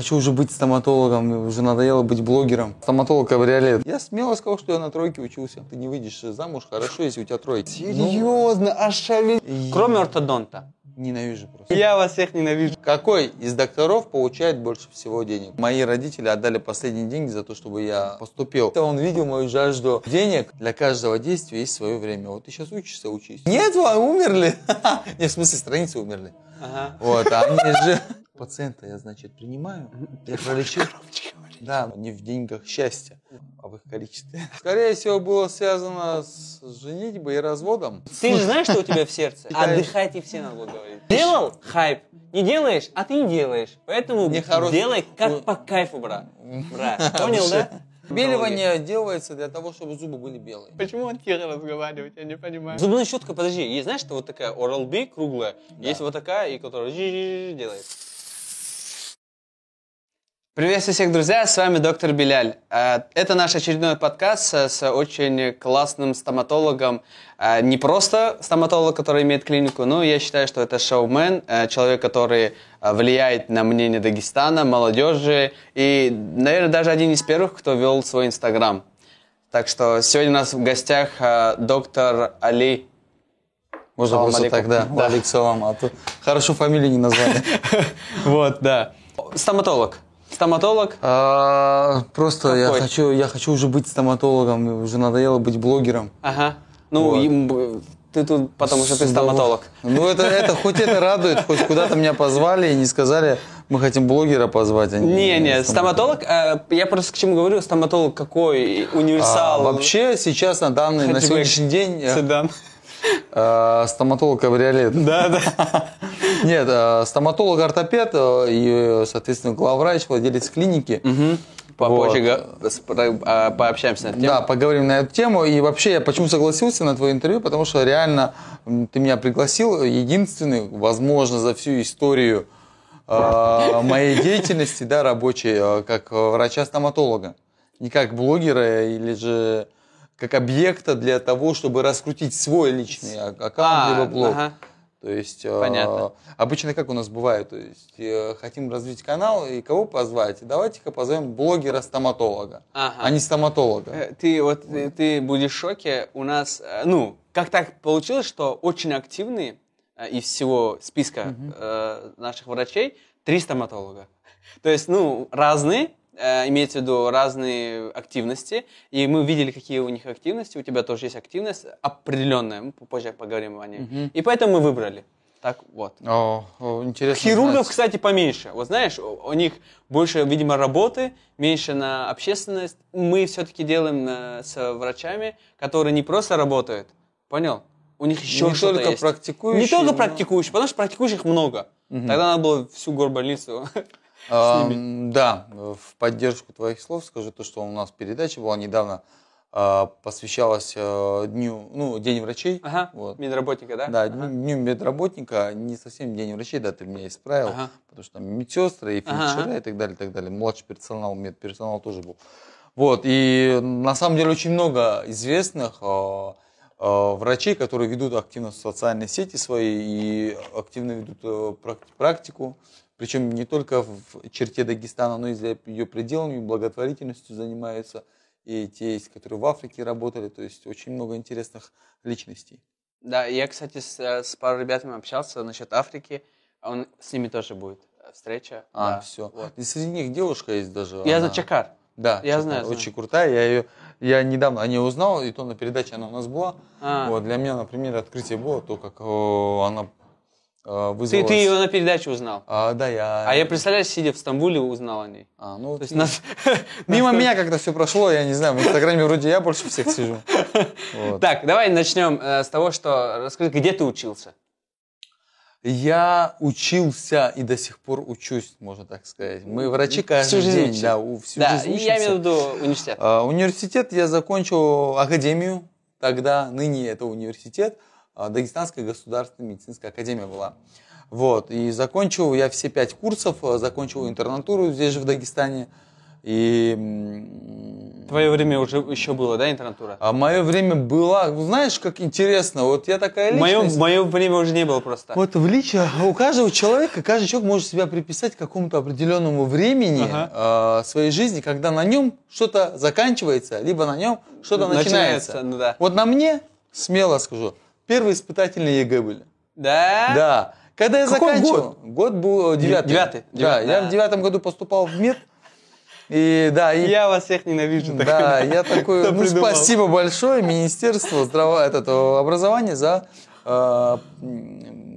Хочу уже быть стоматологом, уже надоело быть блогером. Стоматолог кабриолет. Я смело сказал, что я на тройке учился. Ты не выйдешь замуж, хорошо, если у тебя тройка. Серьезно, ошалеть. И- Кроме ортодонта. Ненавижу просто. Я вас всех ненавижу. Какой из докторов получает больше всего денег? Мои родители отдали последние деньги за то, чтобы я поступил. Он видел мою жажду денег. Для каждого действия есть свое время. Вот ты сейчас учишься, учись. Нет, вы умерли. Не, в смысле, страницы умерли. Ага. Вот, а они же... Пациента я, значит, принимаю, я пролечу. Да, не в деньгах счастья, а в их количестве. Скорее всего, было связано с женитьбой и разводом. Ты же знаешь, что у тебя в сердце? Отдыхайте все, надо было говорить. Делал хайп? Не делаешь, а ты не делаешь. Поэтому Нехорош- делай как по кайфу, брат. Брат, понял, да? Беливание делается для того, чтобы зубы были белые. Почему он тихо разговаривает? Я не понимаю. Зубная щетка, подожди, есть, знаешь, что вот такая Oral-B круглая, есть вот такая, и которая делает. Приветствую всех, друзья, с вами доктор Беляль. Э, Это наш очередной подкаст с- очень классным стоматологом. Э, Не просто стоматолог, который имеет клинику, но я считаю, что это шоумен, э, человек, который влияет на мнение Дагестана, молодежи и, наверное, даже один из первых, кто вел свой Инстаграм. Так что сегодня у нас в гостях доктор Али. Можно Салам просто алейкум. тогда. Да. Алик салам, а то хорошо фамилию не назвали. Вот, да. Стоматолог. Стоматолог. А, Просто я хочу, я хочу уже быть стоматологом, мне уже надоело быть блогером. Ага. Ну, Вот. им ты тут, потому что ты стоматолог. Ну, это, это хоть это радует, хоть куда-то меня позвали и не сказали, мы хотим блогера позвать. а Не-не, стоматолог, э, я просто к чему говорю, стоматолог какой, А, универсал. вообще сейчас на данный, на Хэтчбэк. сегодняшний день э, Седан. Э, стоматолог кабриолет. Да, да. Нет, э, стоматолог-ортопед э, и, соответственно, главврач, владелец клиники. Попозже Вот. а, пообщаемся на эту тему. Да, поговорим на эту тему. И вообще, я почему согласился на твое интервью, потому что реально ты меня пригласил, единственный, возможно, за всю историю моей деятельности, да, рабочей, как врача-стоматолога. Не как блогера или же как объекта для того, чтобы раскрутить свой личный аккаунт, А, либо блог. ага. То есть э, Понятно. обычно как у нас бывает, то есть э, хотим развить канал и кого позвать? Давайте-ка позовем блогера-стоматолога, Ага. а не стоматолога. Э, Ты вот ты, ты будешь в шоке. У нас, э, ну, как так получилось, что очень активные э, из всего списка э, наших врачей три стоматолога. То есть, ну, разные, э, имеется в виду разные активности. И мы видели, какие у них активности. У тебя тоже есть активность определенная. Мы попозже поговорим о ней. И поэтому мы выбрали. Так вот. О, о, интересно. Хирургов, знать. кстати, поменьше. Вот знаешь, у у них больше, видимо, работы, меньше на общественность. Мы все-таки делаем э, с врачами, которые не просто работают. Понял? У них еще Не что-то только есть. практикующие, Не только но- практикующие, потому что практикующих много. Тогда надо было всю горбольницу. А, м, да, в поддержку твоих слов скажу то, что у нас передача была недавно, а, посвящалась э, дню, ну, День врачей. Ага, Вот. медработника, да? Да, Ага. дню, медработника, не совсем День врачей, да, ты меня исправил, Ага. потому что там медсестры и Ага, фельдшера ага. и так далее, и так далее. Младший персонал, медперсонал тоже был. Вот, и на самом деле очень много известных э, э, врачей, которые ведут активно социальные сети свои и активно ведут э, прак- практику, причем не только в черте Дагестана, но и за ее пределами, благотворительностью занимаются. И те есть, которые в Африке работали, то есть очень много интересных личностей. Да, я, кстати, с, э, с пару ребятами общался насчет Африки. Он, с ними тоже будет э, встреча. А, Да, все. вот. И среди них девушка есть даже. Я она- за Чакар. Да, Я знаю, знаю. Очень крутая. Я ее, я недавно о ней узнал, и то на передаче она у нас была. А. Вот, для меня, например, открытие было то, как э, она э, Ты, вызвалась. ты ее на передаче узнал. А, да, я. А я, представляешь, сидя в Стамбуле, узнал о ней. А, ну, То есть ты- нас... Мимо меня как-то все прошло, я не знаю, в Инстаграме вроде я больше всех сижу. Вот. Так, давай начнем э, с того, что расскажи, где ты учился? Я учился и до сих пор учусь, можно так сказать. Мы врачи каждый жизнь день, учишь? да, у- всю да, жизнь и я учимся. имею в виду университет. А, Университет я закончил академию, тогда, ныне это университет, а, Дагестанская государственная медицинская академия была. Вот, и закончил я все пять курсов, а, закончил интернатуру здесь же в Дагестане. И Твое время уже еще было, да, интернатура? а мое время было, знаешь, как интересно, вот я такая Мое, личность. мое время уже не было просто. Вот в личе у каждого человека, каждый человек может себя приписать к какому-то определенному времени Ага. э, своей жизни, когда на нем что-то заканчивается, либо на нем что-то начинается. Начинается, ну да. Вот на мне, смело скажу, первые испытательные ЕГЭ были. Да? Да. Когда я Какой заканчивал, год, был э, девятый. Девятый? Да, Девятый, я да. в девятом году поступал в МЕД. И да, и Я вас всех ненавижу. так да, я такой, ну, придумал? спасибо большое Министерству здраво... этот, э, образования за, э,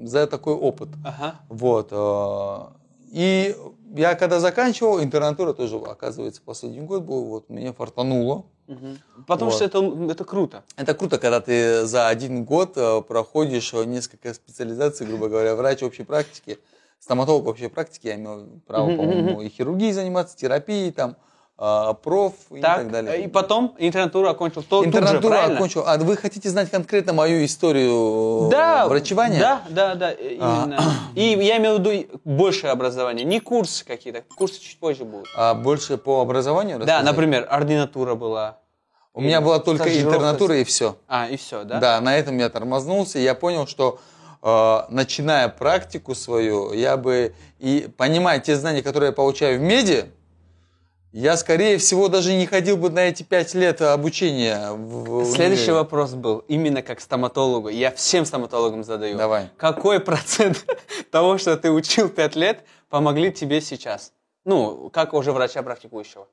за такой опыт. Ага. Вот. э, И я когда заканчивал, интернатура тоже, оказывается, последний год был, вот мне фартануло. Мгм. Потому Вот. что это, это круто. Это круто, когда ты за один год э, проходишь э, несколько специализаций, грубо говоря, врач общей практики, стоматолог общей практики, я имел право, Мгм, по-моему, и хирургией заниматься, терапией, там, проф и Так, так далее. и потом интернатуру окончил то, тут же, Интернатуру правильно? окончил. А вы хотите знать конкретно мою историю Да, врачевания? Да, да, да, э, именно. И я имею в виду большее образование, не курсы какие-то, курсы чуть позже будут. А больше по образованию Да, например, ординатура была. У меня была только Стажировка. интернатура и все. А, и все, да? Да? на этом я тормознулся. и Я понял, что э, начиная практику свою, я бы и понимая те знания, которые я получаю в меди, я, скорее всего, даже не ходил бы на эти пять лет обучения. В, Следующий универе. вопрос был именно как стоматологу. Я всем стоматологам задаю. Давай. Какой процент того, что ты учил пять лет, помогли тебе сейчас? Ну, как уже врача практикующего?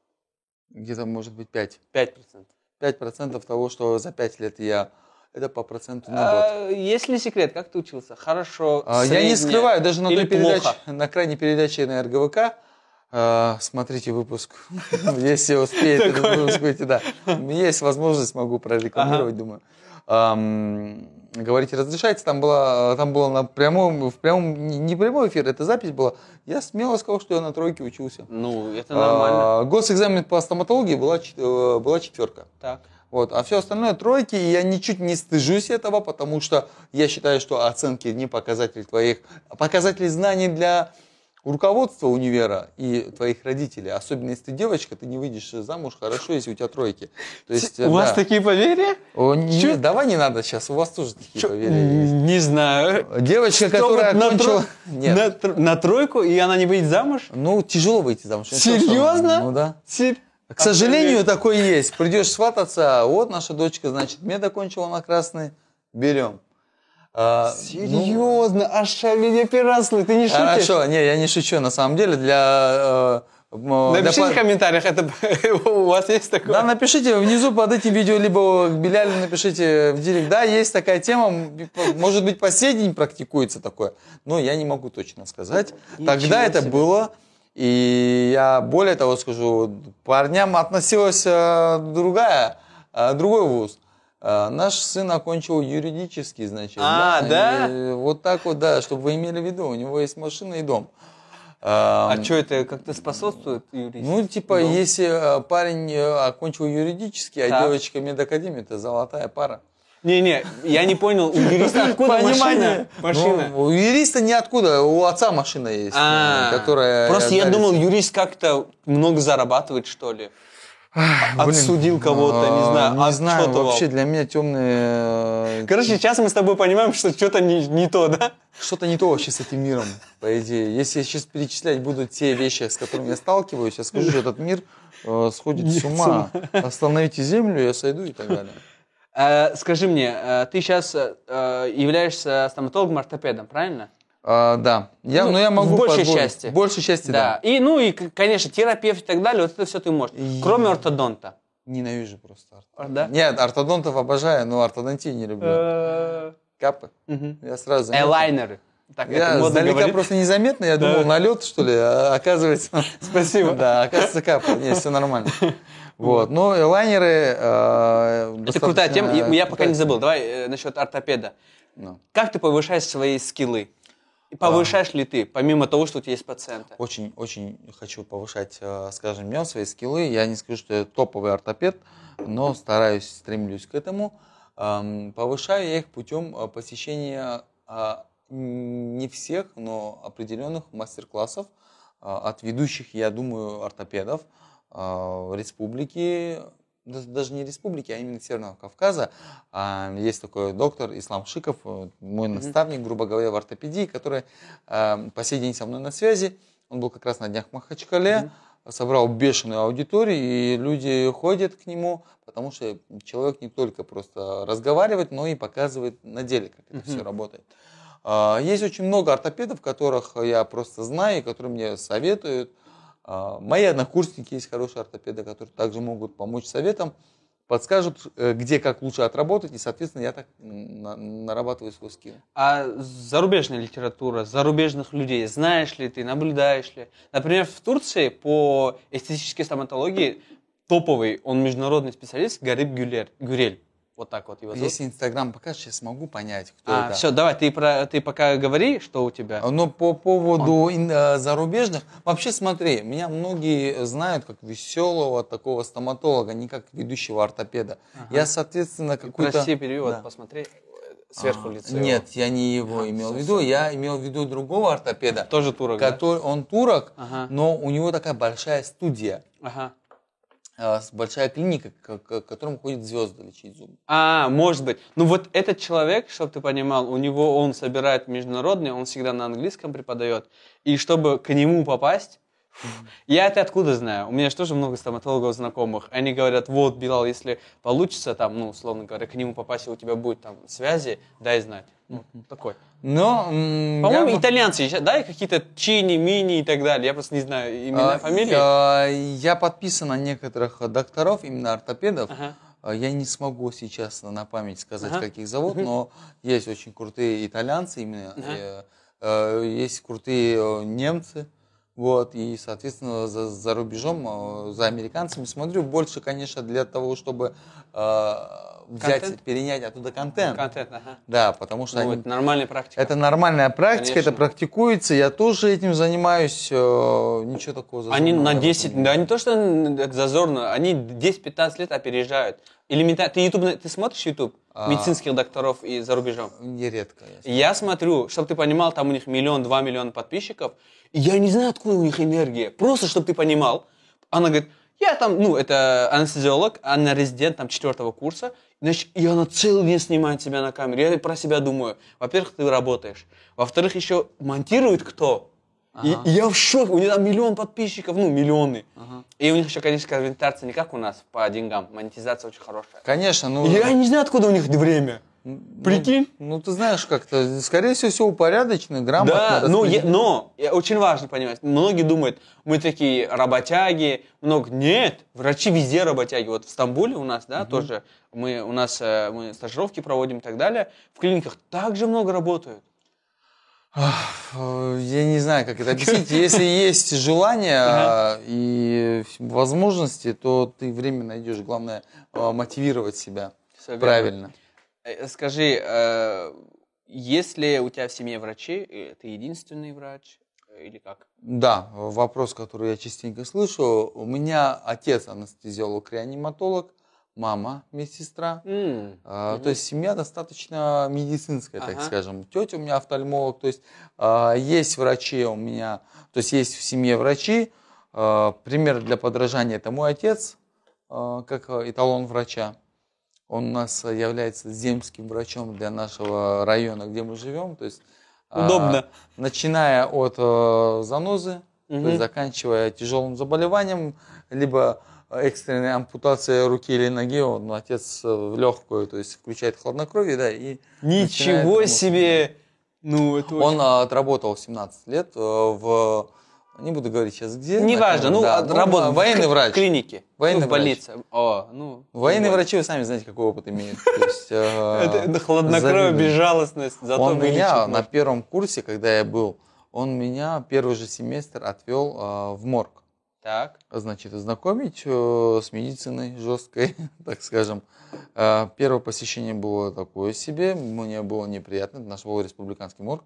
Где-то, может быть, пять. Пять процентов. Пять процентов того, что за пять лет я... Это по проценту на год. А, есть ли секрет, как ты учился? Хорошо, А, Я не скрываю, даже на той передаче, на крайней передаче на РГВК, смотрите выпуск, если успеет этот выпуск выйти, да. Есть возможность, могу прорекламировать, думаю. Говорите, разрешается, там было, там было на прямом, в прямом, не- прямой эфир, это запись была. Я смело сказал, что я на тройке учился. Ну, это нормально. А, Госэкзамен по стоматологии была, э, была четверка. Так. Вот. А все остальное тройки, и я ничуть не стыжусь этого, потому что я считаю, что оценки не показатель твоих, а показатель знаний для руководства универа и твоих родителей. Особенно если ты девочка, ты не выйдешь замуж хорошо, если у тебя тройки. То есть, У э, вас да. такие поверья? О, не, давай не надо сейчас, у вас тоже такие Чё? поверья есть. Не знаю. Девочка, Что, которая вот на окончила... тро- Нет. На, тр- на тройку, и она не выйдет замуж? Ну, тяжело выйти замуж. Что- Серьезно? Ну да. Сер- К сожалению, такое есть. Придешь свататься, вот наша дочка, значит, мед окончила на красный, берем. А, ну, Серьезно? Аж пираслы, ты не шутишь? хорошо, не, я не шучу, на самом деле, для... э, для Напишите по- в комментариях, это у вас есть такое? Да, напишите внизу под этим видео, либо к Белялю напишите в директ. Да, есть такая тема, может быть, по сей день практикуется такое, но я не могу точно сказать. Ничего Тогда это себе. было, и я более того скажу, парням относилась э, другая, э, другой вуз. Э, Наш сын окончил юридический, значит. А, да? И вот так вот, да, чтобы вы имели в виду, у него есть машина и дом. А Эм, что это как-то способствует юристу? ну, типа, Дом? если э, парень э, окончил юридический, а Так. девочка медакадемию, это золотая пара. Не-не, я не понял, у юриста откуда машина? Машина. Ну, у юриста ниоткуда, у отца машина есть, А, э, которая... Просто я думал, юрист как-то много зарабатывает, что ли. Отсудил кого-то, не а, знаю, Не знаю, отчётывал. вообще для меня темные... Короче, сейчас мы с тобой понимаем, что что-то не, не то, да? Что-то не то вообще с этим миром, по идее. Если я сейчас перечислять буду те вещи, с которыми я сталкиваюсь, я скажу, что этот мир э, сходит Нет, с ума. Остановите землю, я сойду и так далее. Э, скажи мне, э, ты сейчас являешься стоматологом-ортопедом, правильно? А, да. Я, Ну, но я могу в большей позволить. части. В большей части, да. Да. И, ну, и, конечно, терапевт и так далее, вот это все ты можешь. И- Кроме ортодонта. Ненавижу просто ортодонтов. А, Да? Нет, ортодонтов обожаю, но ортодонтию не люблю. Капы. Я сразу заметил. Элайнеры. Так, Я сдалека просто незаметно, я думал, налет, что ли, а оказывается... Спасибо. Да, оказывается, капы. Нет, все нормально. Вот, но элайнеры... э, Это крутая тема. Я, я пока не забыл. Давай э, насчет ортопеда. Ну, Как ты повышаешь свои скиллы? И повышаешь ли ты, помимо того, что у тебя есть пациенты? Очень, очень хочу повышать, э, скажем, днем свои скиллы. Я не скажу, что я топовый ортопед, но стараюсь, стремлюсь к этому. Повышаю я их путем э, посещения э, не всех, но определенных мастер-классов э, от ведущих, я думаю, ортопедов. республики, даже не республики, а именно Северного Кавказа. Есть такой доктор Ислам Шиков, мой наставник, грубо говоря, в ортопедии, который по сей день со мной на связи. Он был как раз на днях в Махачкале, собрал бешеную аудиторию, и люди ходят к нему, потому что человек не только просто разговаривает, но и показывает на деле, как это все работает. А, Есть очень много ортопедов, которых я просто знаю, и которые мне советуют. А, Мои однокурсники есть хорошие ортопеды, которые также могут помочь советом, подскажут, э, где как лучше отработать, и, соответственно, я так нарабатываю свой скилл. А зарубежная литература, зарубежных людей, знаешь ли ты, наблюдаешь ли? Например, в Турции по эстетической стоматологии топовый, он международный специалист, Гариб Гюлер, Гюрель. Вот так вот его зовут. Если Инстаграм покажешь, я смогу понять, кто А, это. все, давай, ты, про, ты пока говори, что у тебя. Но по поводу ин- э, зарубежных, вообще смотри, меня многие знают как веселого такого стоматолога, не как ведущего ортопеда. Я, соответственно, какой-то... Прости, перевод, Да. посмотри э, сверху А, лицо. его. Нет, я не его имел в виду, я имел в виду другого ортопеда. Тоже турок, да? который, Он турок, Ага. но у него такая большая студия, Ага. С- большая клиника, к которому ходят звезды лечить зубы. А, может быть. Ну вот этот человек, чтобы ты понимал, у него он собирает международный, он всегда на английском преподает. И чтобы к нему попасть, я это откуда знаю? У меня же тоже много стоматологов знакомых. Они говорят, вот, Билал, если получится там, ну, условно говоря, к нему попасть, и у тебя будет там связи, дай знать. Ну, такой. Но, По-моему, бы- итальянцы, да, какие-то чини, мини и так далее. Я просто не знаю имена, А, фамилии. Я, я подписан на некоторых докторов, именно ортопедов. Ага. А, Я не смогу сейчас на память сказать, Ага. каких зовут, но есть очень крутые итальянцы именно, Ага. э, есть крутые э, немцы, вот, и, соответственно, за, за рубежом, э, за американцами смотрю больше, конечно, для того, чтобы э, взять, Контент? перенять оттуда контент. Контент, ага. Да, потому что Ну, они- это нормальная практика. это нормальная практика, Конечно. это практикуется, я тоже этим занимаюсь, э, ничего такого зазорного Они на этом 10, нет. да не то, что зазорно, они 10-15 лет опережают. Элементарно. Ты, YouTube, ты смотришь YouTube А. медицинских докторов и за рубежом? Нередко. я Я смотрю, чтобы ты понимал, там у них миллион-два миллиона подписчиков. И я не знаю, откуда у них энергия. Просто, чтобы ты понимал. Она говорит, я там, ну, это анестезиолог, она резидент там четвертого курса. Значит, и она целый день снимает себя на камере. Я про себя думаю. Во-первых, ты работаешь. Во-вторых, еще монтирует кто? И, и я в шоке. У них там миллион подписчиков, ну, миллионы. И у них еще, конечно, конвертация не как у нас по деньгам. Монетизация очень хорошая. Конечно, ну... Я не знаю, откуда у них время. Прикинь? Ну, ну, ты знаешь, как-то, скорее всего, все упорядочено, грамотно. Да, но, я- но я- очень важно понимать, многие думают, мы такие работяги, много. Нет, врачи везде работяги. Вот в Стамбуле у нас, да, тоже мы, у нас э, мы стажировки проводим и так далее. В клиниках также много работают. Э, Я не знаю, как это объяснить. Если есть желание Ага. и возможности, то ты время найдешь. Главное, э, мотивировать себя правильно. Э, Скажи, э, есть ли у тебя в семье врачи? Э, Ты единственный врач? Или как? Да, вопрос, который я частенько слышу. У меня отец анестезиолог-реаниматолог, мама медсестра. М, А, мгм. То есть семья достаточно медицинская, так Ага. скажем. Тетя у меня офтальмолог, то есть а, есть врачи у меня, то есть есть в семье врачи. А, Пример для подражания это мой отец, а, как эталон врача. Он у нас а, является земским врачом для нашего района, где мы живем. То есть, а, Удобно. начиная от э, занозы, то Мгм. есть заканчивая тяжелым заболеванием, либо экстренная ампутация руки или ноги, он отец э, в легкую, то есть включает хладнокровие, да, и Ничего себе! Ну, это Он очень- а, отработал 17 лет э, в, не буду говорить сейчас где. Неважно, ну, да, от- работал. военный в врач. клинике. Военный ну, в врач. больнице. О, ну. Военные вот. врачи, вы сами знаете, какой опыт имеют. Э, Это, хладнокровие, безжалостность. Зато Он меня на первом курсе, когда я был, он меня первый же семестр отвел э, в морг. Так. значит, знакомить э, с медициной жесткой, так скажем. Первое посещение было такое себе, мне было неприятно, это наш был республиканский морг.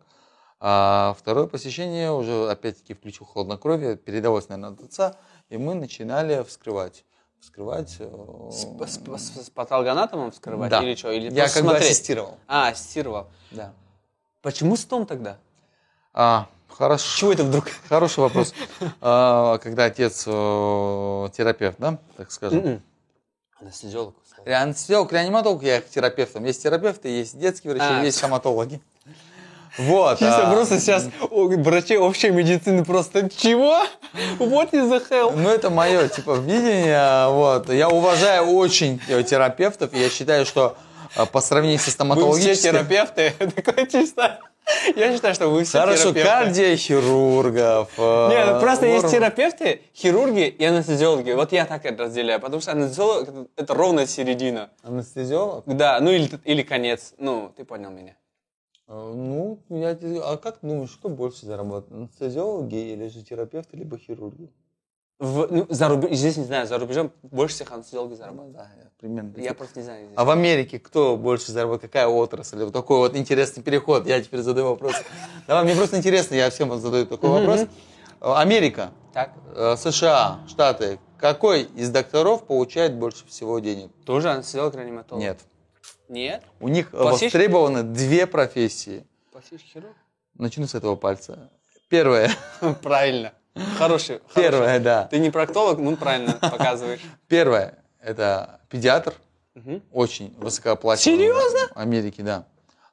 А второе посещение уже, опять-таки, включил хладнокровие, передалось, наверное, от отца, и мы начинали вскрывать. Вскрывать. э, С, с, с- с патологоанатомом вскрывать? Да. Или что? Или Я как бы смотреть? ассистировал. А, ассистировал. Да. Почему стом тогда? А, Хорошо. Чего это вдруг? Хороший вопрос. А, Когда отец э, терапевт, да, так скажем. М-м. Анестезиолог. Анестезиолог, реаниматолог, я к терапевтам. Есть терапевты, есть детские врачи, А. есть стоматологи. Вот. Чисто а, просто сейчас о, врачи общей медицины просто чего? Is the hell? Ну, это мое, типа, видение, вот. Я уважаю очень э, терапевтов, я считаю, что э, по сравнению со Вы все стоматологическим... терапевты? Такое чисто. Я считаю, что вы все Хорошо, терапевты. кардиохирургов. э, Нет, ну просто есть терапевты, хирурги и анестезиологи. Вот я так это разделяю, потому что анестезиолог это- ровно середина. Анестезиолог? Да, ну или, или конец. Ну, ты понял меня. Э, Ну, я, а как думаешь, кто больше заработает? Анестезиологи или же терапевты, либо хирурги? В, ну, за рубеж, здесь не знаю, за рубежом больше всех анестезиологи Ну зарабатывают. да, я примерно. Я просто не знаю. здесь. А в Америке кто больше заработает? Какая отрасль? Вот такой вот интересный переход. Я теперь задаю вопрос. Давай, мне просто интересно, я всем задаю такой вопрос. Э, Америка, Так, э, США, Штаты. Какой из докторов получает больше всего денег? тоже анестезиолог, реаниматолог? Нет. Нет? У них э, Пластический? востребованы две профессии. Пластический хирург? Начну с этого пальца. Первое. Правильно. Хороший. Первое, да. Ты не проктолог, ну правильно показываешь. Первое – это педиатр. Очень высокооплачиваемый. Серьезно? В Америке, да.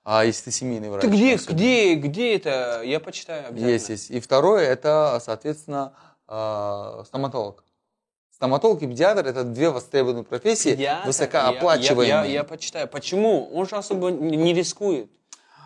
А если ты семейный врач? Ты где, где, где это? Я почитаю обязательно. Есть, есть. И второе, это, соответственно, э, стоматолог. Стоматолог и педиатр – это две востребованные профессии, Я- высокооплачиваемые. Я, я, я почитаю. Почему? Он же особо не рискует.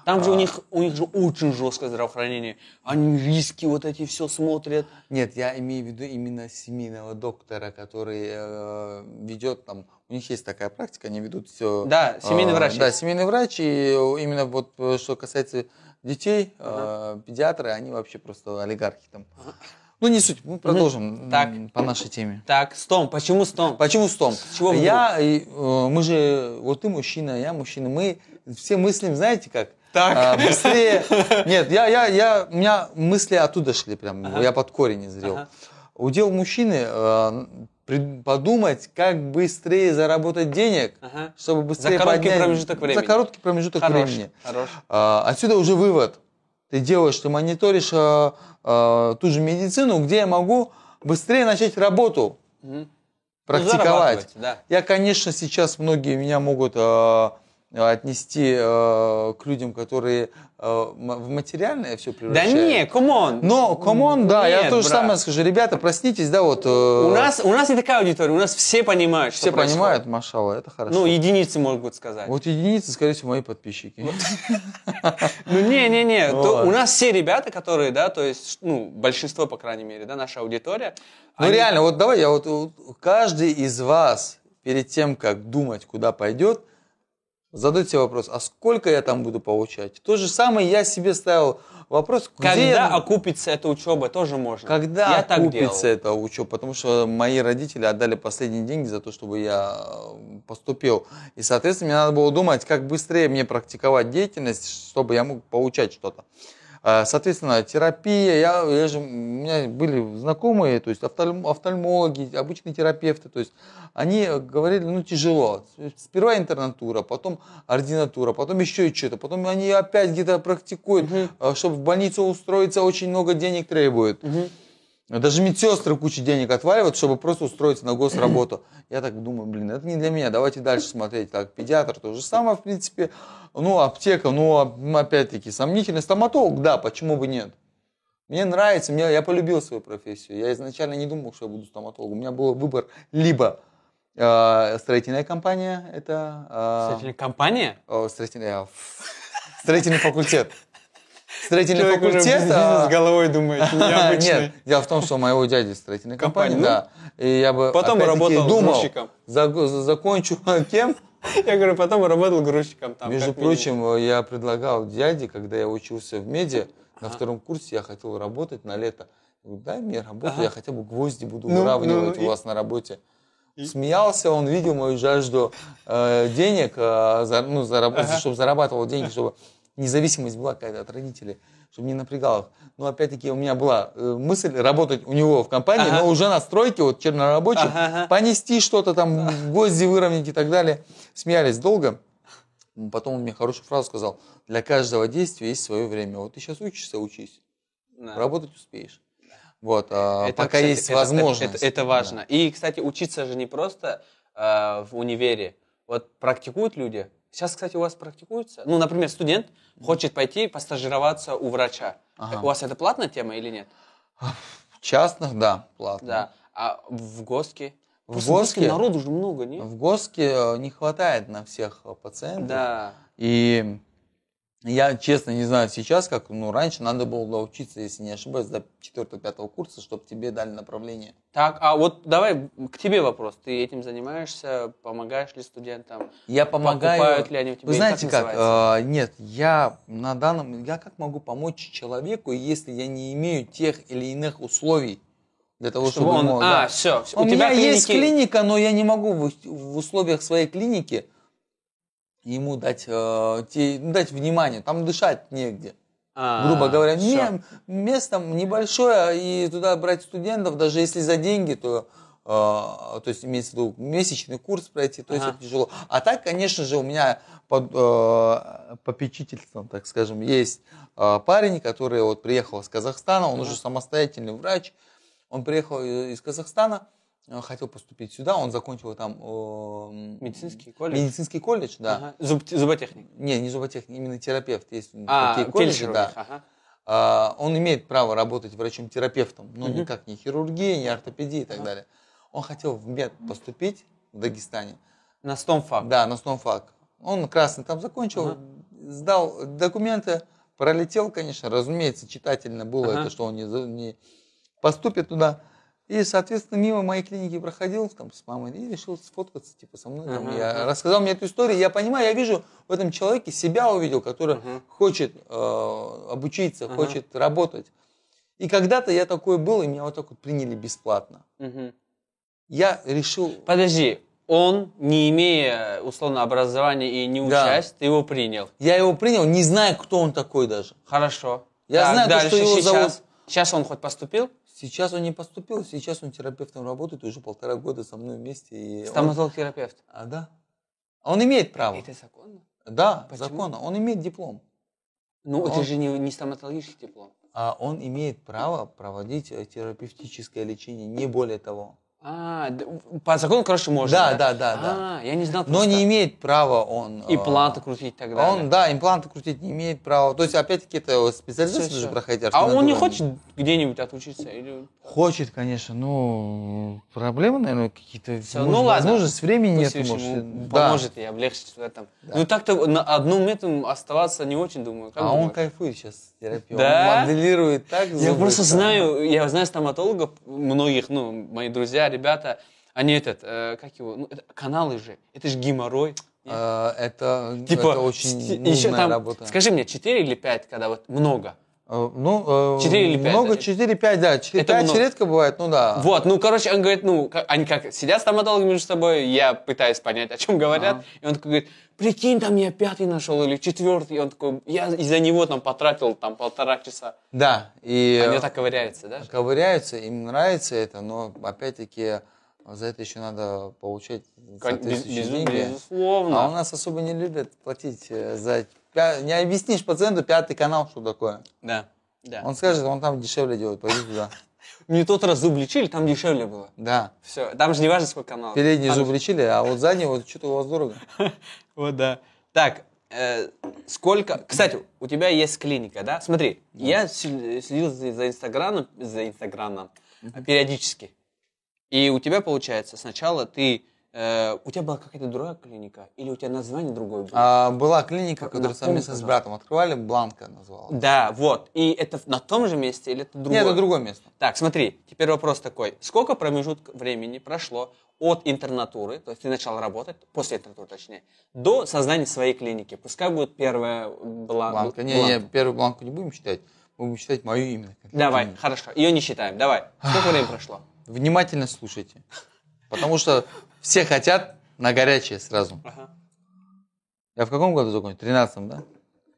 Там же у них, у них же очень жесткое здравоохранение. Они риски вот эти все смотрят. Нет, я имею в виду именно семейного доктора, который э, ведет там, у них есть такая практика, они ведут все. Да, семейный врач Да, есть. семейный врач, и именно вот э, что касается детей, э, педиатры, они вообще просто олигархи там. Ну, не суть, мы продолжим м, Так. по нашей теме. Так, стом. Почему стом? Почему стом? чего вдруг? я, и, э, мы же, вот ты мужчина, я мужчина, мы все мыслим, знаете как? Так. А, быстрее. Нет, я, я, я, у меня мысли оттуда шли прям, я под корень изрел. Ага. Удел мужчины э, подумать, как быстрее заработать денег, Ага. чтобы быстрее короткий поднять- промежуток времени. За короткий промежуток Хорош, времени. хорош. А, Отсюда уже вывод. Ты делаешь, ты мониторишь а, а, ту же медицину, где я могу быстрее начать работу, Мгм. практиковать. да. Я, конечно, сейчас многие меня могут а, отнести а, к людям, которые в материальное все Да превращают. не, come on. Но, come on, да, я Нет, то же брат. самое скажу. Ребята, проснитесь, да, вот. э, У нас, у нас не такая аудитория, у нас все понимают, все что происходит. понимают, машалла, это хорошо. Ну, единицы могут сказать. Вот единицы, скорее всего, мои подписчики. Ну, не-не-не, у нас все ребята, которые, да, то есть, ну, большинство, по крайней мере, да, наша аудитория. Ну реально, вот давай я вот каждый из вас перед тем, как думать, куда пойдет, задайте себе вопрос, а сколько я там буду получать? То же самое я себе ставил вопрос, где Когда я- окупится эта учеба, тоже можно. когда я окупится это учеба, потому что мои родители отдали последние деньги за то, чтобы я э, поступил. И, соответственно, мне надо было думать, как быстрее мне практиковать деятельность, чтобы я мог получать что-то. Э, Соответственно, терапия, я, я же, у меня были знакомые, то есть офтальм- офтальмологи, обычные терапевты, то есть они говорили, ну тяжело. Сперва интернатура, потом ординатура, потом еще и что-то, потом они опять где-то практикуют, э, чтобы в больницу устроиться, очень много денег требует. Даже медсестры кучу денег отваливают, чтобы просто устроиться на госработу. Я так думаю, блин, это не для меня, давайте дальше смотреть. Так, педиатр то же самое, в принципе. Ну, аптека, ну, а- опять-таки, сомнительный стоматолог, да, почему бы нет? Мне нравится, мне, я полюбил свою профессию. Я изначально не думал, что я буду стоматологом. У меня был выбор либо э, строительная компания, это... э, Кстати, компания? э, строительный факультет. Строительный Человек факультет... а, с головой думает. Нет, дело в том, что у моего дяди строительная компания, да. И я бы Потом работал думал, закончу кем? Я говорю, потом работал грузчиком там. Между прочим, я предлагал дяде, когда я учился в меди, на втором курсе я хотел работать на лето. Дай мне работу, я хотя бы гвозди буду Ну, выравнивать ну, ну, у вас на работе. Смеялся, он видел мою жажду э, денег, э, за- ну, зараб- чтобы зарабатывал деньги, чтобы независимость была какая-то от родителей, чтобы не напрягал их. Но опять-таки у меня была э, мысль работать у него в компании, Ага. но уже на стройке, вот чернорабочим, Ага, понести что-то там, гвозди выровнять и так далее. Смеялись долго. Потом он мне хорошую фразу сказал. Для каждого действия есть свое время. Вот ты сейчас учишься, учись. Да. работать успеешь. Вот, а, Это, пока кстати, есть это- возможность. Это, это важно. И, кстати, учиться же не просто э, в универе. Вот практикуют люди. Сейчас, кстати, у вас практикуется. Ну, например, студент хочет пойти постажироваться у врача. Ага. У вас это платная тема или нет? В частных, да, платно. Да. А в ГОСКе? В Просто ГОСКе- народу же много, не? В ГОСКе э, не хватает на всех э, пациентов. Да. И я, честно, не знаю сейчас, как, ну, раньше надо было доучиться, если не ошибаюсь, до 4-5 курса, чтобы тебе дали направление. Так, а вот давай к тебе вопрос. Ты этим занимаешься? Помогаешь ли студентам? Я помогаю. Покупают ли они у тебя? Вы знаете как? называется? э, нет, я на данном, я как могу помочь человеку, если я не имею тех или иных условий для того, Чтобы чтобы, он... ему, а, да. все. У, У, тебя меня есть клиники- клиника, но я не могу в, в условиях своей клиники ему дать, э, те- ну, дать внимание. Там дышать негде. А, грубо говоря, не, место небольшое, и туда брать студентов, даже если за деньги, то, э, то есть имеется в виду месячный курс пройти, то есть Ага. это тяжело. А так, конечно же, у меня под э, попечительством, так скажем, есть э, парень, который вот приехал из Казахстана, он Ага. уже самостоятельный врач, он приехал из Казахстана, хотел поступить сюда, он закончил там э, Медицинский колледж? медицинский колледж, да. Ага. Зуб- зуботехник. Не, не зуботехник, именно терапевт. Есть А, такие колледжи, да. ага. А, он имеет право работать врачом-терапевтом, но Мгм. никак не хирургия, не ортопедия и так Ага. далее. Он хотел в мед поступить в Дагестане. На стомфак. Да, на стомфак. Он красный там закончил, Ага. сдал документы, пролетел, конечно, разумеется, читательно было Ага. это, что он не, не поступит туда. И, соответственно, мимо моей клиники проходил там с мамой и решил сфоткаться типа со мной. там. Ага, Я рассказал мне эту историю, я понимаю, я вижу в этом человеке себя увидел, который Ага. хочет э, обучиться, Ага. хочет работать. И когда-то я такой был, и меня вот так вот приняли бесплатно. Мгм. Я решил... Подожди, он, не имея условно образования и не Да. учась, ты его принял. Я его принял, не зная, кто он такой даже. Хорошо. Я знаю то, что его сейчас. зовут- Сейчас он хоть поступил? Сейчас он не поступил, сейчас он терапевтом работает уже полтора года со мной вместе. И он- Стоматолог-терапевт. А, да. А Он имеет право. Это законно? Да, Почему? законно. Он имеет диплом. Ну, Он- это же не, не стоматологический диплом. А он имеет право проводить э, терапевтическое лечение, не более того. А, по закону, короче, можно. Да, да, да, да. А, я не знал Но просто. не имеет права он... И э, планты крутить далее. Он, да, импланты крутить не имеет права. То есть, опять-таки, это специалисты же всё. проходить. А он не хочет где-нибудь отучиться? Или... Хочет, конечно, но проблемы, наверное, какие-то. Ну ладно. Возможность, времени нет. Может, поможет и облегчит в этом. Ну так-то на одном этом оставаться не очень думаю. А он кайфует сейчас в терапии. Да? Он моделирует так. Я зубы, просто что- знаю, я знаю стоматологов, многих, ну, мои друзья, ребята, они этот, э, как его, ну, это каналы же, это же геморрой. Э, Это, Типа, это очень нудная ещё там, работа. Скажи мне, 4 или 5, когда вот много? Э, Ну, э, Четыре или пять, Много, да? 4-5, да. 4-5 Это много. редко бывает, ну да. Вот, ну, короче, он говорит, ну, они как сидят стоматологи между собой, я пытаюсь понять, о чем говорят, Ага. и он такой говорит, прикинь, там я пятый нашел или четвертый, и он такой, я из-за него там потратил там полтора часа. Да, и Они вот так ковыряются, да? ковыряются, им нравится это, но опять-таки за это еще надо получать соответствующие без- деньги. безусловно. А у нас особо не любят платить э, за... Не объяснишь пациенту пятый канал, что такое. Да, да. Он скажет, он там дешевле делает, пойди туда. Мне тот раз зуб лечили, там дешевле было. Да. Все, там же не важно, сколько каналов. Передний Там зуб лечили, а вот задний вот что-то у вас дорого. Вот, да. Так, э, сколько... Кстати, у тебя есть клиника, да? Смотри, я следил за Инстаграмом, за Инстаграмом периодически. И у тебя, получается, сначала ты... э, у тебя была какая-то другая клиника? Или у тебя название другое было? А, была клиника, которую совместно с братом открывали, Бланка называлась. Да, вот. И это на том же месте или это другое? Нет, это другое место. Так, смотри, теперь вопрос такой. Сколько промежуток времени прошло от интернатуры, то есть ты начал работать, после интернатуры точнее, до создания своей клиники? Пускай будет первая бла- Бланка. Не, бланка. не, первую бланку не будем считать, будем считать мою именно. Давай, хорошо, ее не считаем, давай. Сколько времени прошло? Внимательно слушайте. Потому что все хотят на горячее сразу. Ага. Я в каком году закончил? 13 да?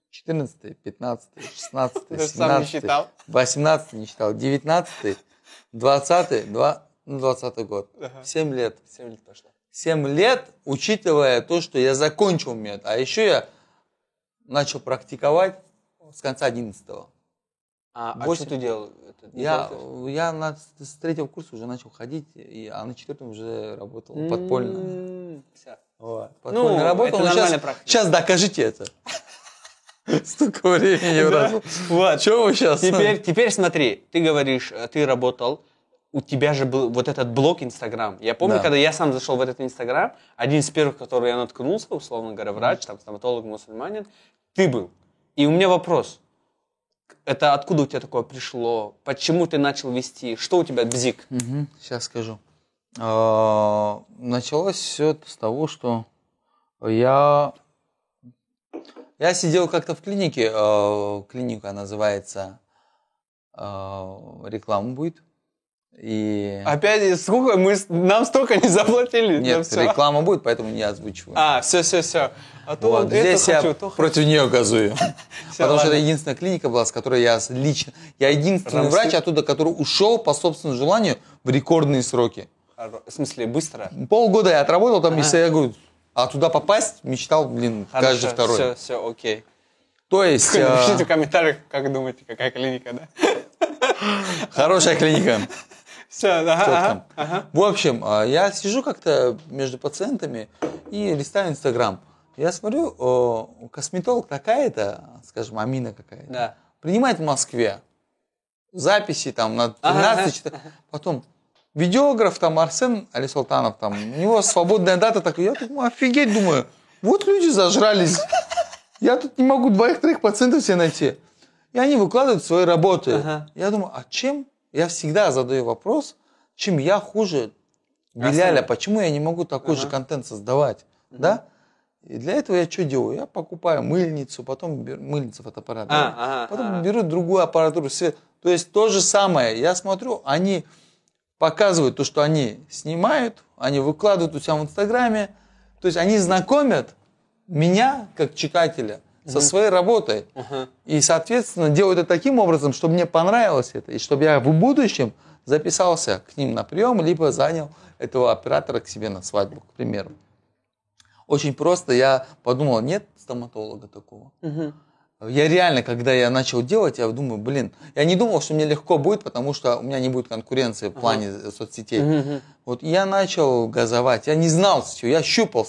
14 15 16 Ты же сам не 17 считал. 18 не считал, 19 20 2, ну, 20 год. Ага. 7 лет. Семь лет прошло. 7 лет, учитывая то, что я закончил мед, а еще я начал практиковать с конца 11 -го. А, а Восемь. что ты делал? Это, Я, я на, с третьего курса уже начал ходить, и, а на четвертом уже работал ты? подпольно. М, всё. Вот, подпольно Ну, работал. это сейчас, практика. сейчас докажите это. Столько времени прошло. Вот. Что вы сейчас? Теперь, теперь смотри, ты говоришь, э, ты работал, у тебя же был вот этот блог Инстаграм. Я помню, Да. когда я сам зашел в этот Инстаграм, один из первых, который я наткнулся, условно говоря, врач, там, стоматолог, мусульманин, ты был. И у меня вопрос. Это откуда у тебя такое пришло? Почему ты начал вести? Что у тебя бзик? Сейчас скажу. А, Началось все это с того, что я я сидел как-то в клинике, э, клиника называется э, реклама будет. И Опять, сколько мы, нам столько не заплатили. нет, всё. реклама будет, поэтому не озвучиваю. А, все, все, все. А то Вот, это здесь я хочу, то хочу. против нее газую. Потому что ладно. это единственная клиника была, с которой я лично... Я единственный Рамсы? врач оттуда, который ушел по собственному желанию в рекордные сроки. В смысле, быстро? Полгода я отработал там, если я говорю, а туда попасть мечтал, блин, каждый второй. Все, все, окей. То есть, Напишите в комментариях, как думаете, какая клиника, да? хорошая клиника. Все, ага, там? ага. В общем, а, я сижу как-то между пациентами и листаю Инстаграм. Я смотрю, о, косметолог такая-то, скажем, Амина какая-то, Да. принимает в Москве записи там на 13 Ага, читаю. потом видеограф там Арсен Али Султанов там, у него свободная дата такая, я думаю, офигеть, думаю, вот люди зажрались, я тут не могу двоих-троих пациентов себе найти. И они выкладывают свои работы. Ага. Я думаю, а чем? Я всегда задаю вопрос, чем я хуже Беляля, почему я не могу такой же контент создавать, да? И для этого я что делаю? Я покупаю мыльницу, потом беру, мыльница фотоаппарат, да? А, ага, потом ага. беру другую аппаратуру, свет. То есть то же самое. Я смотрю, они показывают то, что они снимают, они выкладывают у себя в Инстаграме. То есть они знакомят меня, как читателя, со своей работой. Ага. И, соответственно, делают это таким образом, чтобы мне понравилось это, и чтобы я в будущем записался к ним на прием, либо занял этого оператора к себе на свадьбу, к примеру. Очень просто я подумал, нет стоматолога такого. Мгм. Я реально, когда я начал делать, я думаю, блин, я не думал, что мне легко будет, потому что у меня не будет конкуренции в плане э, соцсетей. Мгм. Вот я начал газовать, я не знал все, я щупал,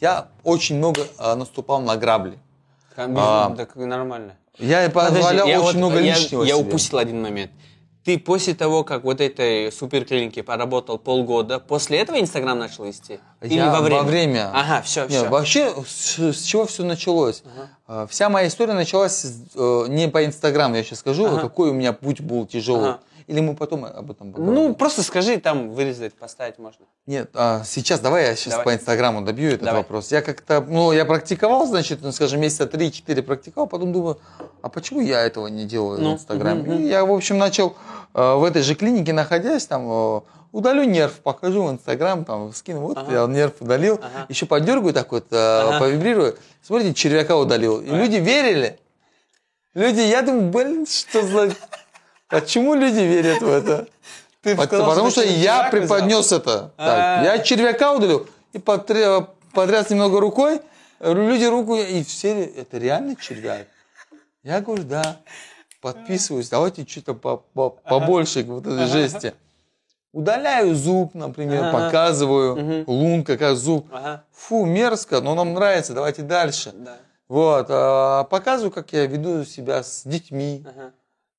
я очень много а, наступал на грабли. Ка- А. Так нормально. Я Подожди, позволял я очень вот- много я- лишнего Я себе. упустил один момент. Ты после того, как вот этой суперклинике поработал полгода, после этого Инстаграм начал вести? Или Я во время? во время. Ага, все, Не, все. вообще, с, с чего все началось? Э, Вся моя история началась э, не по Инстаграму, я сейчас скажу, Ага. какой у меня путь был тяжелый. Ага. Или мы потом об этом поговорим? Ну, просто скажи, там вырезать, поставить можно. Нет, а, сейчас давай я сейчас Давай. по Инстаграму добью этот Давай. вопрос. Я как-то, ну, я практиковал, значит, ну, скажем, месяца 3-4 практиковал, потом думаю, а почему я этого не делаю Ну, в Инстаграме? мгм. И я, в общем, начал э, в этой же клинике находясь, там, э, удалю нерв, покажу в Инстаграм, там, скину, вот Ага. я нерв удалил, Ага. еще подергаю так вот, э, Ага. повибрирую, смотрите, червяка удалил. И люди верили. Люди, я думаю, блин, что за... Почему люди верят в это? Ты сказал, Потому что что я червяк взял? преподнес это. А. Так, я червяка удалил и потряс немного рукой. Люди руку, и все, это реально червяк? Я говорю, да. Подписываюсь, давайте что-то по- по- побольше вот этой жести. Удаляю зуб, например, Ага. показываю. Мгм. Лунка, как зуб. Ага, Фу, мерзко, но нам нравится, давайте дальше. да. Вот, а, показываю, как я веду себя с детьми.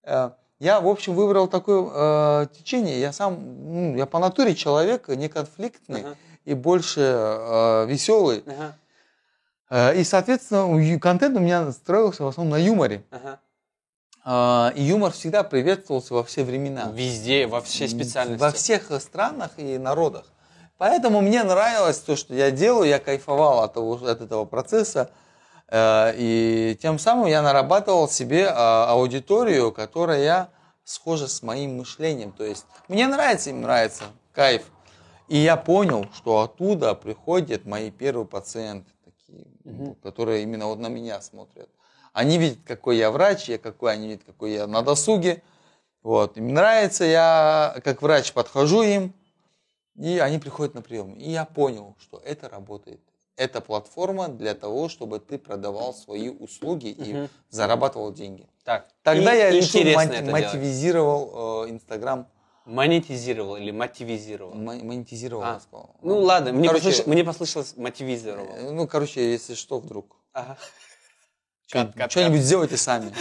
Ага. Э, Я, в общем, выбрал такое э, течение. Я сам, ну, я по натуре человек неконфликтный Ага. и больше э, веселый. Ага. Э, и, соответственно, контент у меня строился в основном на юморе. Э, и юмор всегда приветствовался во все времена. Везде, во всей специальности. Во всех странах и народах. Поэтому мне нравилось то, что я делаю, я кайфовал от, того, от этого процесса. Э, И тем самым я нарабатывал себе а, аудиторию, которая схожа с моим мышлением. То есть мне нравится, им нравится, кайф. И я понял, что оттуда приходят мои первые пациенты, такие, которые именно вот на меня смотрят. Они видят, какой я врач, я какой, они видят, какой я на досуге. Вот. Им нравится, я как врач подхожу им, и они приходят на прием. И я понял, что это работает. Это платформа для того, чтобы ты продавал свои услуги и Мгм. зарабатывал деньги. Так. Тогда и я решил, делать. мотивизировал э, Инстаграм, Монетизировал или мотивизировал? мо- монетизировал, А. я сказал. Ну ладно, мне, Короче, послыш- мне послышалось мотивизировал. э, Ну, короче, если что, вдруг. Ага. Что-нибудь сделайте сами.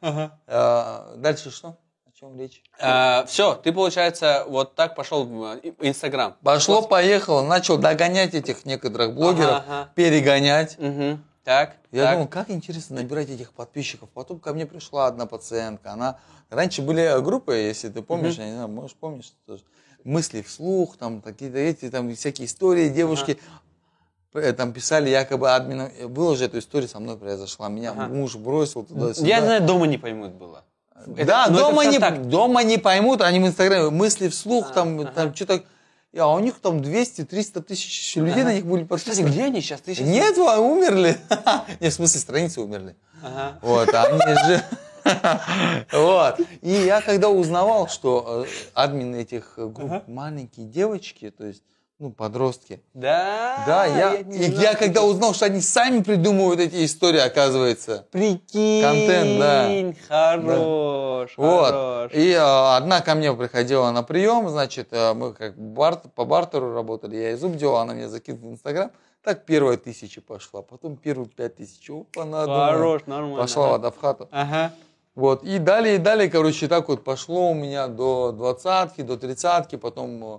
Э, Дальше что? Чем речь? все, ты, получается, вот так пошел в э, Инстаграм. Пошло, поехало, начал догонять этих некоторых блогеров, Ага, ага. перегонять. Мгм. Так, Я так. думал, как интересно набирать этих подписчиков. Потом ко мне пришла одна пациентка. Она раньше были группы, если ты помнишь, я не знаю, можешь помнишь тоже. Мысли вслух, там какие-то эти, там всякие истории девушки. э, Там писали якобы админу. Было же эту историю со мной произошла. Меня Ага. муж бросил туда-сюда. Я знаю, дома не поймут было. Это- да, но это дома, не, ВКонтакте. дома не поймут, они в Инстаграме мысли вслух, А, там, ага. там что-то. А у них там 200-300 тысяч людей Ага. на них были Кстати, подписаны. где они сейчас? Ты сейчас... Нет, вы умерли. Нет, в смысле, страницы умерли. Ага. Вот, а они же... Вот. И я когда узнавал, что э, админы этих э, групп маленькие девочки, то есть, ну, подростки. Да, Да, я, не и знал, я когда узнал, что они сами придумывают эти истории, оказывается. Прикинь, Контент, да. Хорош, Вот. хорош. И э, одна ко мне приходила на прием, значит, э, мы как барт- по бартеру работали, я ей зуб делал, она мне закинула в Инстаграм. Так первая тысяча пошла, потом первые пять тысяч. Опа, надо. Хорош, нормально. Пошла ага. вода в хату. Ага. Вот, и далее, и далее, короче, так вот пошло у меня до двадцатки, до тридцатки, потом э,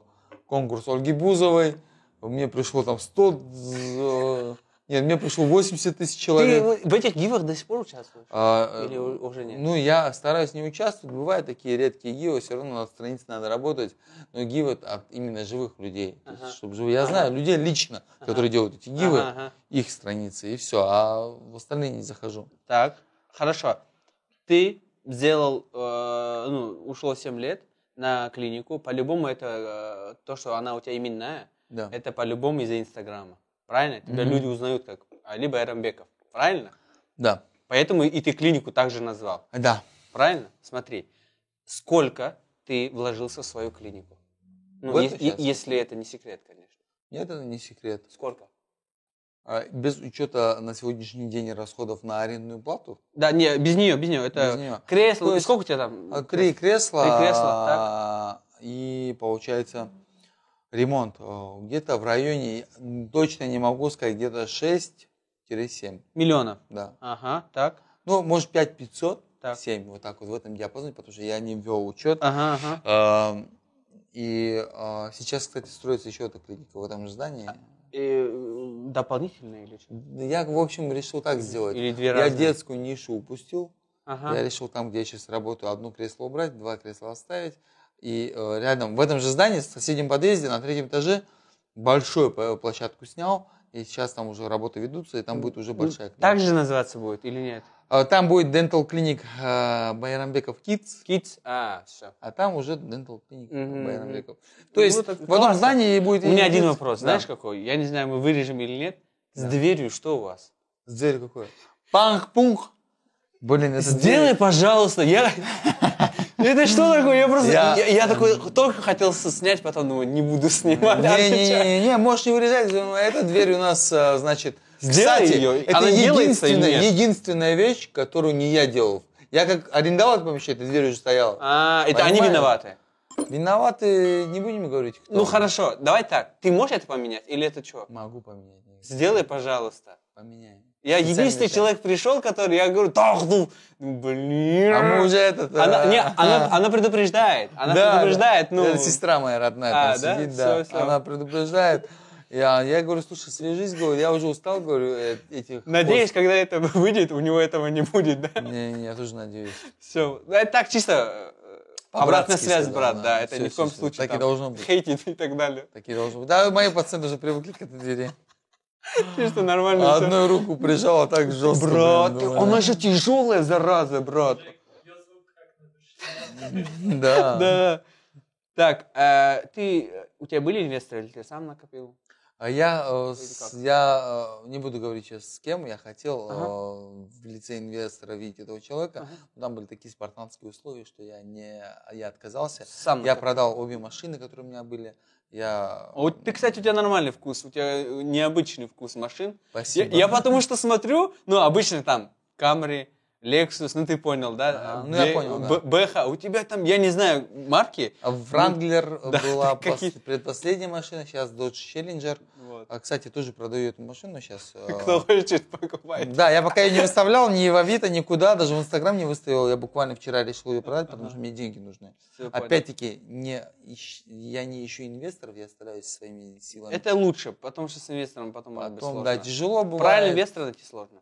конкурс Ольги Бузовой, мне пришло там 100, э, нет, мне пришло 80 тысяч Ты человек. в этих гивах до сих пор участвуешь? А, Или у- уже нет? Ну, я стараюсь не участвовать, бывают такие редкие гивы, все равно на странице надо работать, но гивы от именно живых людей, То есть, Ага. чтобы живые. Я знаю людей лично, которые делают эти гивы, Ага, ага. их страницы, и все, а в остальные не захожу. Так, хорошо. Ты сделал, э, ну, ушло 7 лет на клинику. По-любому это э, то, что она у тебя именная, Да. это по-любому из-за Инстаграма. Правильно? Тебя Мгм. люди узнают как либо Эрамбеков. Правильно? Да. Поэтому и ты клинику также назвал. Да. Правильно? Смотри, сколько ты вложился в свою клинику? Ну, е- е- если это не секрет, конечно. Нет, это не секрет. Сколько? А, Без учета на сегодняшний день расходов на арендную плату. Да, не, без нее, без нее. Это Без неё. кресло. То есть, сколько у тебя там? А, Три кресла. Три кресла, а, И получается ремонт а, где-то в районе, точно не могу сказать, где-то 6-7. Миллионов. Да. Ага, так. Ну, может, 5 500, Так. 7, вот так вот в этом диапазоне, потому что я не ввел учет. Ага, ага. И сейчас, кстати, строится еще эта клиника в этом же здании. И, э, дополнительно или что? Я, в общем, решил так сделать. Или две Я разные? детскую нишу упустил. Ага. Я решил там, где я сейчас работаю, одно кресло убрать, два кресла оставить. И э, рядом, в этом же здании, в соседнем подъезде, на третьем этаже, большую п- площадку снял. И сейчас там уже работы ведутся, и там будет уже большая клиника. Так же называться будет или нет? А, Там будет Dental Clinic э, Байрамбеков Kids, Kids? А, все. а там уже Dental Clinic Мгм. Байрамбеков. Ну, То есть это в одном классно. здании будет... У меня один Kids. вопрос. Да. Знаешь какой? Я не знаю, мы вырежем или нет. С Да. дверью что у вас? С дверью какой? Панг-пунг. Блин, это Сделай, дверь. пожалуйста. Я... Это что такое? Я просто... Я- Я, я такой только хотел снять, потом думаю, не буду снимать. Не-не-не, можешь не вырезать. Эта дверь у нас, а, значит... Сделай Кстати, её. это Она единственная, единственная вещь, которую не я делал. Я как арендовал это помещение, эта дверь уже стояла. А, это они виноваты. Виноваты, не будем говорить, кто. Ну хорошо, давай так. Ты можешь это поменять или это что? Могу поменять. Сделай, пожалуйста. Поменяем. Я Специально единственный человек пришел, который, я говорю, так, ну, ну, блин. А мы уже этот... Она, а, не, она, она предупреждает, она да, предупреждает, да. ну. Это сестра моя родная А, там да? сидит, Всё, да. всё. Она предупреждает. Я, я говорю, слушай, свяжись, говорю, я уже устал, говорю, э, этих... Надеюсь, когда это выйдет, у него этого не будет, да? Не, не, я тоже надеюсь. Все. Это так чисто э, обратная связь, сказал, брат, да. да. Это Всё, ни в коем всё. случае Так и там должно быть. хейтить и так далее. Такие должны быть. Да, мои пацаны уже привыкли к этой двери. Чисто нормально. Одной руку прижала так жестко. Брат, блин, она же тяжелая, зараза, брат. Да. Да. Так, э, ты, у тебя были инвесторы или ты сам накопил? А я, э, я э, не буду говорить сейчас с кем, я хотел Ага. э, в лице инвестора видеть этого человека, Ага. там были такие спартанские условия, что я не, я отказался. Сам Я продал обе машины, которые у меня были. Я... Вот ты, кстати, у тебя нормальный вкус, у тебя необычный вкус машин. Я, Спасибо. я потому что смотрю, ну, обычно там Camry, Lexus, ну ты понял, да? Ага, ну, я понял, да. Бэха, у тебя там, я не знаю, марки. А Вранглер Да, была какие- пос- предпоследняя машина, сейчас Dodge Challenger. Вот. А, кстати, тоже продаю эту машину сейчас. Кто хочет, покупает. Да, я пока ее не выставлял ни в Авито, никуда, даже в Инстаграм не выставил. Я буквально вчера решил ее продать, потому что мне деньги нужны. Опять-таки, не, я не ищу инвесторов, я стараюсь своими силами. Это лучше, потому что с инвестором потом Потом, да, тяжело бывает. Правильный инвестора найти сложно.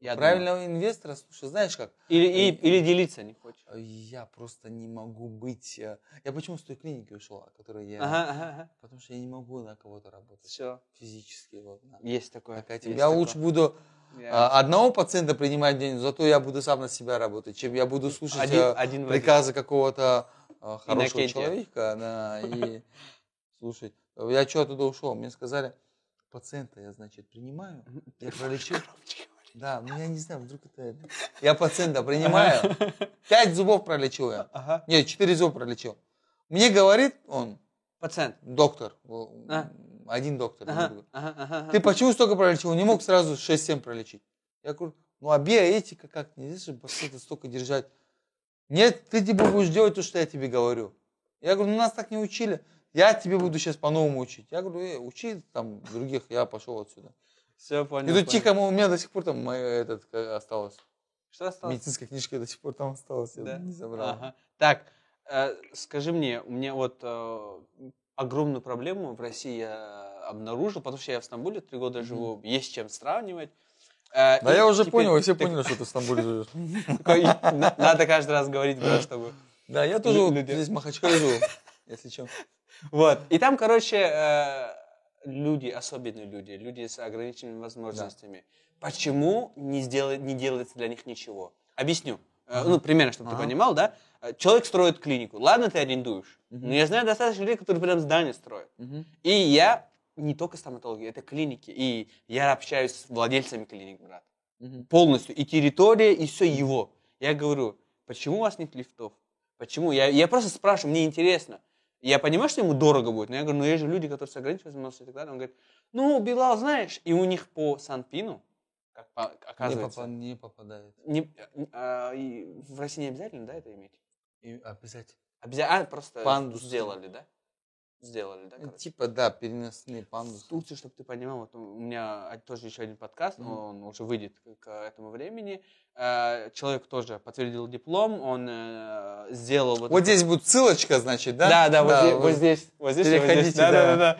Я думаю. Правильного инвестора, слушай, знаешь как? Или, и- или делиться не хочешь. Я просто не могу быть... э, Я почему с той клиники ушел, о которой я... Ага, ага, ага. Потому что я не могу на кого-то работать. Все. Физически. Вот, на- Есть такое. Тема. Я такое. лучше буду Я- одного пациента принимать в день, зато я буду сам на себя работать, чем я буду слушать Один- э, один приказы какого-то э, хорошего Иннокентия. человека. Да, и слушать. Я что оттуда ушел? Мне сказали, пациента я, значит, принимаю, я пролечил. Да, ну я не знаю, вдруг это... Я пациента принимаю, пять зубов пролечил я. Ага. Нет, четыре зуба пролечил. Мне говорит он, Пациент. доктор, А. один доктор, Ага, ага, ага, ага. Ты почему столько пролечил? Не мог сразу 6-7 пролечить. Я говорю, ну а биоэтика как? Нельзя же пациента столько держать. Нет, ты типа будешь делать то, что я тебе говорю. Я говорю, ну нас так не учили. Я тебе буду сейчас по-новому учить. Я говорю, э, учи там других, я пошел отсюда. Все понял. И тут понял. тихо, у меня до сих пор там моя, этот, э, осталось. Что осталось? Медицинская книжка до сих пор там осталась, я Да? не забрал. Ага. Так, э, скажи мне, у меня вот э, огромную проблему в России я обнаружил, потому что я в Стамбуле три года живу, есть с чем сравнивать. Э, Да я уже теперь понял, все ты поняли, что ты в Стамбуле живешь. Надо каждый раз говорить, брат, чтобы... Да, я тоже здесь в Махачкале живу, если что. Вот. И там, короче, э, люди, особенные люди, люди с ограниченными возможностями. Почему не, сделает, не делается для них ничего? Объясню. Э, Ну, примерно, чтобы ты Ага. понимал, да? Э, Человек строит клинику. Ладно, ты арендуешь. Мгм. Но я знаю достаточно людей, которые прям здание строят. Мгм. И я не только стоматологи, это клиники. И я общаюсь с владельцами клиник, брат. Мгм. Полностью. И территория, и все его. Я говорю, почему у вас нет лифтов? Почему? Я, я просто спрашиваю, мне интересно. Я понимаю, что ему дорого будет, но я говорю, ну есть же люди, которые с ограниченными возможностями и так далее. Он говорит, ну, Билал, знаешь, и у них по Санпину, как по- Не, оказывается, попа- не попадает. не- а, и в России не обязательно, да, это иметь? И обязательно. Обязательно, а, просто Пандус. сделали, да? Сделали, да, короче. Типа, да, переносные В пандусы. Турции, чтобы ты понимал, вот у меня тоже еще один подкаст, Мгм. он уже выйдет к- этому времени. Э, Человек тоже подтвердил диплом, он э, сделал вот Вот это- здесь будет ссылочка, значит, да? Да, да, вот, здесь, вот вот здесь, вот здесь, и вот здесь. Переходите, Да, да, да. да, да.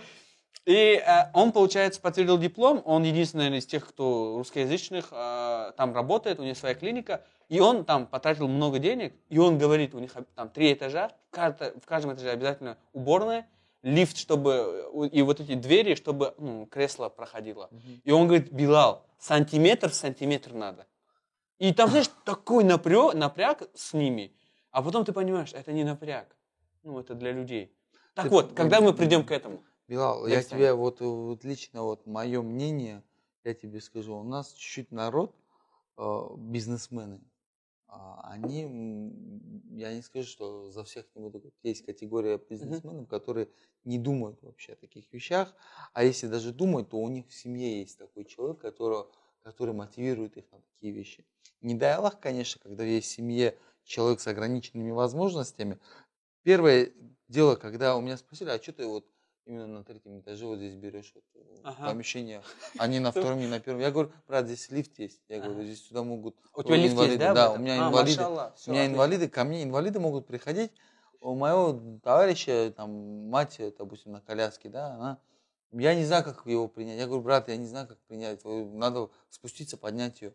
И э, он, получается, подтвердил диплом, он единственный из тех, кто русскоязычных э, там работает, у него своя клиника, и он там потратил много денег, и он говорит, у них там три этажа, в, в каждом этаже обязательно уборная, лифт, чтобы, э, и вот эти двери, чтобы ну, кресло проходило. Мгм. И он говорит, Билал, сантиметр в сантиметр надо. И там, знаешь, такой напряг, напряг с ними, а потом ты понимаешь, это не напряг. Ну, это для людей. Так Ты- вот, когда мы придем к этому? Билал, я тебе вот, вот лично вот мое мнение, я тебе скажу, у нас чуть-чуть народ, э, бизнесмены, они, м, я не скажу, что за всех не буду, говорить, есть категория бизнесменов, которые не думают вообще о таких вещах, а если даже думают, то у них в семье есть такой человек, которого, который мотивирует их на такие вещи. Не дай Аллах, конечно, когда есть в семье человек с ограниченными возможностями. Первое дело, когда у меня спросили, а что ты вот именно на третьем этаже вот здесь берешь вот, э, Ага. помещение, не на втором, не на первом. Я говорю, брат, здесь лифт есть. Я говорю, здесь сюда могут У тебя лифт инвалиды. есть, да? Да, у меня А, инвалиды. машаллах, всё, у меня инвалиды, ко мне инвалиды могут приходить. У моего товарища, там, мать, э, допустим, на коляске, да, она, я не знаю, как его принять. Я говорю, брат, я не знаю, как принять. Надо спуститься, поднять ее.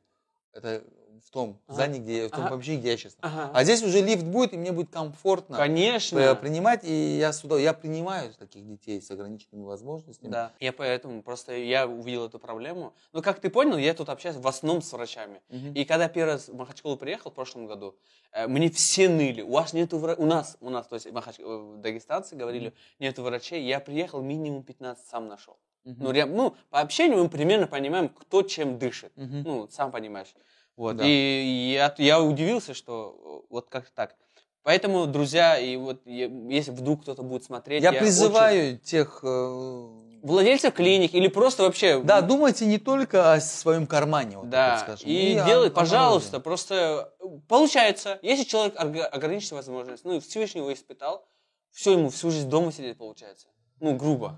Это в том Ага. здании, где в том Ага. помещении, где я сейчас. Ага. А здесь уже лифт будет, и мне будет комфортно Конечно. э, принимать, и я сюда, я принимаю таких детей с ограниченными возможностями. Да, я поэтому просто я увидел эту проблему. Ну, как ты понял, я тут общаюсь в основном с врачами. Мгм. И когда первый раз в Махачкалу приехал в прошлом году, э, мне все ныли. У вас нету врачей. У нас, у нас, то есть Махач... э, дагестанцы говорили, нету врачей. Я приехал, минимум 15 сам нашел. Мгм. Ну, ну, по общению мы примерно понимаем, кто чем дышит. Мгм. Ну, сам понимаешь. Вот. Да. И я, я удивился, что вот как так. Поэтому, друзья, и вот если вдруг кто-то будет смотреть, Я очень- призываю тех... э, владельцев клиник или просто вообще... Да, думайте не только о своем кармане, вот Да, так скажем. и о- делай, о пожалуйста, народе. просто э, получается, если человек ограниченная возможность, ну, и Всевышний его испытал, все ему всю жизнь дома сидеть получается. Ну, грубо.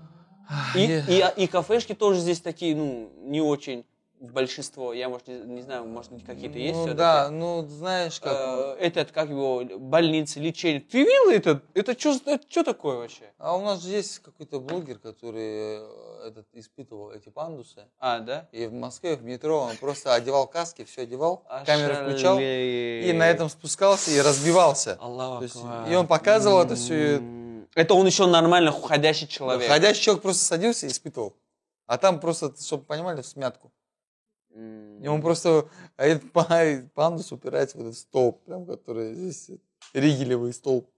И, Е- и, а- и кафешки тоже здесь такие, ну, не очень в большинство. Я, может, не, не знаю, может, какие-то есть Ну да, ну знаешь как... Э, этот, как его, больницы, лечение. Ты видел это? Это что такое вообще? А у нас же есть какой-то блогер, который э, этот, испытывал эти пандусы. А, да? И в Москве, в метро, он просто одевал каски, все одевал, камеру включал, и на этом спускался и разбивался. Аллаху То есть, и он показывал это все. М, Это он еще нормально ходящий человек. Ходящий человек просто садился и испытывал. А там просто, чтобы понимали, в смятку. М. И он просто, а этот па- пандус упирается в этот столб, прям, который здесь, ригелевый столб.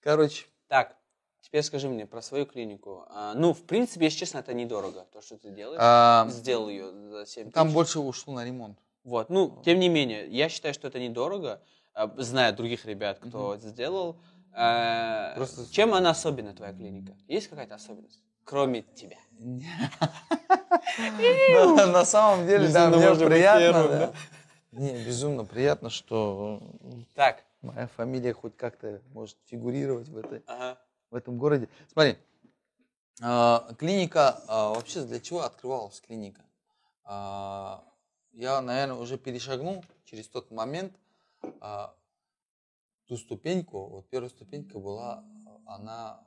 Короче, Так, теперь скажи мне про свою клинику. А, ну, в принципе, если честно, это недорого, то, что ты делаешь. а, Сделал ее за 7 там тысяч. больше ушло на ремонт. Вот, ну, тем не менее, я считаю, что это недорого, а, зная других ребят, кто это сделал. А, Просто- Чем она особенна, твоя клиника? Есть какая-то особенность? Кроме тебя. На самом деле, да, мне приятно. Не, безумно приятно, что Так. моя фамилия хоть как-то может фигурировать в, этой, Ага. в этом городе. Смотри, а, клиника, а, вообще для чего открывалась клиника? А, Я, наверное, уже перешагнул через тот момент ту ступеньку. Вот первая ступенька была, она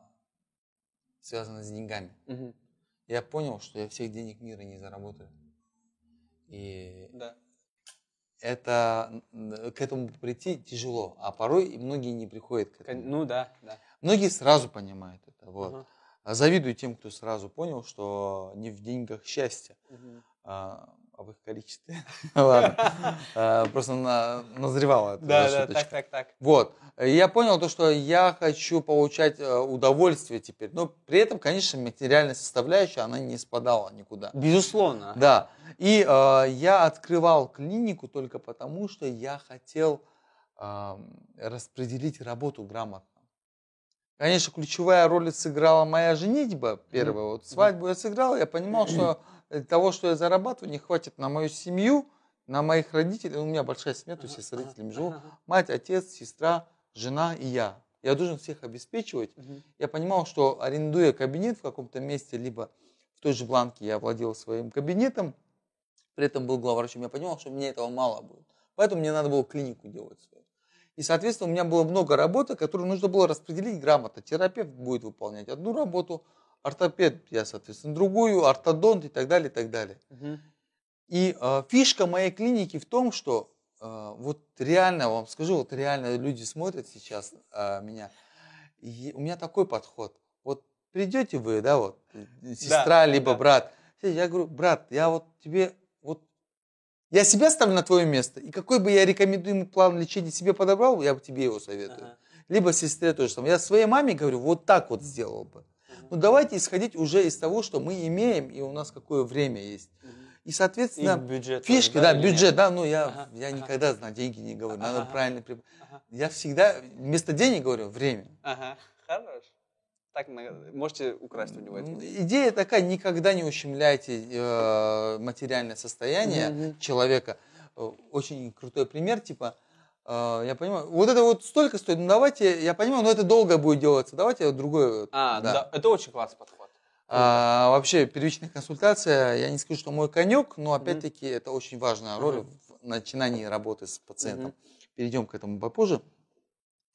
связана с деньгами. Мгм. Я понял, что я всех денег мира не заработаю. И Да. это к этому прийти тяжело, а порой и многие не приходят к этому. Ну да, да. Многие сразу понимают это. Вот. А Завидую тем, кто сразу понял, что не в деньгах счастье, Мгм. а в их количестве. Ладно. А, Просто на- назревало это Да, да, так, так, так. Вот. Я понял то, что я хочу получать э, удовольствие теперь. Но при этом, конечно, материальная составляющая, она не спадала никуда. Безусловно. Да. И э, я открывал клинику только потому, что я хотел э, распределить работу грамотно. Конечно, ключевая роль сыграла моя женитьба первая. Вот свадьбу я сыграл, я понимал, что того, что я зарабатываю, не хватит на мою семью, на моих родителей. У меня большая семья, то есть я с родителями живу. Мать, отец, сестра, жена и я. Я должен всех обеспечивать. Я понимал, что арендуя кабинет в каком-то месте, либо в той же Бланке я владел своим кабинетом, при этом был главврачом, я понимал, что мне этого мало будет. Поэтому мне надо было клинику делать свою. И, соответственно, у меня было много работы, которую нужно было распределить грамотно. Терапевт будет выполнять одну работу, ортопед, я, соответственно, другую, ортодонт и так далее, и так далее. Мгм. И э, фишка моей клиники в том, что э, вот реально, вам скажу, вот реально люди смотрят сейчас э, меня. И у меня такой подход. Вот придете вы, да, вот, э, сестра, да, либо да. брат. Я говорю, брат, я вот тебе, вот, я себя ставлю на твое место. И какой бы я рекомендуемый план лечения себе подобрал, я бы тебе его советую. Ага. Либо сестре тоже самое. Я своей маме говорю, вот так вот сделал бы. Ну давайте исходить уже из того, что мы имеем и у нас какое время есть. И, И соответственно, бюджет. Фишки, тоже, да, нет? бюджет, да, ну я, Ага, я ага. никогда на деньги не говорю, надо Ага. правильно при- Ага. Я всегда вместо денег говорю время. Ага, хорош. Так можете украсть у него это. Идея такая, никогда не ущемляйте э, материальное состояние Мгм. человека. Э, Очень крутой пример, типа, я понимаю, вот это вот столько стоит, ну давайте, я понимаю, но это долго будет делаться, давайте другое. А, да. это очень классный подход. А, вообще, первичная консультация, я не скажу, что мой конек, но опять-таки это очень важная роль Мгм. в начинании работы с пациентом. Мгм. Перейдем к этому попозже.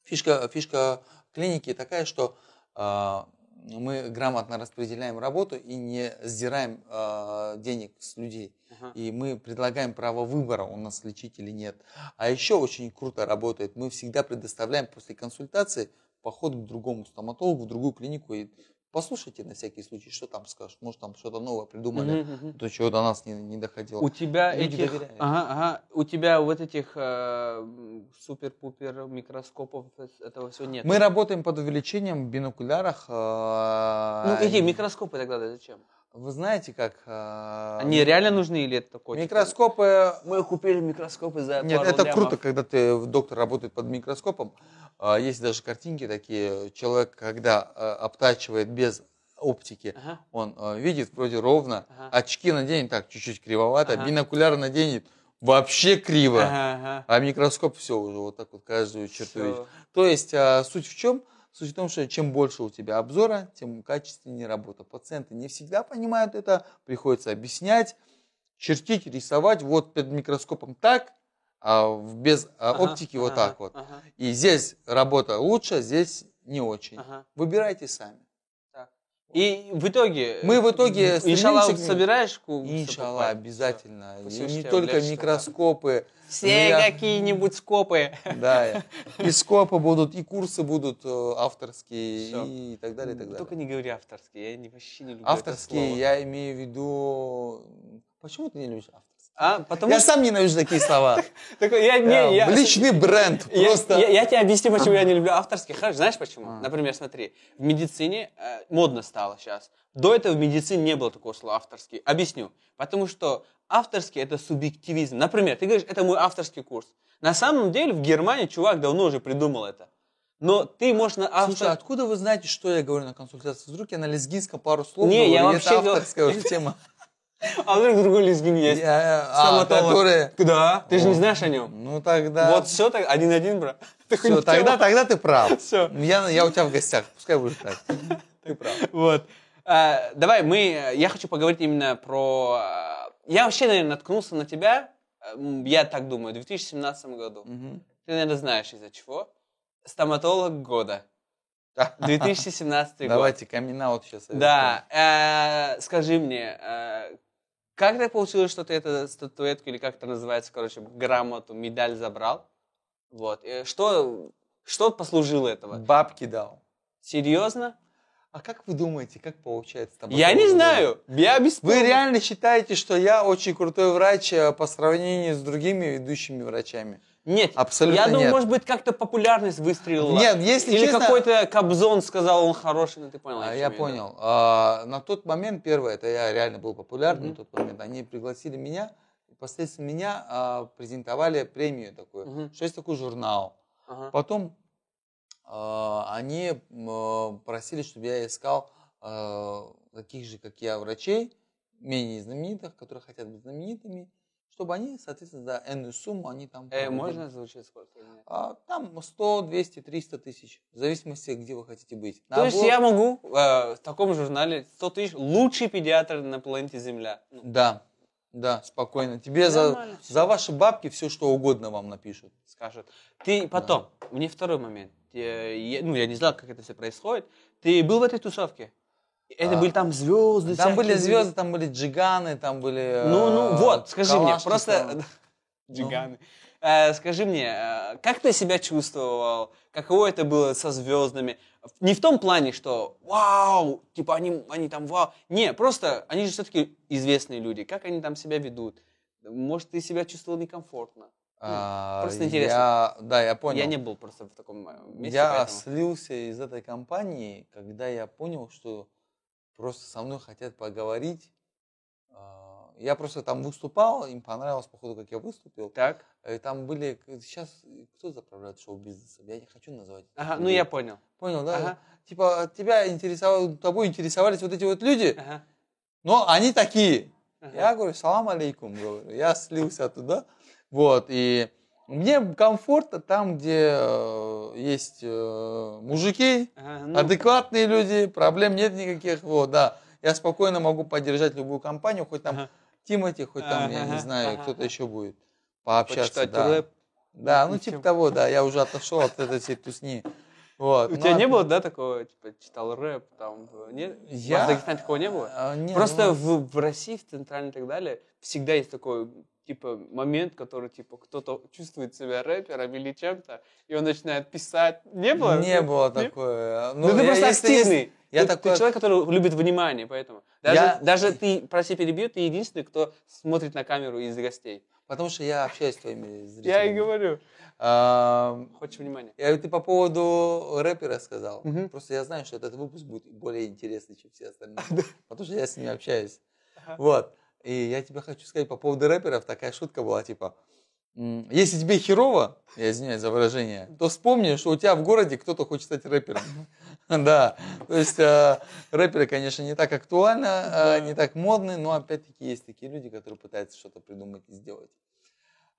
Фишка, фишка клиники такая, что а, мы грамотно распределяем работу и не сдираем а, денег с людей. Ага. И мы предлагаем право выбора, у нас лечить или нет. А еще очень круто работает, мы всегда предоставляем после консультации поход к другому стоматологу, в другую клинику. И послушайте на всякий случай, что там скажут. Может, там что-то новое придумали, Мгм, мгм. то, чего до нас не, не доходило. У тебя Люди этих, доверяют. ага, ага, у тебя вот этих э, супер-пупер микроскопов э, этого всего нет. Мы работаем под увеличением в бинокулярах. а, ну эти микроскопы тогда зачем? Вы знаете, как... э, Они реально нужны или это такое? Микроскопы... Мы купили микроскопы за Нет, это лямов». круто, когда ты доктор работает под микроскопом. А, Есть даже картинки такие. Человек, когда э, обтачивает без оптики, Ага. он э, видит вроде ровно. Ага. Очки наденет так чуть-чуть кривовато, Ага. бинокуляр наденет вообще криво. Ага, ага. А микроскоп все уже вот так вот каждую черту видит. То есть а, суть в чем? Суть в том, что чем больше у тебя обзора, тем качественнее работа. Пациенты не всегда понимают это, приходится объяснять, чертить, рисовать. Вот перед микроскопом так, а без а, Ага, оптики вот ага, так вот. ага. И здесь работа лучше, здесь не очень. Ага. Выбирайте сами. И в итоге... Мы в итоге к- собираешь покупать? обязательно. И не только микроскопы. Все я- какие-нибудь скопы. Да, и скопы будут, и курсы будут э, авторские, Всё. и так далее, и так далее. Только не говори авторские, я не, вообще не люблю Авторские, я имею в виду... Почему ты не любишь авторские? А, потому Я сам ненавижу такие слова. Такой, я, не, Э, я, Личный бренд, Я, просто... я- я тебе объясню, почему я не люблю авторские. Хорошо, знаешь почему? А. Например, смотри, в медицине э, модно стало сейчас. До этого в медицине не было такого слова авторский. Объясню. Потому что авторский это субъективизм. Например, ты говоришь, это мой авторский курс. На самом деле в Германии чувак давно уже придумал это. Но ты можешь на автор... Слушай, откуда вы знаете, что я говорю на консультации? Вдруг я на лезгинском пару слов Не, говорю, я вообще это говорю- авторская уже тема. А вдруг другой лезгин есть? Я- а, Стоматолог. которые... Да, ты же не знаешь о нем. Ну тогда... Вот все так, один-один, брат. Все, тогда, тогда ты прав. Всё. Я, я у тебя в гостях, пускай будет так. Ты прав. Вот. А, давай, мы, я хочу поговорить именно про... а, Я вообще, наверное, наткнулся на тебя, а, м, я так думаю, в 2017 году. Мгм. Ты, наверное, знаешь из-за чего. Стоматолог года. 2017 год. Давайте камин-аут сейчас. Да, э, скажи мне, э, как так получилось, что ты эту статуэтку, или как это называется, короче, грамоту, медаль забрал? Вот. Э, Что, что послужило этого? Бабки дал. Серьезно? А как вы думаете, как получается? Я не знаю. Я без Вы реально считаете, что я очень крутой врач э, по сравнению с другими ведущими врачами? Нет, Абсолютно я думаю, нет. может быть, как-то популярность выстрелила. Нет, если Или честно- какой-то Кобзон сказал, он хороший, ну ты понял. А, я чем понял. А, на тот момент, первое, это я реально был популярным Мгм. на тот момент. Они пригласили меня, и последствия меня а, презентовали премию такую, Мгм. что есть такой журнал. Ага. Потом а, они м, просили, чтобы я искал а, таких же, как я, врачей, менее знаменитых, которые хотят быть знаменитыми, чтобы они, соответственно, за энную сумму они там... Э, можно озвучить сколько? А, там 100, 200, 300 тысяч, в зависимости, где вы хотите быть. То есть Набор- я могу э, в таком журнале 100 тысяч лучший педиатр на планете Земля. Ну, Да, да, спокойно. Тебе за, Нормально за ваши бабки все, что угодно вам напишут. скажут. Ты потом, мне второй момент. Э, я- ну, я не знал, как это все происходит. Ты был в этой тусовке? Это А, были там звезды. Там были звезды, там были джиганы, там были... Ну, ну, э, вот, скажи мне, просто... там. Джиганы. Э, Скажи мне, э, как ты себя чувствовал? Каково это было со звездами? Не в том плане, что вау, типа они, они там вау. Не, просто они же все-таки известные люди. Как они там себя ведут? Может, ты себя чувствовал некомфортно? А, просто интересно. Я, да, я понял. Я не был просто в таком э, месте, Я поэтому- слился из этой компании, когда я понял, что просто со мной хотят поговорить. А, Я просто там выступал, им понравилось, походу, как я выступил. Так. И там были... Сейчас кто заправляет шоу-бизнесом? Я не хочу называть. Ага, ну я понял. Понял, да? Ага. Типа, тебя интересовал, тобой интересовались вот эти вот люди, Ага. но они такие. ага. Я говорю, салам алейкум, говорю. Я слился туда. Вот, и мне комфортно там, где э, есть э, мужики, Ага, ну, адекватные люди, проблем нет никаких, вот, да. Я спокойно могу поддержать любую компанию, хоть там Ага. Тимати, хоть там, я не Ага, знаю, ага, кто-то ага. еще будет пообщаться. почитать да. рэп. Да, ну типа того, да, я уже отошел от этой всей тусни. Вот. У ну, тебя а не было, да, такого, типа, читал рэп, там, нет? Я- В Дагестане такого не было? а, не, Просто ну, в, в России, в Центральной и так далее, всегда есть такой, типа, момент, который, типа, кто-то чувствует себя рэпером или чем-то, и он начинает писать. Не было? Не Ну, было такое. Ну, ты я- просто если есть- активный. я ты, ты такой- человек, который любит внимание, поэтому. Даже, Я- даже ты, прости, перебью, ты единственный, кто смотрит на камеру из гостей. Потому что я общаюсь с твоими зрителями. Я и говорю. А, Хочешь внимания? я- ты по поводу рэпера сказал. Просто я знаю, что этот выпуск будет более интересный, чем все остальные. Потому что я с ними общаюсь. Вот. И я тебе хочу сказать по поводу рэперов. Такая шутка была, типа, если тебе херово, я извиняюсь за выражение, то вспомни, что у тебя в городе кто-то хочет стать рэпером. Да, то есть э, рэперы, конечно, не так актуально, э, не так модны, но опять-таки есть такие люди, которые пытаются что-то придумать и сделать.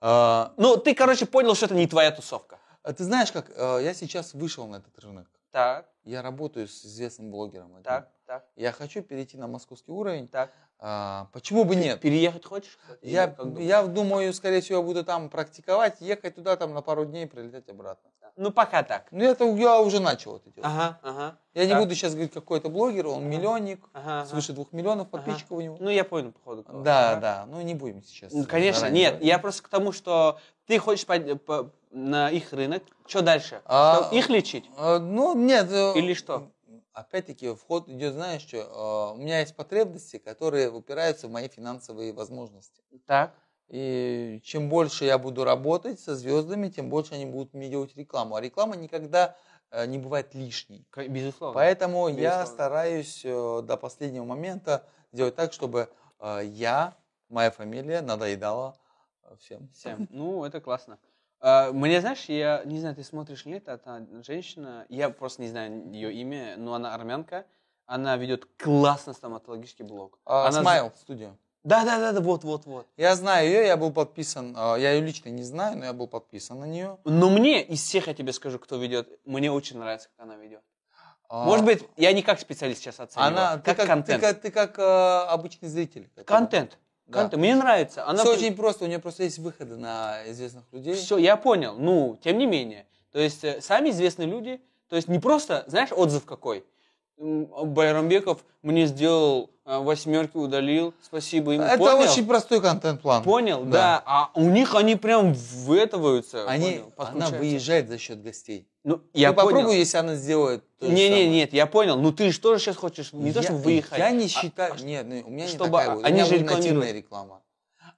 А, Ну, ты, короче, понял, что это не твоя тусовка. а ты знаешь, как э, я сейчас вышел на этот рынок. Так, Я работаю с известным блогером. так, так, Я хочу перейти на московский уровень. так. А, почему бы нет? Переехать хочешь? Я, я думаю, скорее всего, буду там практиковать, ехать туда там на пару дней, прилетать обратно. Ну, пока так. Ну, это я уже начал это делать. Ага, ага. я не так. буду сейчас говорить, какой это блогер, он Ага. миллионник, Ага, ага. свыше двух миллионов Ага. подписчиков у него. Ну, я понял, походу. да, Ага. да, ну не будем сейчас. Ну, конечно, нет. говорить. Я просто к тому, что ты хочешь под- по- на их рынок. Что дальше? А, Что, их лечить? Э, ну, нет. э, Или что? Опять-таки, вход идет, знаешь, что э, у меня есть потребности, которые упираются в мои финансовые возможности. Так. И чем больше я буду работать со звездами, тем больше они будут мне делать рекламу. А реклама никогда э, не бывает лишней. Безусловно. Поэтому я Безусловно. стараюсь э, до последнего момента сделать так, чтобы э, я, моя фамилия надоедала всем. Всем. Ну, это классно. А, Мне, знаешь, я не знаю, ты смотришь нет, это женщина, я просто не знаю ее имя, но она армянка, она ведет классный стоматологический блог. А, Она Смайл студия. Да, да, да, да, вот, вот, вот. Я знаю ее, я был подписан, э, я ее лично не знаю, но я был подписан на нее. Но мне из всех, я тебе скажу, кто ведет, мне очень нравится, как она ведет. А, Может быть, я не как специалист сейчас оцениваю, она, ты как, как, контент. Ты как, ты как, э, обычный зритель. который- Контент. Да. Контент. Мне нравится. Она Все очень просто, у нее просто есть выходы на известных людей. Все, я понял. Ну, тем не менее. То есть, э, сами известные люди, то есть не просто, знаешь, отзыв какой. Байрамбеков мне сделал э, восьмерки, удалил, спасибо ему. Это понял? очень простой контент-план. Понял, да. А у них они прям вэтываются. Они, понял, она выезжает за счет гостей. Ну, я Ты попробуй, понял. если она сделает то Не, не, нет, я понял. Ну ты же тоже сейчас хочешь не то, Я- чтобы выехать. Я не а- считаю, а нет, ну, у меня чтобы не такая, вот. у они меня же нативная рекламируют. реклама.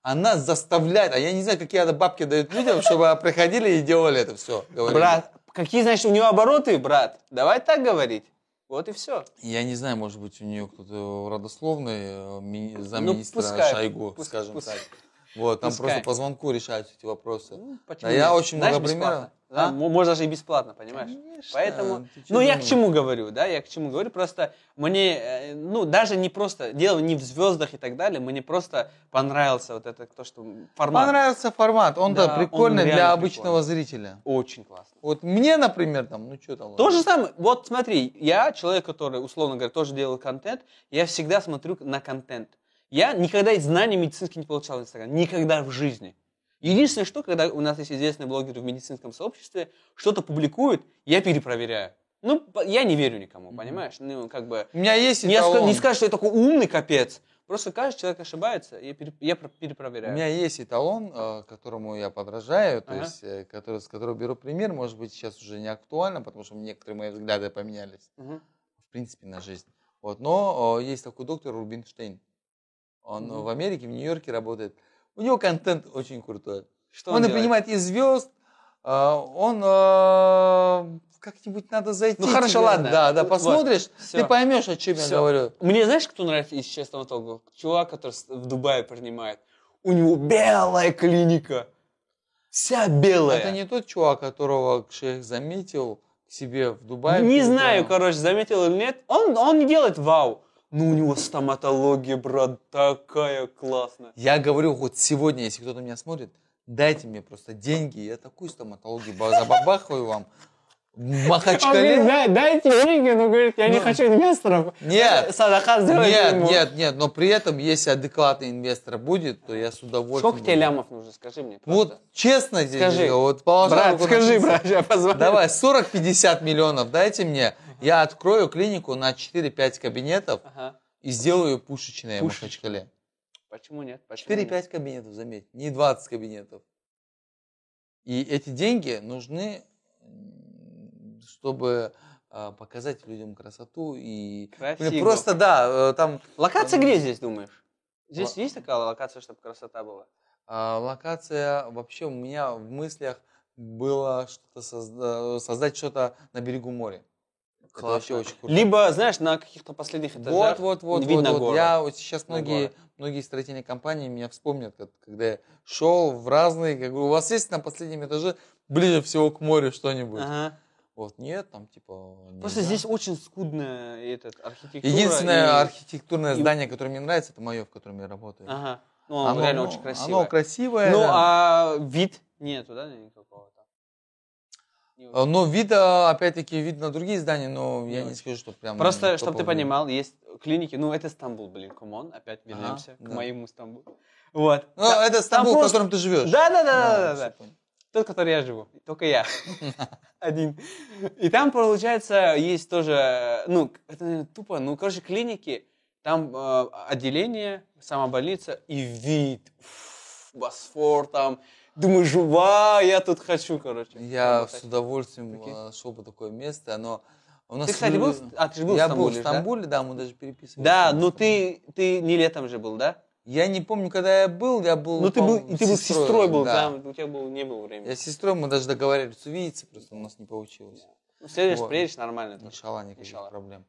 Она заставляет, а я не знаю, какие она бабки дают людям, чтобы приходили и делали это все. Брат, какие, значит, у него обороты, брат? Давай так говорить. Вот и все. Я не знаю, может быть, у нее кто-то родословный, э, ми- замминистра Ну, пускай, Шойгу, пусть- скажем пускай. так. Вот, там Пускай. просто по звонку решаются эти вопросы. Ну, Да почему я очень Знаешь, много примеров. бесплатно. Да, А? м- Может, даже и бесплатно, понимаешь? Конечно, Поэтому, ну, я к чему говорю, да, я к чему говорю, просто мне, э, ну, даже не просто, дело не в звездах и так далее, мне просто понравился вот это, то, что формат Понравился формат, он-то Да, прикольный он для обычного прикольный. зрителя. очень классно. Вот мне, например, там, ну что там. То же самое, вот смотри, я человек, который, условно говоря, тоже делал контент, я всегда смотрю на контент. Я никогда знаний медицинских не получал в Инстаграме, никогда в жизни. Единственное, что, когда у нас есть известные блогеры в медицинском сообществе, что-то публикуют, я перепроверяю. Ну, я не верю никому, понимаешь? Ну, как бы... У меня есть Не, ска- эталон. не скажешь, что я такой умный капец. Просто каждый человек ошибается, я, пере- я про- У перепроверяю. меня есть эталон, э, которому я подражаю, то Ага. есть, э, который, с которого беру пример, может быть, сейчас уже не актуально, потому что некоторые мои взгляды поменялись, Мгм. в принципе, на жизнь. Вот, но э, есть такой доктор Рубинштейн. Он Мгм. в Америке, в Нью-Йорке работает. У него контент очень крутой. Что он, он и делает? принимает из звезд, э, он э, как-нибудь надо зайти. Ну, хорошо, тебе. ладно. Да, да, Вот, посмотришь, всё. ты поймешь, о чем я Всё. говорю. Мне знаешь, кто нравится из сейчас стоматологов? Чувак, который в Дубае принимает. У него белая клиника. Вся белая. Это не тот чувак, которого шейх заметил к себе в Дубае. Не знаю, короче, заметил или нет. Он, он не делает вау. Но у него стоматология, брат, такая классная. Я говорю, вот сегодня, если кто-то меня смотрит, дайте мне просто деньги, я такую стоматологию ба- забабахаю вам. В Махачкале. дайте деньги, но говорит, я не хочу инвесторов. Нет, Садаха нет, нет, нет, но при этом, если адекватный инвестор будет, то я с удовольствием. Сколько тебе лямов нужно, скажи мне Вот честно здесь, Скажи. вот положа Брат, скажи, брат, я позвоню. Давай, 40-50 миллионов дайте мне, я открою клинику на 4-5 кабинетов Ага. и сделаю пушечное в Пушечное. Махачкале. Почему нет? Почему нет? 4-5 кабинетов, заметь, не 20 кабинетов. И эти деньги нужны, чтобы а, показать людям красоту и Блин, Красиво. просто да, э, там Локация где здесь, думаешь? Здесь Ла- есть такая локация, чтобы красота была? А, локация вообще у меня в мыслях было что-то созда- создать что-то на берегу моря. Это вообще Классно. очень круто. Либо, знаешь, на каких-то последних Вот, этажах вот, вот, видно вот, вот. город. Я вот сейчас На многие, многие строительные компании меня вспомнят, как- когда я шел в разные, как бы, у вас есть на последнем этаже ближе всего к морю что-нибудь? Ага. Вот, нет, там типа... Просто нельзя. здесь очень скудная этот, архитектура. Единственное и- архитектурное и- здание, которое мне нравится, это мое, в котором я работаю. Ага. Ну, оно, реально очень красивое. Оно красивое. Ну, да. а вид нету, да, никакого Но вид, а, опять-таки, вид на другие здания, но я Не не скажу, что прям... Просто, чтобы ты понимал, есть клиники, ну, это Стамбул, блин, come on, опять вернемся к моему Стамбулу. Вот. Ну, это там Стамбул, в котором ты живешь. Да, да, да, да, да, всё да. понял. Тот, который я живу, только я. Один. И там, получается, есть тоже, ну, это наверное, тупо, ну, короче, клиники, там э, отделение, сама больница и вид, Уф, Босфор там. Думаю, жува, я тут хочу, короче. Я с удовольствием э, шел бы такое место, но у нас... Ты, кстати, был, в- а, ты же был я в был в Стамбуле, да? Стамбуле, да, мы даже переписывались. Да, но ты, ты не летом же был, да? Я не помню, когда я был, я был... Ну ты был, и ты был с сестрой был, да. там у тебя был, не было времени. Я с сестрой, мы даже договаривались увидеться, просто у нас не получилось. Ну, следуешь, Вот. приедешь, нормально. Иншалла, никаких Иншалла. проблем.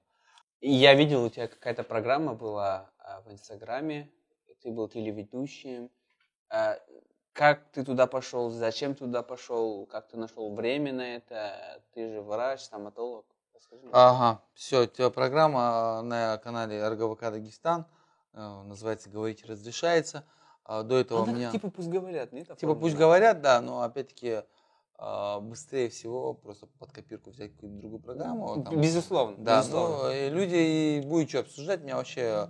Я видел, у тебя какая-то программа была а, в Инстаграме, ты был телеведущим. А, как ты туда пошел, зачем туда пошел, как ты нашел время на это? Ты же врач, стоматолог. Расскажи. Ага, все, у тебя программа на канале РГВК Дагестан, э, называется «Говорите, разрешается». А, До этого у Она меня... типа пусть говорят, нет? Типа оформлена? пусть говорят, да, но опять-таки а, быстрее всего просто под копирку взять какую-нибудь другую программу. там. Безусловно. Да, безусловно. ну люди и будет что обсуждать. Меня вообще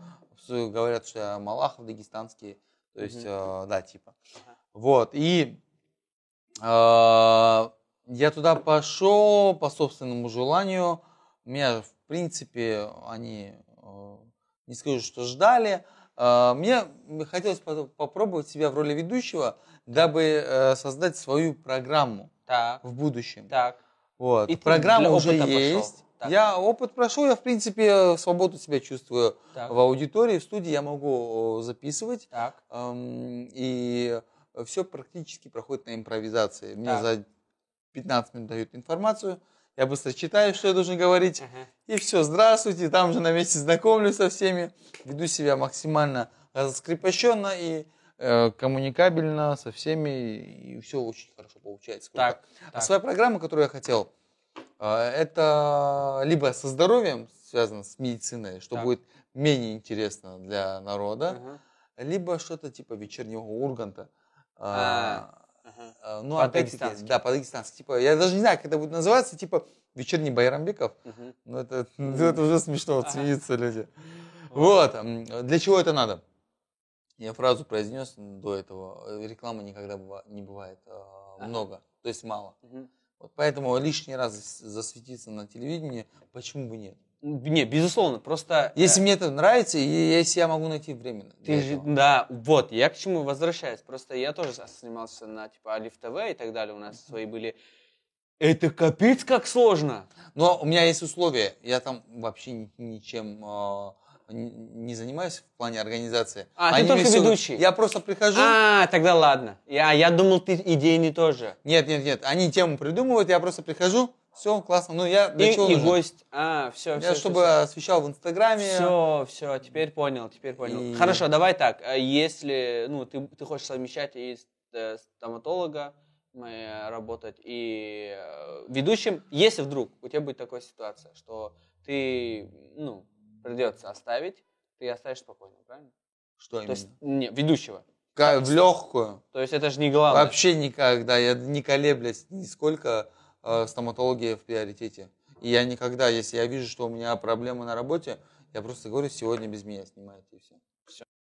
говорят, что я Малахов дагестанский. То есть, э, да, типа. Ага. Вот, и э, я туда пошел по собственному желанию. Меня, в принципе, они, э, не скажу, что ждали. Э, Мне хотелось по- попробовать себя в роли ведущего, дабы э, создать свою программу Так, в будущем. так. Вот. И Программа уже пошел. есть. Так. Я опыт прошел, я в принципе свободу себя чувствую Так. в аудитории, в студии я могу записывать, Так. эм, и все практически проходит на импровизации. Мне Так. за 15 минут дают информацию, я быстро читаю, что я должен говорить, Ага. и все, здравствуйте, там же на месте знакомлюсь со всеми, веду себя максимально раскрепощенно и э, коммуникабельно со всеми, и все очень хорошо получается. Так. А так. своя программа, которую я хотел, э, это либо со здоровьем связано с медициной, что Так. будет менее интересно для народа, Ага. либо что-то типа вечернего Урганта. А, А, ага. а, ну, опять-таки, да, по-дагестански. Типа, я даже не знаю, как это будет называться, типа вечерний Байрамбеков. Мгм. Ну, это, это уже смешно, вот Ага. смеются люди. Вот, для чего это надо? Я фразу произнес до этого. э, Рекламы никогда не бывает Ага. много, то есть мало. Вот поэтому лишний раз зас- засветиться на телевидении, почему бы нет? Не, безусловно, просто... Если э, мне это нравится, и если я могу найти время. Ты же, этого. да, вот, я к чему возвращаюсь. Просто я тоже снимался на, типа, Алиф ТВ и так далее, у нас свои были. Это капец как сложно. Но у меня есть условия. Я там вообще ни- ничем э, не не занимаюсь в плане организации. А, ты Они только мне всё- ведущий? Я просто прихожу. А, тогда ладно. Я, я думал, ты идейный тоже. Нет, нет, нет. Они тему придумывают, я просто прихожу. Все, классно. Ну, я для И, чего и нужен? гость. А, все, Я все. чтобы освещал в Инстаграме. Все, все, теперь понял, теперь понял. И- Хорошо, давай так. а Если ну, ты, ты хочешь совмещать и э, стоматолога э, работать, и э, ведущим, если вдруг у тебя будет такая ситуация, что ты, ну, придется оставить, ты оставишь спокойно, правильно? Что То есть, именно? не, ведущего. Ка- В легкую. То есть это же не главное. Вообще никогда. Я не колеблясь нисколько. Э, Стоматология в приоритете. И я никогда, если я вижу, что у меня проблемы на работе, я просто говорю, сегодня без меня снимайте и все.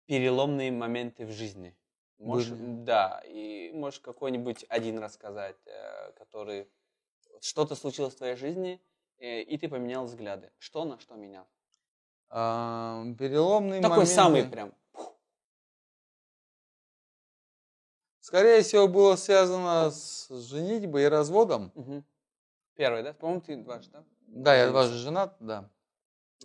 Переломные моменты в жизни. Можешь, Были. да, и можешь какой-нибудь один рассказать, э, который что-то случилось в твоей жизни, э, и ты поменял взгляды. Что на что менял? переломный Такой момент. самый прям. Скорее всего, было связано с женитьбой и разводом. Мгм. Первый, да? По-моему, ты дважды, да? Да, я дважды женат, да.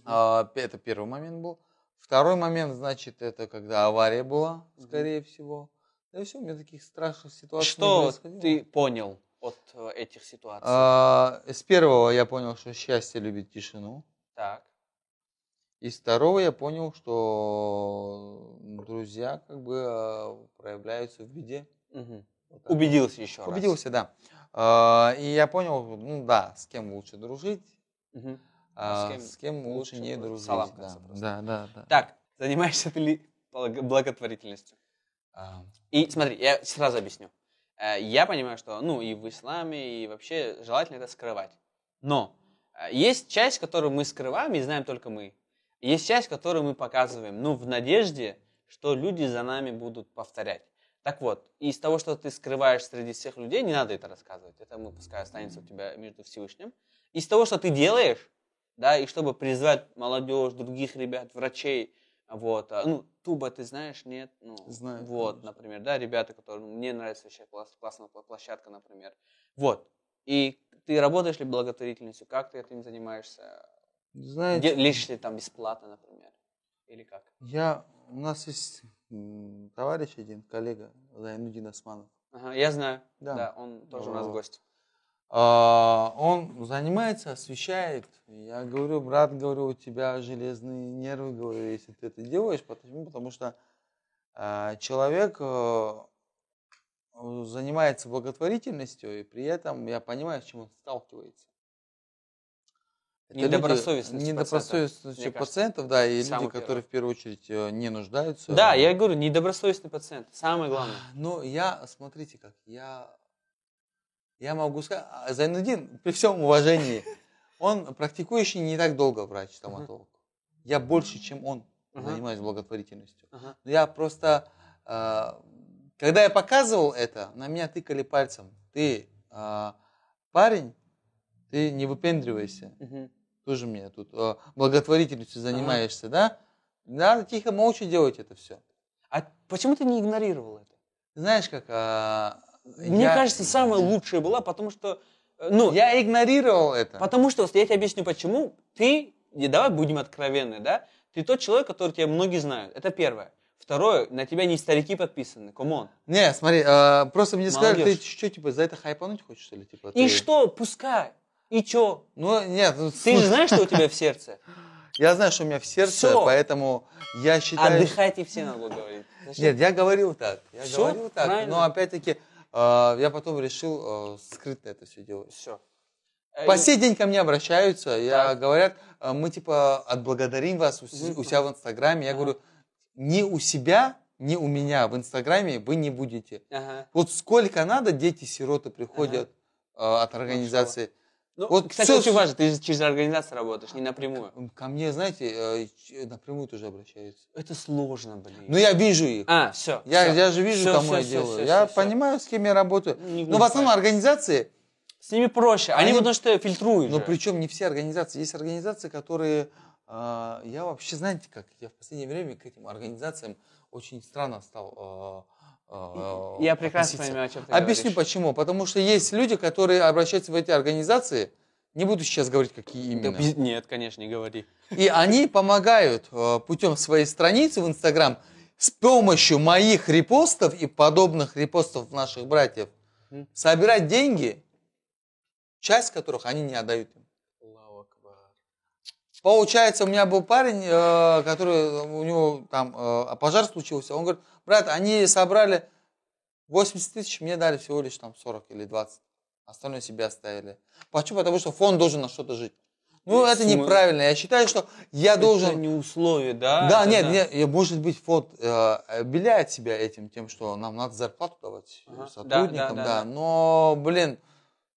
А, п- это первый момент был. Второй момент, значит, это когда авария была, скорее всего. Да и все, у меня таких страшных ситуаций Что ты понял от э, этих ситуаций? А, с первого я понял, что счастье любит тишину. Так. И с второго я понял, что друзья как бы а, проявляются в беде. Мгм. Вот так. Убедился еще раз. Убедился, да. А, И я понял, ну да, с кем лучше дружить, Мгм. а с кем с кем лучше лучше не дружить. саламкаться Да, да, да. да. Так, занимаешься ты ли благ- благотворительностью? А, И смотри, я сразу объясню. Э, Я понимаю, что ну и в исламе, и вообще желательно это скрывать. Но э, есть часть, которую мы скрываем и знаем только мы. Есть часть, которую мы показываем, ну, в надежде, что люди за нами будут повторять. Так вот, из того, что ты скрываешь среди всех людей, не надо это рассказывать. Это мы, пускай останется у тебя между Всевышним. Из того, что ты делаешь, да, и чтобы призвать молодежь, других ребят, врачей, вот, а, ну, Туба, ты знаешь, нет? Ну, Знаю, Вот, конечно. например, да, ребята, которые, ну, мне нравится вообще класс, классная площадка, например. Вот. И ты работаешь ли благотворительностью? Как ты этим занимаешься? Знаете, Де- Лишь ли там бесплатно, например? Или как? я, у нас есть товарищ один, коллега, Зайнудин Османов. Ага, я знаю. Да. Да. он тоже у нас гость. А, Он занимается, освещает. Я говорю, брат, говорю, у тебя железные нервы, говорю, если ты это делаешь. Почему? Потому что а, человек э, занимается благотворительностью, и при этом я понимаю, с чем он сталкивается. Это люди- Недобросовестностью Недобросовестностью пациентов, пациентов, да, и Самое люди, которые в первую очередь э, не нуждаются. Да, я говорю, недобросовестный пациент. Самое главное. Ну, я, смотрите как, я, я могу сказать, а, Зайнудин, при всем уважении, он практикующий не так долго врач-стоматолог. Я больше, чем он, занимаюсь благотворительностью. Но я просто, э, когда я показывал это, на меня тыкали пальцем. Ты э, парень, ты не выпендривайся. Мгм. Тоже мне тут э, благотворительностью занимаешься, да? Надо тихо, молча делать это все. А почему ты не игнорировал это? Знаешь, как... а, Мне я- кажется, самая лучшая была, потому что, э, ну, Я игнорировал это. Потому что, я тебе объясню почему. Ты, и давай будем откровенны, да? Ты тот человек, который тебя многие знают. Это первое. Второе, на тебя не старики подписаны. Come on. Не, смотри, а, просто мне сказали, Молодежь. ты что, типа, за это хайпануть хочешь, что ли? Типа, И ты- что, пускай. И чё? Ну, нет, ну, Ты же знаешь, что у тебя в сердце? я знаю, что у меня в сердце, Всё. поэтому я считаю... Отдыхайте все, надо было говорить. Зачем? Нет, я говорил так, я Всё, говорил так, правильно. но опять-таки а, я потом решил а, скрытно это все делать. Все. По сей день ко мне обращаются, я Так. говорят, а, мы типа отблагодарим вас у, у себя в Инстаграме. Я Ага. говорю, ни у себя, ни у меня в Инстаграме вы не будете. Ага. Вот сколько надо, дети-сироты приходят а, от организации. Ну, Вот кстати, всё очень важно, ты через организацию работаешь, не напрямую. Ко мне, знаете, э, ч- напрямую тоже обращаются. Это сложно, блин. Но я вижу их. А, все. я, я же вижу, кому я делаю. я понимаю, с кем я работаю. Не Но в основном организации, С ними проще. Они, Они- потому что фильтруют но же. причем не все организации. Есть организации, которые... а, я вообще, знаете как, я в последнее время к этим организациям очень странно стал а, Я прекрасно понимаю, о чем ты Объясню говоришь. почему. Потому что есть люди, которые обращаются в эти организации, не буду сейчас говорить, какие Да именно. пиз- Нет, конечно, не говори. И они помогают э, путем своей страницы в Инстаграм с помощью моих репостов и подобных репостов наших братьев собирать деньги, часть которых они не отдают им. Получается, у меня был парень, э, который, у него там э, пожар случился, он говорит, брат, они собрали 80 тысяч, мне дали всего лишь там 40 или 20. Остальное себе оставили. Почему? Потому что фонд должен на что-то жить. Ну, это Смы- неправильно. Я считаю, что я Это должен... не условие, да? Да, Это нет, да. нет, может быть, фонд э, обеляет себя этим, тем, что нам надо зарплату давать Ага. сотрудникам, Да, да, да, да, да. но, блин,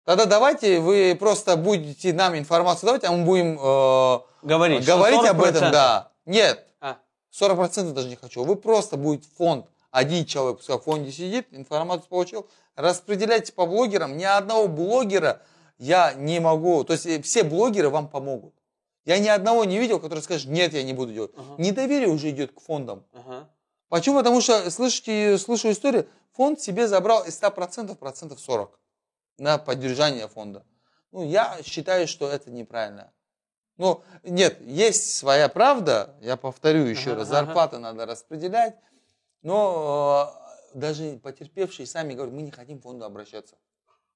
тогда давайте вы просто будете нам информацию давать, а мы будем э, Говорить, говорить об 40%. этом, да. Нет, А, 40% даже не хочу. Вы просто будет фонд, один человек, пускай в фонде сидит, информацию получил, распределяйте по блогерам. Ни одного блогера я не могу, то есть э, все блогеры вам помогут. Я ни одного не видел, который скажет, нет, я не буду делать. Ага. Недоверие уже идет к фондам. ага. Почему? Потому что, слышите, слышу историю, фонд себе забрал из 100% процентов 40 на поддержание фонда. Ну, я считаю, что это неправильно. Ну, нет, есть своя правда, я повторю еще Ага, раз, ага. зарплаты надо распределять, но даже потерпевшие сами говорят, мы не хотим в фонду обращаться.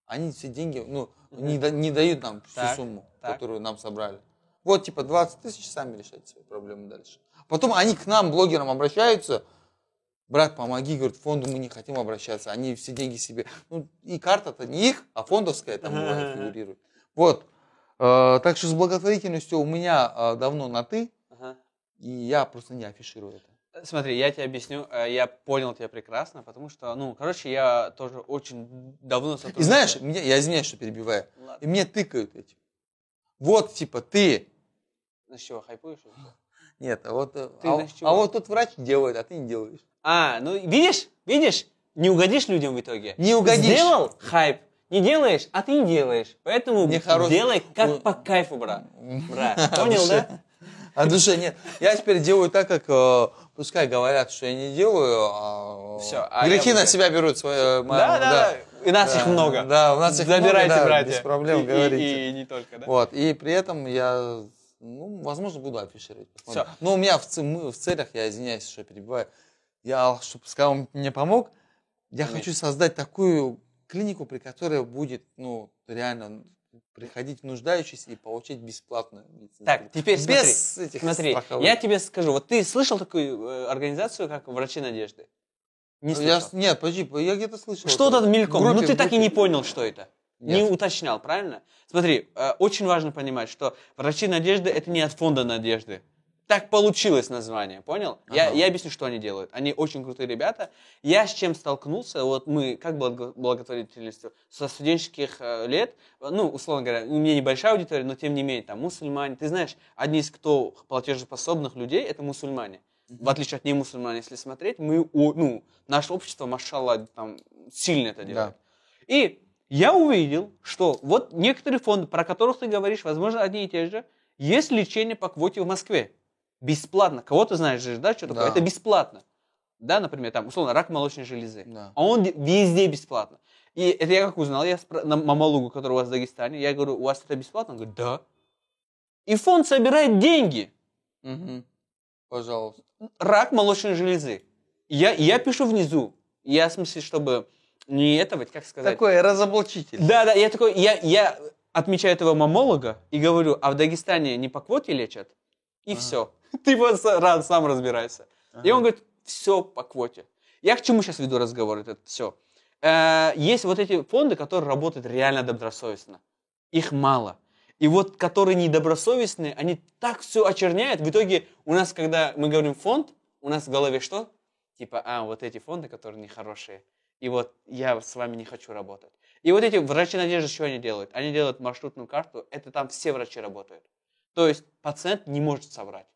Они все деньги, ну, не, да- не дают нам всю Так, сумму, так. которую нам собрали. Вот, типа, 20 тысяч, сами решайте свои проблемы дальше. Потом они к нам, блогерам, обращаются, брат, помоги, говорит, в фонду мы не хотим обращаться, они все деньги себе, ну, и карта-то не их, а фондовская там бывает, фигурирует. Вот, Э, так что с благотворительностью у меня э, давно на ты, Ага. и я просто не афиширую это. Смотри, я тебе объясню, э, я понял тебя прекрасно, потому что, ну, короче, я тоже очень давно И сотрудничаю. знаешь, меня, я извиняюсь, что перебиваю, Ладно. и мне тыкают этим. Вот, типа, ты, Ну, чего, хайпуешь? Нет, а вот, э, а, а вот тут врач делает, а ты не делаешь. А, ну, видишь, видишь, не угодишь людям в итоге. Не угодишь. Сделал хайп, не делаешь, а ты не делаешь. Поэтому Нехорош- делай как Ну, по кайфу, брат. Брат, От понял, да? От души нет. Я теперь делаю так, как э, пускай говорят, что я не делаю, а Всё, а грехи на себя берут. Свои, Да, да, да. И нас Да, их много. да, у нас их Забирайте, много, да, братья. без проблем, И- и- говорите. И, не только, да? Вот, и при этом я, ну, возможно, буду афишировать. Всё. Но у меня в, мы- в целях, я извиняюсь, что перебиваю, я, чтобы сказал, мне помог, я Конечно. хочу создать такую клинику, при которой будет, ну, реально приходить нуждающийся и получить бесплатную медицинскую. Так, теперь Без этих Смотри, страховых. я тебе скажу, вот ты слышал такую э, организацию, как Врачи Надежды? Не Ну, Я, слышал. с- нет, подожди, я где-то слышал. Что-то это. мельком. В группе, ну ты в так и группе. не понял, что это. Не Нет. уточнял, правильно? Смотри, э, очень важно понимать, что Врачи Надежды это не от фонда Надежды. Так получилось название, понял? Я, Ага. я объясню, что они делают. Они очень крутые ребята. Я с чем столкнулся, вот мы, как благо- благотворительностью, со студенческих э, лет, ну, условно говоря, у меня небольшая аудитория, но тем не менее, там, мусульмане. Ты знаешь, одни из кто платежеспособных людей, это мусульмане. В отличие от немусульман, если смотреть, мы, ну, наше общество, машалла, там, сильно это делает. И я увидел, что вот некоторые фонды, про которых ты говоришь, возможно, одни и те же, есть лечение по квоте в Москве. Бесплатно. Кого ты знаешь же, да, что такое? Да. Это бесплатно. Да, например, там, условно, рак молочной железы. Да. А он де- везде бесплатно. И это я как узнал, я спро- на мамалугу, который у вас в Дагестане, я говорю, у вас это бесплатно? Он говорит, да. И фонд собирает деньги. Мгм. Пожалуйста. Рак молочной железы. Я, я пишу внизу. Я в смысле, чтобы не этого, как сказать. Такой разоблачитель. Да, да, я такой, я, я отмечаю этого мамолога и говорю, а в Дагестане не по квоте лечат? И Ага. все. Ты вот с- рад, сам разбирайся. И он говорит, все по квоте. Я к чему сейчас веду разговор, это все. есть вот эти фонды, которые работают реально добросовестно. Их мало. И вот, которые недобросовестные, они так все очерняют. В итоге у нас, когда мы говорим фонд, у нас в голове что? Типа, а, вот эти фонды, которые нехорошие. И вот я с вами не хочу работать. И вот эти врачи надежды, что они делают? Они делают маршрутную карту, это там все врачи работают. То есть пациент не может соврать.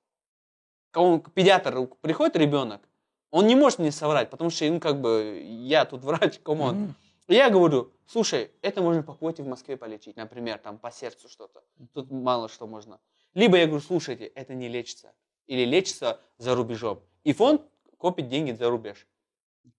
Он к педиатру приходит ребенок, он не может мне соврать, потому что, ну, как бы, я тут врач. Мгм. И Я говорю, слушай, это можно по квоте в Москве полечить, например, там по сердцу что-то. Тут мало что можно. Либо я говорю, слушайте, это не лечится. Или лечится за рубежом. И фонд копит деньги за рубеж.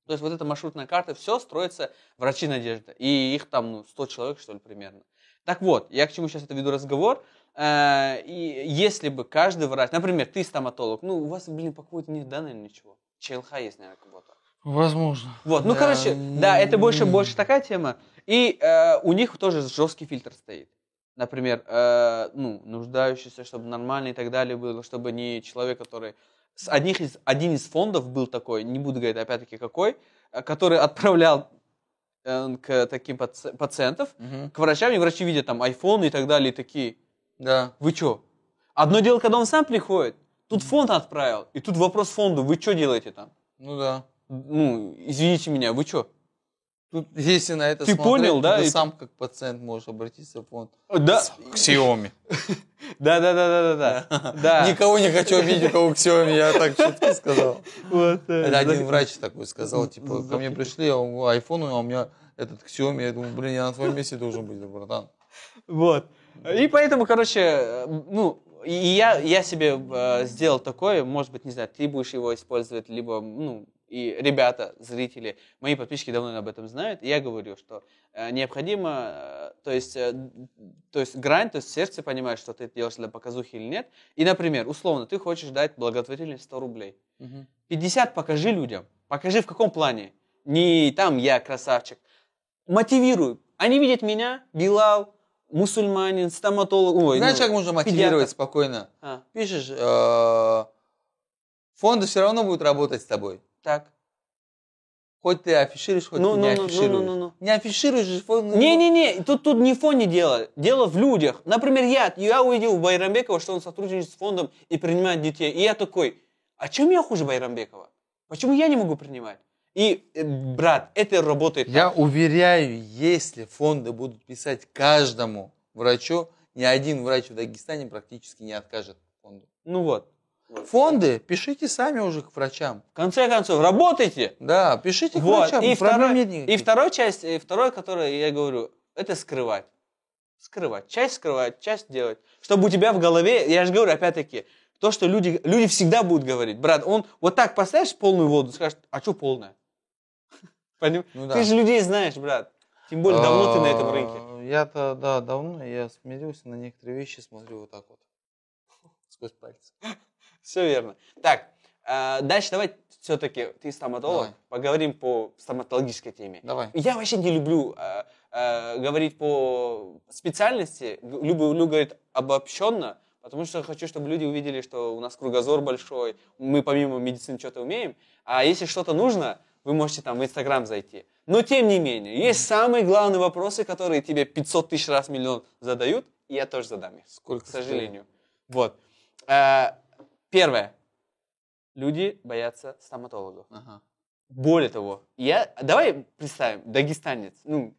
То есть вот эта маршрутная карта, все строится врачи надежды. И их там ну, 100 человек, что ли, примерно. Так вот, я к чему сейчас это веду разговор. Э, И если бы каждый врач, например, ты стоматолог, ну, у вас, блин, по квоте нет, да, наверное, ничего. ЧЛХ есть, наверное, кого-то. Возможно. Вот, ну, Да, короче, да, это больше, больше такая тема. И э, у них тоже жесткий фильтр стоит. Например, э, ну, нуждающийся, чтобы нормально и так далее было, чтобы не человек, который... С одних из, один из фондов был такой, не буду говорить опять-таки какой, э, который отправлял э, к таким паци- пациентов, Мгм. к врачам, и врачи видят там iPhone и так далее, и такие, Да. вы чё? Одно дело, когда он сам приходит, тут фонд отправил, и тут вопрос фонду, вы что делаете там? Ну да. Ну, извините меня, вы чё? Тут, если на это Ты смотреть, понял, да? Ты И- сам как пациент можешь обратиться в фонд. Да, К Xiaomi. да, да, да, да, да, да. Да. Никого не хочу обидеть, у кого к Xiaomi, я так шутки сказал. Вот, э, Это один врач такой сказал, типа, ко мне пришли, а у айфон, а у меня этот Xiaomi, я думаю, блин, я на твоем месте должен быть, братан. Вот. И поэтому, короче, ну, и я, я себе э, сделал такое, может быть, не знаю, ты будешь его использовать, либо, ну, и ребята, зрители, мои подписчики давно об этом знают, и я говорю, что э, необходимо, э, то есть, э, то есть грань, то есть сердце понимает, что ты это делаешь для показухи или нет. И, например, условно, ты хочешь дать благотворительность 100 рублей. 50 покажи людям. Покажи в каком плане. Не там я красавчик. Мотивирую. Они видят меня, Билал, мусульманин, стоматолог. Ой, Знаешь, ну, как можно мотивировать педиатр. спокойно? А, Пишешь, э, фонды все равно будут работать с тобой. Так. Хоть ты афишируешь, хоть Ну, ты ну, не ну, ну, афишируешь. ну, ну, ну. Не афишируешь же фонды. Не-не-не, тут, тут не в фонде дело, дело в людях. Например, я, я увидел у Байрамбекова, что он сотрудничает с фондом и принимает детей. И я такой, а чем я хуже Байрамбекова? Почему я не могу принимать? И, э, брат, это работает. Я уверяю, если фонды будут писать каждому врачу, ни один врач в Дагестане практически не откажет фонду. Ну вот. Фонды пишите сами уже к врачам. В конце концов, работайте. Да, пишите к Вот. врачам. И, второй, нет и второй часть, и второй, который я говорю, это скрывать. Скрывать. Часть скрывать, часть делать. Чтобы у тебя в голове, я же говорю, опять-таки, то, что люди, люди всегда будут говорить, брат, он вот так поставишь полную воду, скажешь, а что полная? Ну да. Ты же людей знаешь, брат. Тем более, давно ты на этом рынке. А, Я-то, да, давно, я смирился на некоторые вещи, смотрю вот так вот. Сквозь пальцы. Все верно. Так, а, дальше давай все-таки, ты стоматолог, Давай. поговорим по стоматологической теме. Давай. Я вообще не люблю э, э, говорить по специальности, люблю, люблю говорить обобщенно, потому что хочу, чтобы люди увидели, что у нас кругозор большой, мы помимо медицины что-то умеем, а если что-то нужно, вы можете там в Инстаграм зайти. Но тем не менее, есть самые главные вопросы, которые тебе 500 тысяч раз миллион задают, и я тоже задам их, Сколько к сожалению. Вот. Э, первое. Люди боятся стоматологов. Ага. Более того, я, давай представим, дагестанец, ну,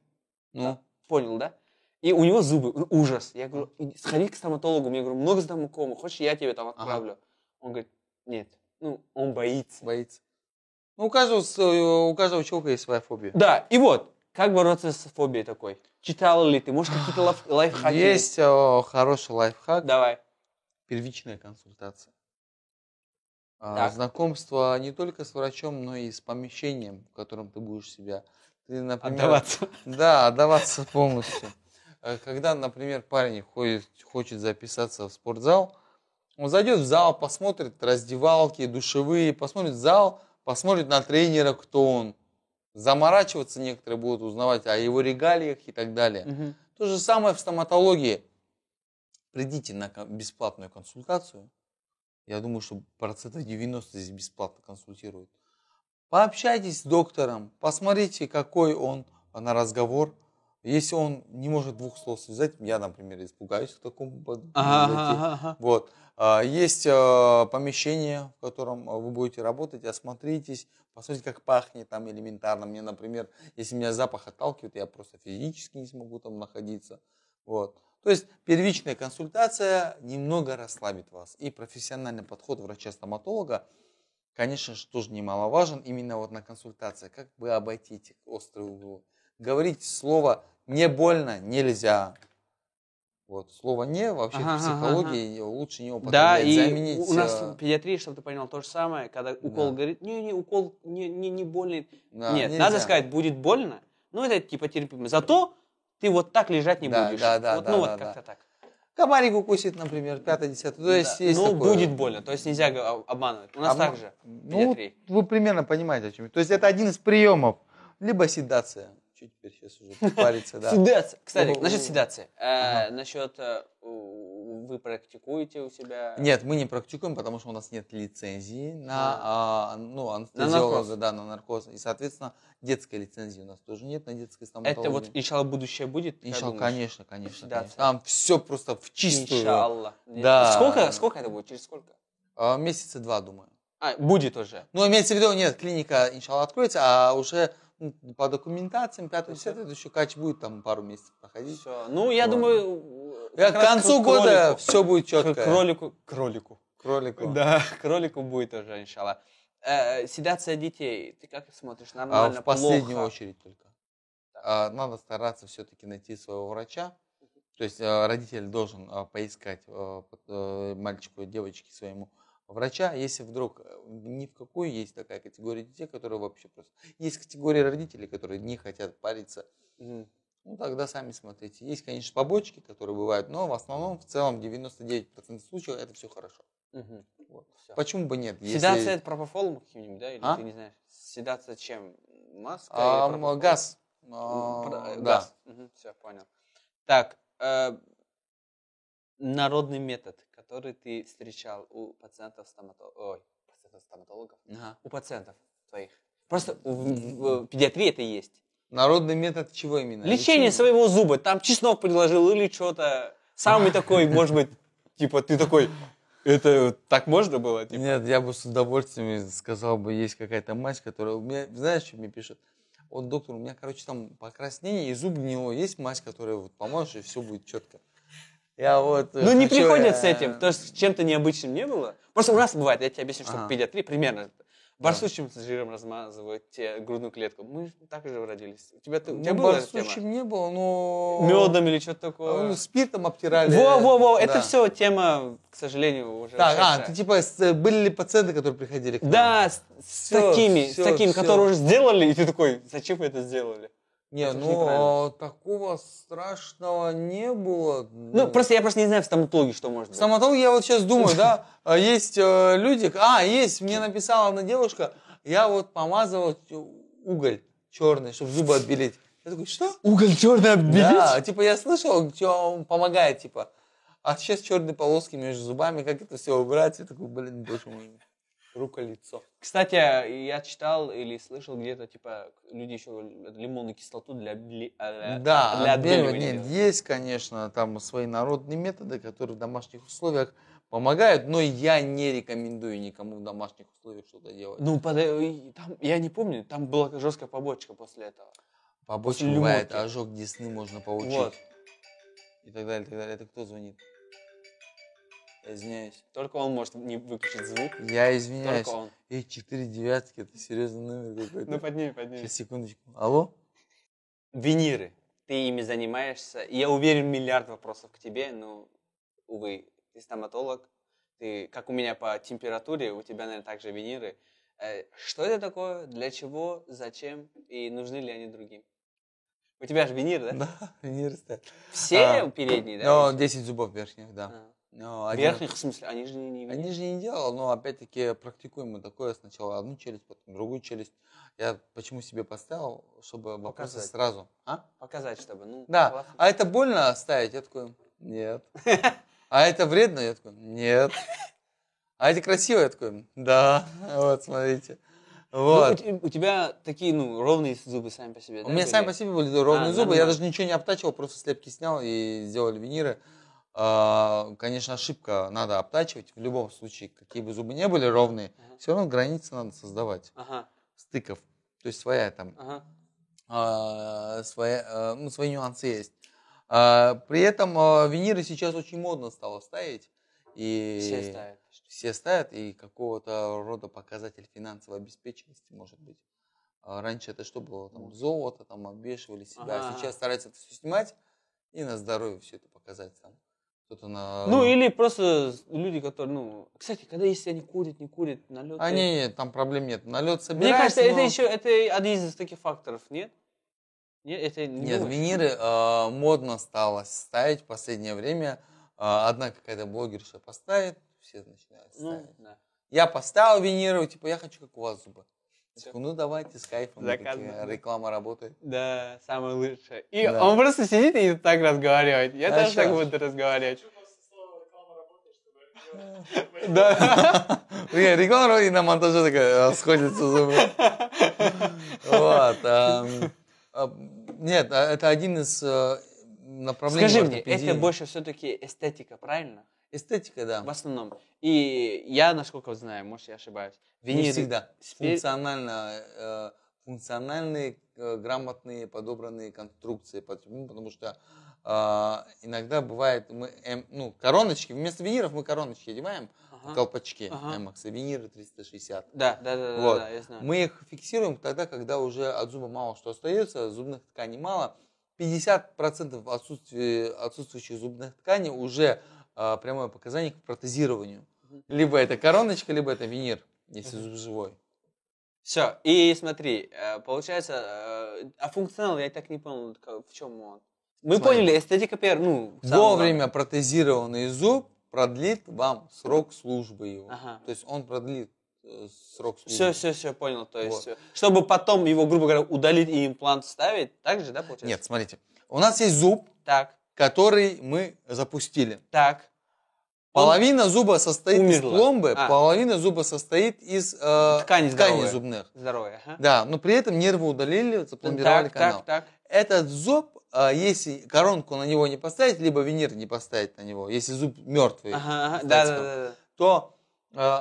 Ну, понял, да? И у него зубы, ужас. Я говорю, «Иди, сходи к стоматологу, я говорю, много знакомых, хочешь, я тебе там отправлю? Он говорит, нет, ну, он боится. боится. Ну, у каждого, с- у каждого человека есть своя фобия. Да, и вот, как бороться с фобией такой? Читал ли ты, может, какие-то лайф- лайфхаки? Есть э, хороший лайфхак. Давай. Первичная консультация. А, Так. Знакомство не только с врачом, но и с помещением, в котором ты будешь себя. Ты, например, Отдаваться. Да, отдаваться полностью. Э, Когда, например, парень ходит, хочет записаться в спортзал, он зайдет в зал, посмотрит раздевалки, душевые, посмотрит зал, посмотрит на тренера, кто он. Заморачиваться некоторые будут узнавать о его регалиях и так далее. Мгм. То же самое в стоматологии. Придите на бесплатную консультацию. Я думаю, что процентов 90 здесь бесплатно консультируют. Пообщайтесь с доктором, посмотрите, какой он на разговор. Если он не может двух слов связать, я, например, испугаюсь к такому под- Ага, подойти. ага, ага. Вот. А, Есть э, помещение, в котором э, вы будете работать, осмотритесь, посмотрите, как пахнет там элементарно. Мне, например, если меня запах отталкивает, я просто физически не смогу там находиться. Вот. То есть первичная консультация немного расслабит вас. И профессиональный подход врача-стоматолога, конечно же, тоже немаловажен именно вот на консультации. Как бы обойти эти острые углы. Говорить слово «не больно» нельзя. Вот, слово «не» вообще Ага, в ага, психологии лучше не Да, употреблять. и заменить, у нас э, в педиатрии, чтобы ты понял, то же самое, когда укол Да. говорит, не-не, укол не, не, не больный. да, Нет, нельзя. надо сказать, будет больно, но это типа терпимо. Зато ты вот так лежать не Да, будешь. да, да, вот, да, ну да, вот да. как-то так. Комарик укусит, например, пятое, десятое. То есть Да, есть ну, такое. будет больно, то есть нельзя обманывать. У нас Обма- так же Ну, вы примерно понимаете, о чем я. То есть это один из приемов. Либо седация. Чуть теперь сейчас уже париться, да. Седация. Кстати, насчет седации. Э. Насчет э, вы практикуете у себя? Нет, мы не практикуем, потому что у нас нет лицензии на, а, ну, анестезиолога, наркоз. да, на наркоз. И, соответственно, детской лицензии у нас тоже нет на детской Это стоматологии. вот, иншалла, будущее будет? Иншалла, конечно, конечно, Седация. конечно. Там все просто в чистую. Иншалла. Да. Сколько, сколько это будет? Через сколько? А, Месяца два, думаю. А, будет уже. Ну, имеется в виду, нет, клиника, иншалла, откроется, а уже ну, по документациям, 5 10 это еще кач будет там пару месяцев проходить. Всё. Ну, я Вот. думаю... К концу года все будет четко. кролику. Кролику. Кролику. Да, кролику будет уже, иншалла. Э, седация детей. Ты как смотришь? А Нормально, в последнюю плохо? очередь только. А, надо стараться все-таки найти своего врача. То есть а, родитель должен а, поискать э, мальчику и девочке своему врача, если вдруг э, ни в какую есть такая категория детей, которые вообще просто... Есть категория родителей, которые не хотят париться. Мгм. Ну, тогда сами смотрите. Есть, конечно, побочки, которые бывают, но в основном, в целом, 99% случаев это все хорошо. Мгм. Вот. Всё. Почему бы нет? Если- Седация это пропофолом каким-нибудь, да? Или А? ты не знаешь? Седация чем? маска А, и м, пропуск- газ. Про- А, э, Да. газ. все, понял. Так, э, народный метод, который ты встречал у пациентов стоматологов, ой, пациентов стоматологов, Ага. у пациентов твоих. Просто в, в- в педиатрии это есть. Народный метод чего именно? Лечение своего зуба, там чеснок предложил или что-то. Самый такой, может быть, типа ты такой, это так можно было? Типа? Нет, я бы с удовольствием сказал бы, есть какая-то мазь, которая... Меня, знаешь, что мне пишут? Вот, доктор, у меня, короче, там покраснение и зуб гнилой. Есть мазь, которая вот поможешь, и все будет четко. Я вот... Ну, не хочу, приходят э, с этим, то есть чем-то необычным не было. Просто у нас бывает, я тебе объясню, что Ага. в педиатрии примерно барсучим жиром размазывают те грудную клетку. Мы так же родились. У тебя, у тебя Ну, была барсучим тема? не было, но... Медом или что-то Ну, такое? спиртом обтирали. Во-во-во, это Да. все тема, к сожалению, уже Так, а, ты типа, с- были ли пациенты, которые приходили к нам? Да, с, с Всё, такими, всё, с такими, всё. которые уже сделали, и ты такой, зачем вы это сделали? Не, Это ну, такого страшного не было. Ну, просто я просто не знаю в стоматологии, что может быть. Стоматолог, я вот сейчас думаю, да, а, есть э, люди, а, есть, мне написала одна девушка, я вот помазывал уголь черный, чтобы зубы отбелить. Я такой, что? Уголь черный Да, типа я слышал, что он помогает, типа. А сейчас черные полоски между зубами, как это все убрать? Я такой, блин, боже мой, рука-лицо. Кстати, я читал или слышал где-то, типа, люди еще лимонную кислоту для, обли- а, Да, для отбеливания Нет, делают. есть, конечно, там свои народные методы, которые в домашних условиях помогают, но я не рекомендую никому в домашних условиях что-то делать. Ну, под- и там, я не помню, там была жесткая побочка после этого. Побочка после бывает, лимонки. ожог десны можно получить. Вот. И так далее, и так далее. Это кто звонит? Извиняюсь. Только он может не выключить звук. Я извиняюсь. Только он. Эй, четыре девятки, это серьезный номер какой-то. Ну, подними, подними. Сейчас, секундочку. Алло? Виниры. Ты ими занимаешься. Я уверен, миллиард вопросов к тебе, но, увы, ты стоматолог. Ты, как у меня по температуре, у тебя, наверное, также виниры. Э, Что это такое? Для чего? Зачем? И нужны ли они другим? У тебя же виниры, да? Да, виниры стоят. Все А, передние, да? Или 10 зубов верхних, да. что? Но А. один- Верхних, в смысле, они же не, не Они же не делал, но опять-таки практикуем мы такое. Сначала одну челюсть, потом другую челюсть. Я почему себе поставил, чтобы вопросы Показать. сразу. А? показать, чтобы, ну, Да. классно. А это больно ставить? Я такой, нет. А это вредно? Я такой, нет. А это красиво? Я такой, да. Вот, смотрите. Ну, у, Вот. те- у тебя такие, ну, ровные зубы сами по себе, У да, меня были? сами по себе были ровные А, зубы, я нормально. даже ничего не обтачивал, просто слепки снял и сделали виниры. А, Конечно, ошибка, надо обтачивать в любом случае, какие бы зубы не были ровные, Ага. все равно границы надо создавать, Ага, стыков. То есть своя там, ага. а, своя, а, ну, свои нюансы есть. При этом виниры сейчас очень модно стало ставить. И Все ставят. все ставят, и какого-то рода показатель финансовой обеспеченности может быть. Раньше это что было? Там золото, там обвешивали себя. Ага, Сейчас стараются это все снимать и на здоровье все это показать. Там. Кто-то на... Ну, или просто люди, которые, ну... Кстати, когда если они курят, не курят, налет... А не, не, там проблем нет. Налет Мне собирается, кажется, это но- еще, это один из таких факторов, нет? Нет, это не Нет, думаешь? виниры э, модно стало ставить в последнее время. Э, одна какая-то блогерша поставит, все начинают Ну, ставить. да. Я поставил виниры, типа, я хочу, как у вас зубы. Такой, ну давайте, с кайфом. Такие. Реклама работает. Да, самое лучшее. И Да. он просто сидит и так разговаривает. Я А тоже так буду разговаривать. Да. Не, Реклама и на монтаже такая э, сходится зубы. Вот. эм, э, Нет, а это один из э, направлений Скажи мне, это больше все-таки эстетика, правильно? Эстетика, да. В основном. И я, насколько знаю, может, я ошибаюсь. Не Виниры всегда. спе- Функционально, э, функциональные, э, грамотные, подобранные конструкции. Почему? Потому что э, иногда бывает, мы, эм, ну, короночки, вместо виниров мы короночки одеваем, Ага. колпачки, Ага. эмаксы, виниры 360. Да, да, да, да, Вот. да, я знаю. Мы их фиксируем тогда, когда уже от зуба мало что остается, зубных тканей мало. 50% отсутствия, отсутствующих зубных тканей уже а, прямое показание к протезированию. Либо это короночка, либо это винир, если зуб живой. Все, и смотри, э, получается, э, а функционал я так не понял, в чем он. Мы Смотри. поняли, эстетика первая, ну, Вовремя протезированный зуб продлит вам срок службы его. Ага. То есть он продлит э, срок службы. Все, все, все, понял. То есть, Вот. э, чтобы потом его, грубо говоря, удалить и имплант ставить, так же, да, получается? Нет, смотрите. У нас есть зуб, Так, который мы запустили. так. Половина зуба состоит из Умерла. пломбы, А. половина зуба состоит из э, Ткани здоровые. зубных. Здоровье, ага. Да, но при этом нервы удалили, запломбировали Так, канал. так, так. Этот зуб, э, если коронку на него не поставить, либо винир не поставить на него, если зуб мертвый, Ага, да, да, да, да. то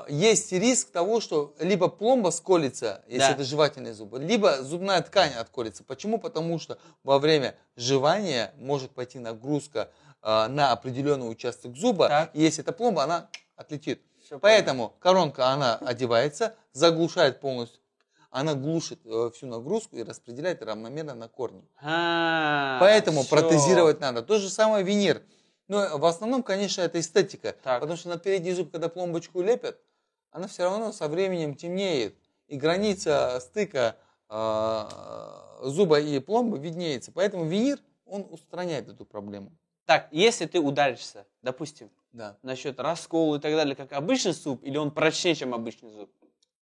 есть риск того, что либо пломба сколется, если Да. это жевательные зубы, либо зубная ткань отколется. Почему? Потому что во время жевания может пойти нагрузка э, на определенный участок зуба, Так. и если это пломба, она отлетит. Всё Поэтому коронка, она одевается, заглушает полностью, она глушит э, всю нагрузку и распределяет равномерно на корни. А, Поэтому всё. протезировать надо. То же самое винир. Но в основном, конечно, это эстетика. Так. Потому что на передний зуб, когда пломбочку лепят, она все равно со временем темнеет. И граница стыка э, зуба и пломбы виднеется. Поэтому винир, он устраняет эту проблему. Так, если ты ударишься, допустим, Да. насчет раскола и так далее, как обычный зуб, или он прочнее, чем обычный зуб?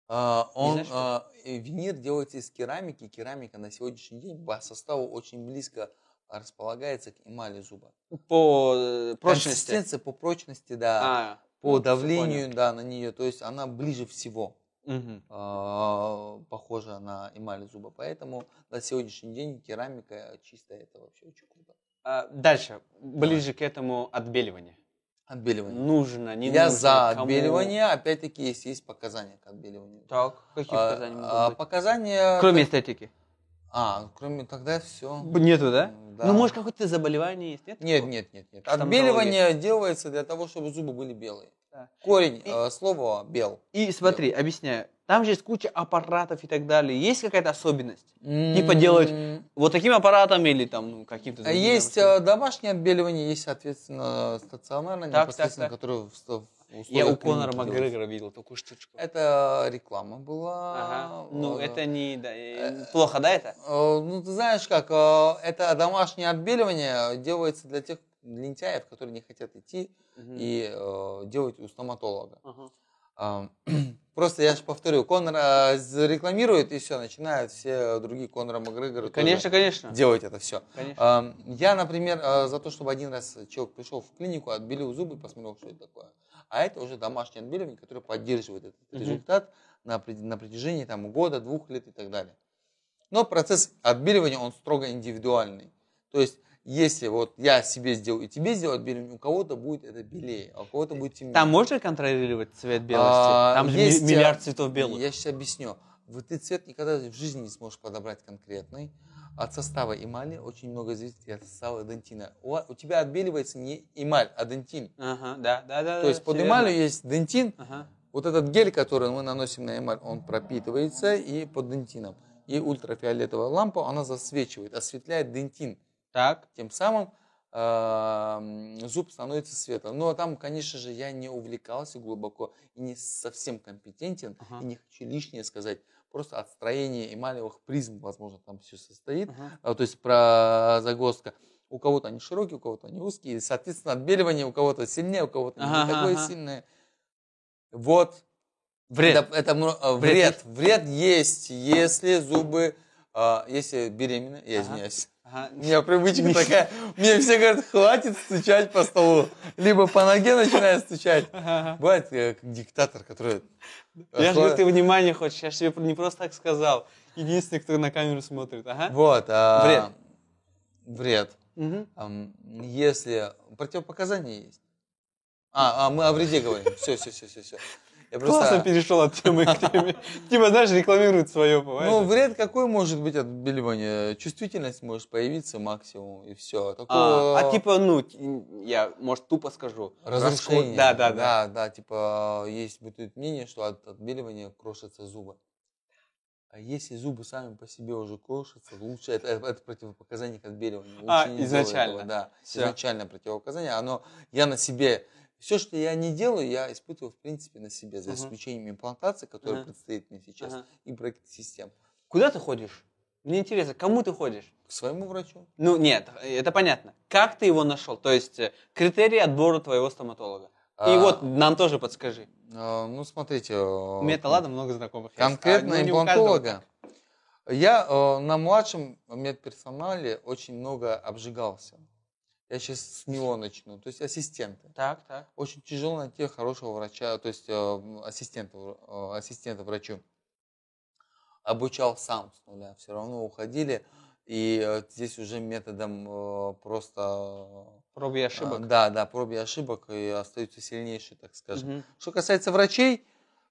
А, он, знаешь, а, и винир делается из керамики. Керамика на сегодняшний день по составу очень близко располагается к эмали зуба. По э, прочности. Консистенция по прочности, да. А, по ну, давлению, понял. да, на нее. То есть она ближе всего Мгм. а, похожа на эмаль зуба. Поэтому на сегодняшний день керамика чистая, это вообще очень круто. А, дальше, ближе к этому отбеливание. Отбеливание. Нужно, не Я нужно, за кому? отбеливание, опять-таки, есть, есть показания к отбеливанию. Так, какие А, показания а, быть? показания... Кроме эстетики. А, кроме тогда все. Нету, да? Да. Ну, может, какое-то заболевание есть, нет? Нет, нет, нет, нет. Отбеливание делается для того, чтобы зубы были белые. Да. Корень И- э, слова бел. И смотри, объясняю. Там же есть куча аппаратов и так далее. Есть какая-то особенность? Типа делать Вот таким аппаратом или там ну, каким-то... Есть э, домашнее отбеливание, есть, соответственно, стационарное, Так, непосредственно, так, так. которое в, в Я у Конора Макгрегора видел такую штучку. Это реклама была. Ага. Ну, Э, это не... да, э, плохо, да, это? э, Ну, ты знаешь как, э, это домашнее отбеливание делается для тех лентяев, которые не хотят идти Мгм. и э, делать у стоматолога. Ага. А, Просто я же повторю, Конор э, рекламирует и все, начинают все другие Конора Макгрегора Конечно, конечно. делать это все. Конечно. А, Я, например, э, за то, чтобы один раз человек пришел в клинику, отбелил зубы, посмотрел, что это такое. А это уже домашнее отбеливание, которое поддерживает этот Мгм. результат на, на протяжении там, года, двух лет и так далее. Но процесс отбеливания, он строго индивидуальный. То есть, если вот я себе сделаю и тебе сделаю отбеливание, у кого-то будет это белее, а у кого-то будет темнее. Там можно контролировать цвет белости? А, Там же есть, э, миллиард цветов белых. Я сейчас объясню. Вот ты цвет никогда в жизни не сможешь подобрать конкретный. От состава эмали очень много зависит от состава дентина. У, у тебя отбеливается не эмаль, а дентин. Ага, да, да, да. То есть под эмалью есть дентин. Ага. Вот этот гель, который мы наносим на эмаль, он пропитывается и под дентином. И ультрафиолетовая лампа, она засвечивает, осветляет дентин. Так. Тем самым зуб становится светлым. Но там, конечно же, я не увлекался глубоко и не совсем компетентен, Ага. и не хочу лишнее сказать. Просто от строения эмалевых призм, возможно, там все состоит. А, то есть про загвоздка. У кого-то они широкие, у кого-то они узкие. И, соответственно, отбеливание у кого-то сильнее, у кого-то Ага, не такое сильное. Вот. Вред. Это, это э, Вред вред. Вред есть, если зубы, а, если беременна, я извиняюсь. Ага. У меня привычка такая, мне все говорят, хватит стучать по столу. Либо по ноге начинает стучать. Ага. Бывает э, как диктатор, который... Я же говорю, ты внимание хочешь, я же тебе не просто так сказал. Единственный, кто на камеру смотрит. Ага. Вот. а. Мгм. Ам, Если противопоказания есть. А, а мы о вреде говорим. Все, все, все, все, все. Я Классно перешел от темы к теме. Типа, знаешь, рекламирует свое, Ну, понимаешь? вред какой может быть от отбеливания? Чувствительность может появиться максимум, и все. А, а типа, ну, я, может, тупо скажу. Разрушение. Да, да, да. Да, да, типа, есть бытует мнение, что от отбеливания крошатся зубы. А если зубы сами по себе уже крошатся, лучше это, это, это противопоказание к отбеливанию. Лучше А, не делать изначально. этого, да, Всё. изначально противопоказание. Оно, я на себе, все, что я не делаю, я испытываю, в принципе, на себе, за исключением имплантации, которая Ага. предстоит мне сейчас, Ага. и проект систем. Куда ты ходишь? Мне интересно, к кому ты ходишь? К своему врачу. Ну, нет, это понятно. Как ты его нашел? То есть, э, критерии отбора твоего стоматолога. И вот нам тоже подскажи. А, ну, смотрите. У меня-то ладно, много знакомых. есть. Конкретно А, ну, имплантолога. Я э, на младшем медперсонале очень много обжигался. Я сейчас с него начну. То есть ассистенты. Так, так. Очень тяжело найти хорошего врача, то есть э, ассистента, э, ассистента врачу. Обучал сам с нуля. Все равно уходили. И э, здесь уже методом просто... Проб и э, ошибок. Да, да, проб и ошибок и остаются сильнейшие, так скажем. Мгм. Что касается врачей,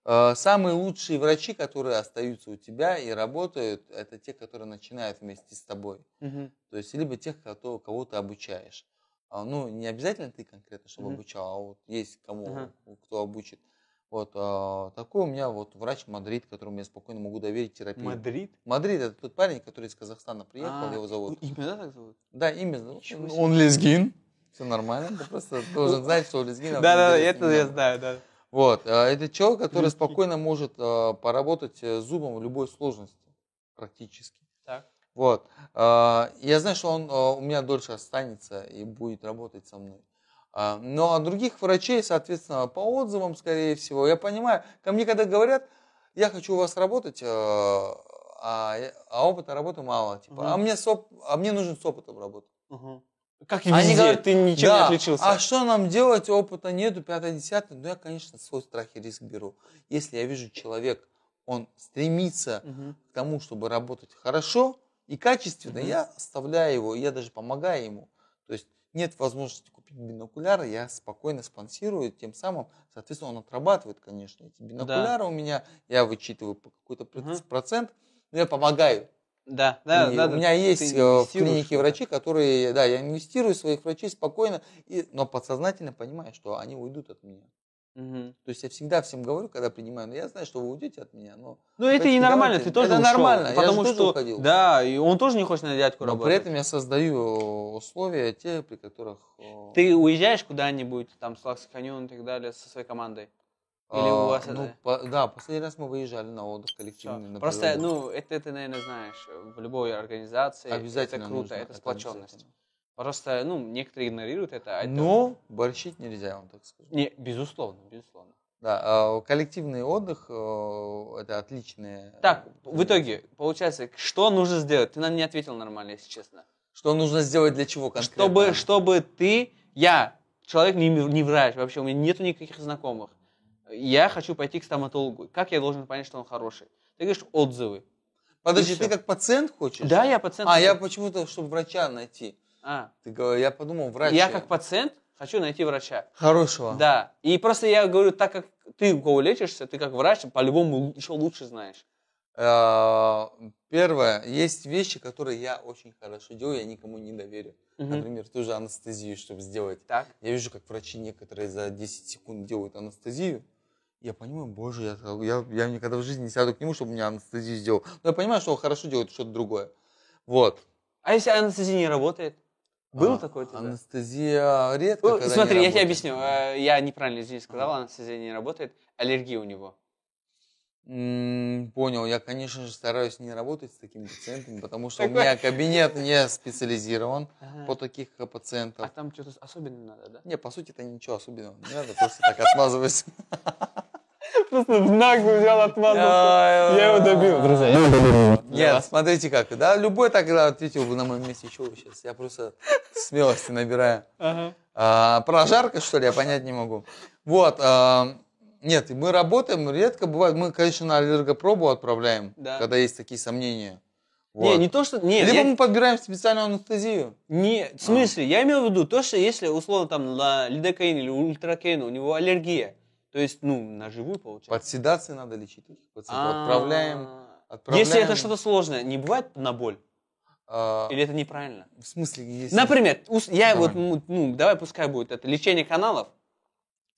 самые лучшие врачи, которые остаются у тебя и работают, это те, которые начинают вместе с тобой. Мгм. То есть либо тех, кого, кого ты обучаешь. А, Ну, не обязательно ты конкретно, чтобы Мгм. обучал, а вот есть кому, Ага. кто обучит. Вот а, такой у меня вот врач Мадрид, которому я спокойно могу доверить терапию. Мадрид? Мадрид это тот парень, который из Казахстана приехал, А, его зовут. Именно так зовут? Да, имя Он-. Он лезгин. Все нормально. Ты просто должен знать, что у лезгинов. Да-да, интересное это я имя. знаю, да. Вот, а, это человек, который спокойно может а, поработать э, зубом в любой сложности, практически. Так. Вот. а, Я знаю, что он а, у меня дольше останется и будет работать со мной. А, Но а других врачей, соответственно, по отзывам, скорее всего, я понимаю, ко мне когда говорят, я хочу у вас работать, а а а опыта работы мало, типа, а Мгм. мне, с оп- а мне нужен с опытом работать. Мгм. Как и Они везде, говорят, ты ничем да, не отличился. А что нам делать? Опыта нету, пятое, десятое. Ну, я, конечно, свой страх и риск беру. Если я вижу человек, он стремится Мгм. к тому, чтобы работать хорошо и качественно, Мгм. я оставляю его, я даже помогаю ему. То есть нет возможности купить бинокуляры, я спокойно спонсирую, тем самым, соответственно, он отрабатывает, конечно, эти бинокуляры у меня, я вычитываю по какой-то Мгм. процент, но я помогаю. Да, да, И да. у да, меня есть э, в клинике врачи, которые, да, я инвестирую в своих врачей спокойно, и, но подсознательно понимаю, что они уйдут от меня. Мгм. То есть я всегда всем говорю, когда принимаю, ну я знаю, что вы уйдете от меня, но, Ну это и нормально, давайте. ты тоже Это ушел, нормально, я потому тоже что уходил. да, и он тоже не хочет на дядьку но при работать. этом я создаю условия те, при которых... э, Ты уезжаешь куда-нибудь, там, с Лакс Каньон и так далее, со своей командой? Или а, у вас ну, это... по- да, последний раз мы выезжали на отдых коллективный. на Просто, природу. ну, это ты, наверное, знаешь, в любой организации обязательно это круто, нужно, это сплоченность. Просто, ну, некоторые игнорируют это, а это... Но борщить нельзя, я вам так скажу. Не, безусловно, безусловно. Да, а, коллективный отдых э, это отличное. Так, в итоге, получается, что нужно сделать? Ты нам не ответил нормально, если честно. Что нужно сделать для чего конкретно? Чтобы, чтобы ты, я, человек не, не врач, вообще у меня нету никаких знакомых. Я хочу пойти к стоматологу. Как я должен понять, что он хороший? Ты говоришь отзывы. Подожди, ты как пациент хочешь? Да, я пациент. А, я почему-то, чтобы врача найти. А, Ты я подумал, врач. я как пациент хочу найти врача. Хорошего. Да. И просто я говорю, так как ты у кого лечишься, ты как врач по-любому еще лучше знаешь. Э, Первое, есть вещи, которые я очень хорошо делаю, я никому не доверю. Например, ту же анестезию, чтобы сделать. Так. Я вижу, как врачи некоторые за 10 секунд делают анестезию. Я понимаю, боже, я, я, я никогда в жизни не сяду к нему, чтобы мне анестезию сделал. Но я понимаю, что он хорошо делает что-то другое. Вот. А если анестезия не работает? Было А, такое? у тебя? Анестезия редко, Ну, смотри, я тебе объясню. Э, Я неправильно здесь сказал, анестезия не работает. Аллергия у него. Понял, я, конечно же, стараюсь не работать с такими пациентами, потому что у меня кабинет не специализирован по таких э, А пациентов. там что-то особенное надо, да? Не, по сути, это ничего особенного не надо, просто так отмазываюсь. Просто в наглую взял, отмазался. Я его добил, друзья. Нет, смотрите как, да, любой тогда ответил бы на моем месте, что вы сейчас, я просто смелости набираю. Ага. А, прожарка, что ли, я понять не могу. Вот, а, нет, мы работаем, редко бывает, мы, конечно, на аллергопробу отправляем, Да. когда есть такие сомнения. Не, Вот. не то, что... Нет, Либо я- мы подбираем специальную анестезию. Не, А. в смысле, я имел в виду то, что если, условно, там, на лидокаин или ультракаин у него аллергия, то есть, ну, на живую получается. Под седацией надо лечить таких пациентов. Отправляем, отправляем. Если это что-то сложное, не бывает на боль? а, Или это неправильно? в смысле, если... Например, я Давай. вот, ну, ну, давай пускай будет это лечение каналов,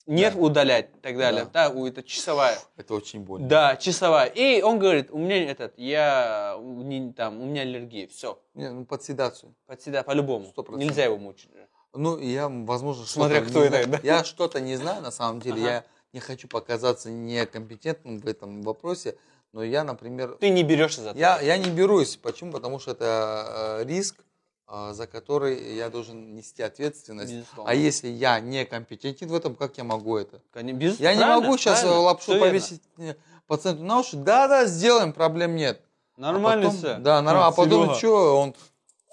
нерв Да. удалять и так далее, Да. да, это часовая. Это очень больно. Да, часовая. И он говорит, у меня этот, я, не, там, у меня аллергия, все, Не, ну, под седацию. под себя по-любому. Сто процентов. Нельзя его мучить. Ну, я, возможно, Смотря кто это, да? Я что-то не знаю, на самом деле. Ага. Я не хочу показаться некомпетентным в этом вопросе, но я, например, Ты не берешься за это. я, я не берусь. Почему? Потому что это э, риск. а, за который я должен нести ответственность. Безусловно. А если я не компетентен в этом, как я могу это? Конечно, без- Я не могу сейчас правильно, лапшу повесить э, пациенту на уши. Да, да, сделаем, проблем нет. А Нормально потом- все. Да, нормально. А потом Серега. что, он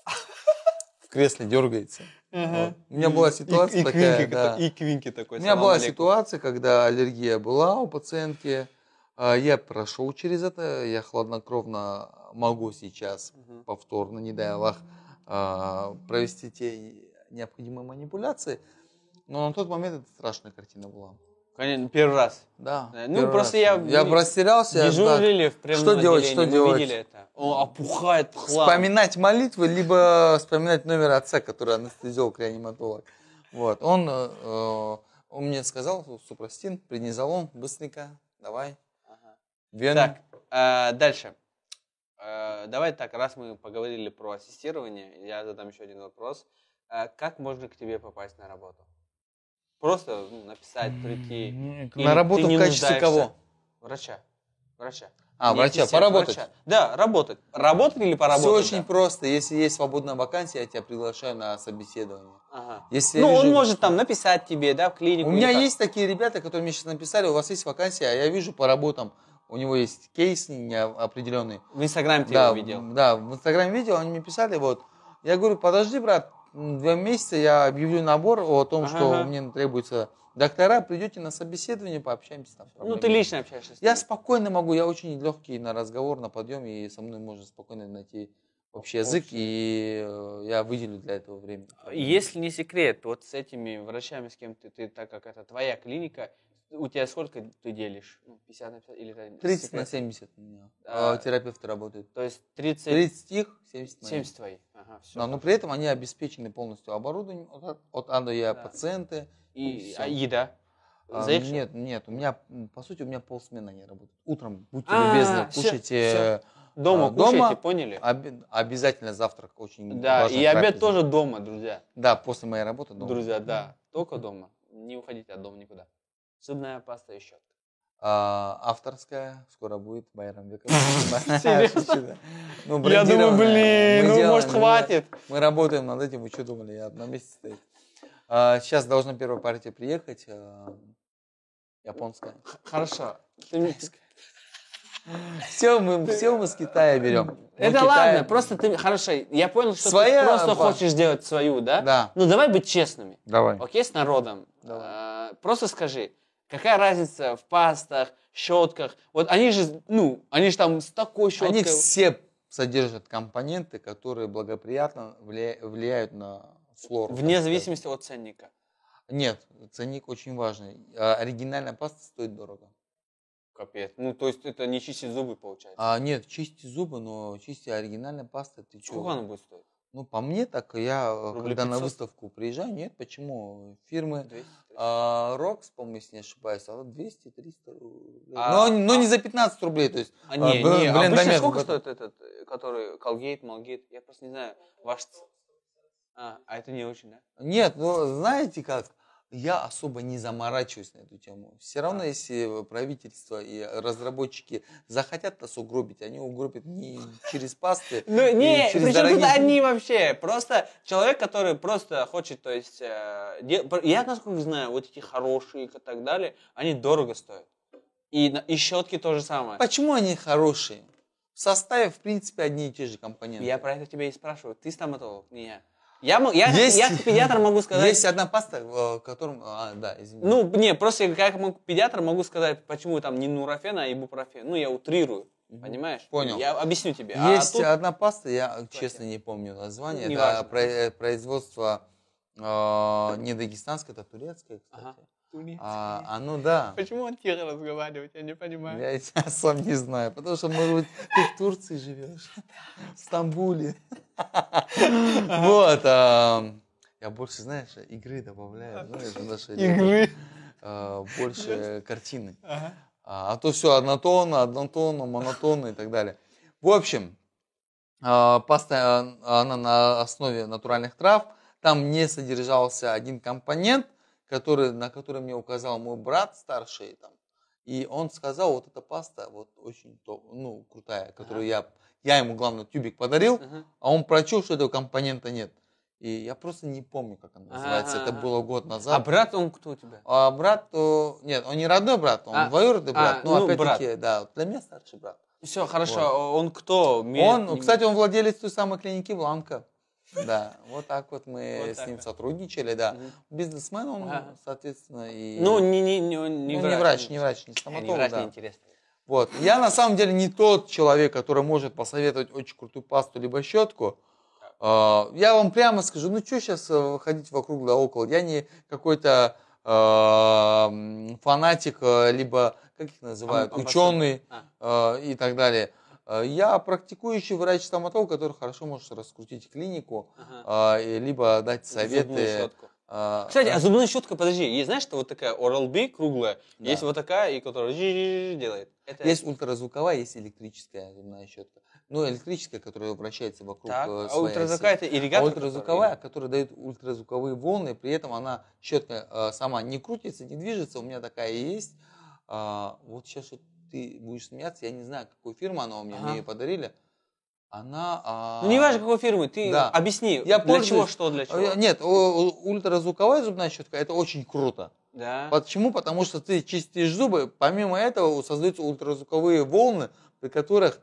в кресле дергается. Вот. У меня была ситуация и, такая, квинки, да. и квинки такой. У меня была алейкум. ситуация, когда аллергия была у пациентки. А, Я прошел через это, я хладнокровно могу сейчас Мгм. повторно, не дай Аллах, а, провести те необходимые манипуляции. Но на тот момент это страшная картина была. Конечно, первый раз. Да. Да, ну, просто раз. я- Я растерялся. я Дежурили в прямом Что делать, что делать? видели это. Он опухает хлам. Вспоминать молитвы, либо вспоминать номер отца, который анестезиолог, реаниматолог. Вот. Он, э, э, он мне сказал, супрастин, преднизолон, быстренько, давай. Ага. Вену. Так, э, дальше. Э, давай так, раз мы поговорили про ассистирование, я задам еще один вопрос. Э, как можно к тебе попасть на работу? Просто ну, написать, прийти. На работу в качестве кого? Врача. Врача. А, врача, поработать. врача. Да, работать. Работать или Все поработать? очень да? просто. Если есть свободная вакансия, я тебя приглашаю на собеседование. Ага. Если Ну, он вижу- может там написать тебе, да, в клинику. У меня как. есть такие ребята, которые мне сейчас написали, у вас есть вакансия, а я вижу по работам, у него есть кейс неопределенный. В Инстаграме ты да, его видел. Да, в Инстаграме видел, они мне писали, вот. Я говорю, подожди, брат, два месяца я объявлю набор о том, что Ага. мне требуется доктора, придете на собеседование, пообщаемся там. Ну, ты лично общаешься Я спокойно могу, я очень легкий на разговор, на подъем, и со мной можно спокойно найти общий язык, и э, я выделю для этого время. Если не секрет, вот с этими врачами, с кем ты, ты, так как это твоя клиника, у тебя сколько ты делишь? Ну, 50 на 50 или это 30 на секрет? 70 у меня. А, э, терапевты работают. То есть 30, 30 их, 70 мои. 70 твои. Ага, всё. Да, но при этом они обеспечены полностью оборудованием от, от А до Я, Да. пациенты. И всё. а еда? А, нет, нет, у меня, по сути, у меня полсмены они работают. Утром, будьте А, любезны, всё, кушайте. Дома а, кушаете, дома поняли? Обе- обязательно завтрак, очень да, и обед трапеза. тоже дома, друзья. Да, после моей работы дома. Друзья, да, только дома. Не уходите от дома никуда. Зубная паста и щетка. А, авторская, скоро будет Байрам Беков. Ну, Я думаю, блин, ну может хватит. Мы работаем над этим, вы что думали, я на месте стоит. А, Сейчас должна первая партия приехать, а, японская. Хорошо. Все мы, все мы с Китая берем. Это ладно, просто ты, хорошо, я понял, что Своя ты просто хочешь сделать свою, да? Да. Ну давай быть честными. Давай. Окей, с народом. Давай. А, Просто скажи, какая разница в пастах, щетках? Вот они же, ну, они же там с такой щеткой. Они все содержат компоненты, которые благоприятно влия- влияют на флору. Вне зависимости от ценника. Нет, ценник очень важный. А Оригинальная паста стоит дорого. Капец. Ну, то есть это не чистить зубы получается. А нет, чисти зубы, но чисти оригинальная паста, ты чё? Сколько она будет стоить? Ну, по мне так, я, э, Рублей когда на 500? выставку приезжаю, нет, почему? Фирмы 200? А, Рокс, по-моему, если не ошибаюсь, а вот 200-300 рублей. А- но, но а- не за 15 рублей, то есть... А, не, бл- не, обычно блендомет сколько этом. стоит этот, который Colgate, Malgate? Я просто не знаю. Ваш... А, а это не очень, да? Нет, ну, знаете как, я особо не заморачиваюсь на эту тему. Все равно, если правительство и разработчики захотят нас угробить, они угробят не через пасты, Ну, не, через причем тут они вообще? Просто человек, который просто хочет, то есть, э, я насколько знаю, вот эти хорошие и так далее, они дорого стоят. И, и щетки то же самое. Почему они хорошие? В составе, в принципе, одни и те же компоненты. Я про это тебя и спрашиваю. Ты стоматолог, не я. Я, я, Есть- я как педиатр могу сказать... Есть одна паста, в котором... А, да, извини. Ну, не, просто я как педиатр могу сказать, почему там не нурофен, а ибупрофен. Ну, я утрирую, понимаешь? Понял. Я объясню тебе. А Есть тут- одна паста, я честно не помню название. Не это важно. про- э, производство э, не дагестанское, это турецкое, кстати. Ага. А, оно да. Почему он тихо разговаривает, я не понимаю. Я и сам не знаю, потому что, может быть, ты в Турции живешь, в Стамбуле. Вот. а, Я больше, знаешь, игры добавляю, Игры. а, больше картины. А а то все однотонно, однотонно, монотонно и так далее. В общем, а, паста, а, она на основе натуральных трав. Там не содержался один компонент, который, на который мне указал мой брат старший. Там, и он сказал, вот эта паста вот очень топ- ну, крутая, которую я я ему, главное, тюбик подарил, Ага. а он прочел, что этого компонента нет. И я просто не помню, как он Ага, называется. Это ага. было год А назад. брат, он кто у тебя? А брат, то... нет, он не родной брат, он А, двоюродный брат. а, но ну, опять-таки, да, для меня старший брат. Все, хорошо. Он кто? Ми- Он, не- кстати, он владелец той самой клиники Бланка. Да, вот так вот мы Вот с ним вот. сотрудничали, да. Мгм. Бизнесмен он, Ага. соответственно, и... Ну, не, не, не, не Ну, врач. не врач, не врач, не стоматолог, не врач, да. интересно. Вот. Я на самом деле не тот человек, который может посоветовать очень крутую пасту либо щетку. А, Я вам прямо скажу, ну что сейчас ходить вокруг да около. Я не какой-то а, фанатик, а, либо, как их называют, ученый А. а, и так далее. А, Я практикующий врач-стоматолог, который хорошо может раскрутить клинику, Ага. а, либо дать Зубную советы. щетку. а, Кстати, а зубная щетка, подожди, есть, знаешь, что вот такая Oral-B круглая, Да. есть вот такая, и которая делает. Это... Есть ультразвуковая, есть электрическая зубная щетка. Ну, электрическая, которая вращается вокруг Так, э, а своей ультразвуковая оси. это А ирригатор? ультразвуковая, которая дает ультразвуковые волны, при этом она щетка э, сама не крутится, не движется. У меня такая есть. А, вот сейчас вот ты будешь смеяться, я не знаю, какой фирмы она у меня, Ага. мне ее подарили. Она... а, Ну, не важно, какой фирмы, ты Да. объясни, Я для чего, пользуюсь- что, для чего. э, Нет, ультразвуковая зубная щетка, это очень круто. Да. Почему? Потому что ты чистишь зубы, помимо этого создаются ультразвуковые волны, при которых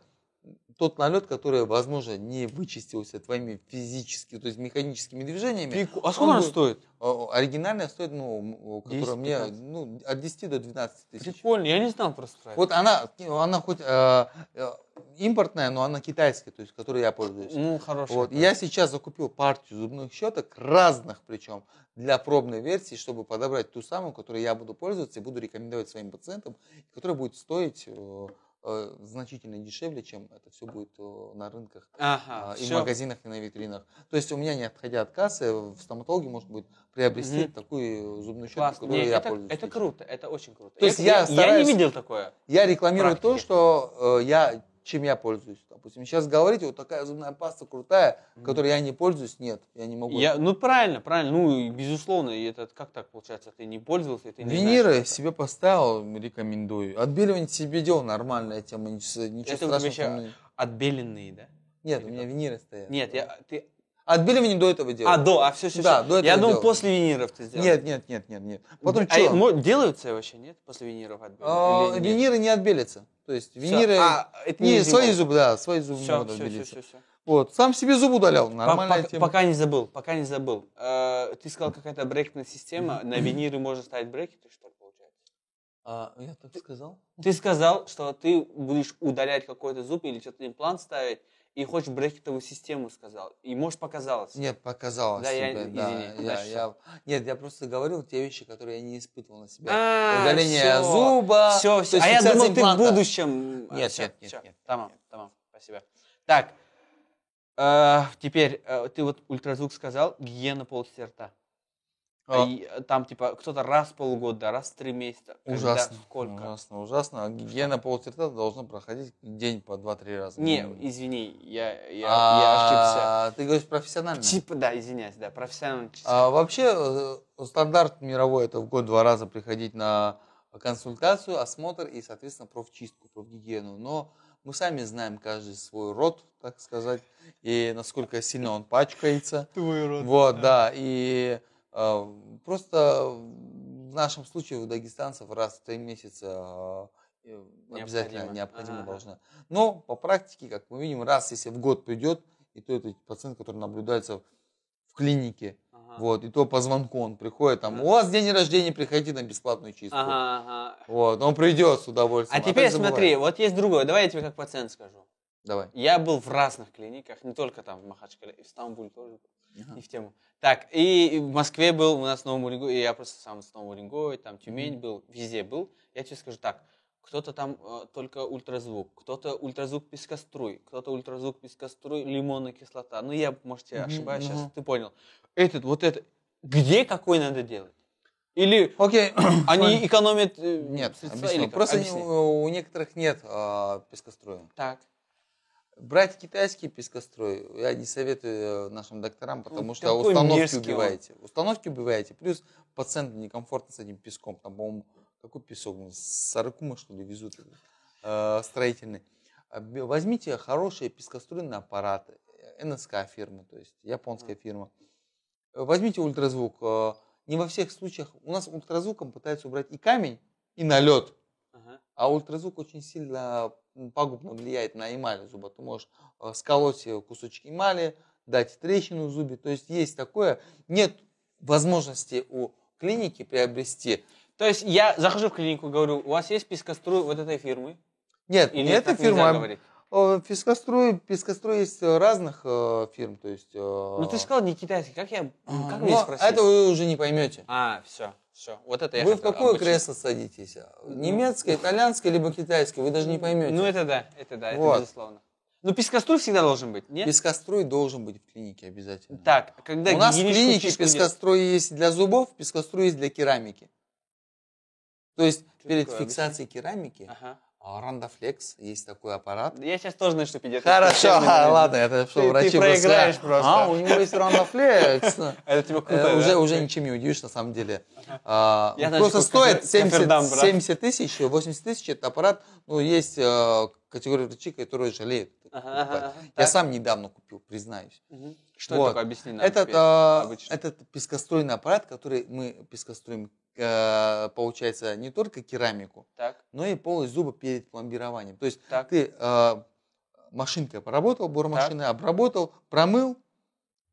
тот налет, который, возможно, не вычистился твоими физическими, то есть механическими движениями, Прикол. А сколько он будет- стоит? о, оригинальная стоит, ну, которая мне 10-15. ну, от 10 до 12 тысяч. Прикольно, я не знал просто про это. Вот она, она хоть э, э, импортная, но она китайская, то есть которой я пользуюсь. Ну, хорошая. Вот, я сейчас закупил партию зубных щеток, разных причем, для пробной версии, чтобы подобрать ту самую, которой я буду пользоваться и буду рекомендовать своим пациентам, которая будет стоить э, значительно дешевле, чем это все будет э, на рынках Ага, а, и в всё. магазинах, и на витринах. То есть у меня, не отходя от кассы, в стоматологе можно будет приобрести Мгм. такую зубную щетку, Классно. которой Не, я это, пользуюсь. это круто, это очень круто. То есть я я, стараюсь- не видел такое. Я рекламирую то, практике. что э, я, чем я пользуюсь. Допустим, сейчас говорите, вот такая зубная паста крутая, которой я не пользуюсь, нет, я не могу. Я, ну, правильно, правильно. Ну, безусловно, и это как так получается? Ты не пользовался, ты не знаешь, Виниры это. себе поставил, рекомендую. Отбеливание себе делал, нормальная тема, ничего, Это у тебя страшного. еще там не- Отбеленные, да? Нет, у меня виниры стоят. Нет, я, ты... Отбеливание до этого делал. А, до, а все, все, Да, до этого Я думал, делал. после виниров ты сделал. Нет, нет, нет, нет, нет. Потом а что? мо- делаются вообще, нет? После виниров А, отбеленные? виниры не отбелятся. То есть виниры... А, это не, не свои зубы, да, свои зубы Все, могут все, все, отбелиться. все, Вот, сам себе зуб удалял, нормальная Пока, тема. пока не забыл, пока не забыл. Э, ты сказал, какая-то брекетная система. На виниры можно ставить брекеты, что ли, получается? А, я так сказал? Ты сказал, что ты будешь удалять какой-то зуб или что-то имплант ставить, и хочешь брекетовую систему, сказал. И может показалось. Нет, показалось Да, я- себе, извини, да, я, дальше я- нет, я просто говорил те вещи, которые я не испытывал на себе. А, Удаление всё. зуба. Все, все. А я думал, ты в будущем. Нет, Всё, нет, нет, всё. нет, Тамам, тамам, спасибо. Так, э, теперь э, ты вот ультразвук сказал, гигиена полости рта. А, И, э, там типа кто-то раз в полгода, раз в три месяца. Когда, Ужасно, сколько? ужасно, ужасно. А Гигиена полости рта должна проходить день по 2-3 раза. Не, извини, я, я, я А, Ты говоришь профессионально? ошибся. Типа, да, извиняюсь, да, профессионально. А, вообще э, стандарт мировой это в год два раза приходить на консультацию, осмотр и, соответственно, профчистку, профгигиену. Но мы сами знаем каждый свой рот, так сказать, и насколько сильно он пачкается. Твой рот. Вот, да, и э, просто в нашем случае у дагестанцев раз в три месяца э, обязательно Необходимо. Ага. должно. Но по практике, как мы видим, раз если в год придет, и то это пациент, который наблюдается в клинике, Ага. вот, и то по звонку он приходит, там, Ага. у вас день рождения, приходите на бесплатную чистку. Ага, ага. Вот, он придет с А удовольствием. теперь смотри, вот есть другое. Давай я тебе как пациент скажу. Давай. Я был в разных клиниках, не только там в Махачкале, и в Стамбуле тоже был, Ага. не в тему. Так, и в Москве был, у нас в Новом Уренгое, и я просто сам с Нового Уренгоя, там Тюмень был, везде был. Я тебе скажу так, кто-то там э, только ультразвук, кто-то ультразвук пескоструй, кто-то ультразвук пескоструй, лимонная кислота. Ну, я, может, я ошибаюсь сейчас, мгм. ты понял. Этот, вот это, где какой надо делать? Или Окей. они экономят э, Нет, средства, объясню. или как? Просто Объясни. у, у некоторых нет а, пескоструя. Так. Брать китайский пескострой я не советую э, нашим докторам, потому Ну, что установки мерзкий он. убиваете. Установки убиваете. Плюс пациенту некомфортно с этим песком. Там, по-моему, какой песок? Ну, С Саракума, что ли, везут э, строительный. А, Возьмите хорошие пескоструйные аппараты, э, НСК фирмы, то есть японская фирма. Э, Возьмите ультразвук. Не во всех случаях. У нас ультразвуком пытаются убрать и камень, и налет. Ага. А ультразвук очень сильно пагубно влияет на эмаль зуба. Ты можешь э, сколоть э, кусочек эмали, дать трещину в зубе. То есть есть такое. Нет возможности у клиники приобрести. То есть я захожу в клинику, говорю, у вас есть пескоструй вот этой фирмы? Нет, Или не фирма. говорить? а, Пескострой, пескострой есть э, разных э, фирм. То есть, э, Ну ты сказал не китайский, как я, как мне спросить? это вы уже не поймете. А, все, все, вот это я Вы в какое обучить. кресло садитесь? Немецкое, итальянское, либо китайское? Вы даже не поймете. Ну это да, это да, это Вот. безусловно. Ну пескоструй всегда должен быть, нет? Пескострой должен быть в клинике обязательно. Так, когда У нас в клинике дел- пескострой есть для зубов, пескострой есть для керамики. То есть Что перед такое? фиксацией керамики Ага. А, Рандофлекс есть такой аппарат. Я сейчас тоже начну педиатрию. Хорошо, ладно, это что, Ты- врачи ты проиграешь просто, просто. А, у него есть Рандофлекс. Это типа круто, Э, да? Уже, уже ничем не удивишь, на самом деле. А, просто стоит кофе- кофердам 70, брать. 70 тысяч, 80 тысяч этот аппарат. Ну, есть э, категория врачей, которые жалеют. Ага, ага, ага. Я Так. сам недавно купил, признаюсь. Мгм. Что Вот. это такое? Объясни нам. Этот, а, обычно. этот пескоструйный аппарат, который мы пескоструем, э, получается, не только керамику, Так, но и полость зуба перед пломбированием. То есть так. ты э, машинкой поработал, бормашиной обработал, промыл,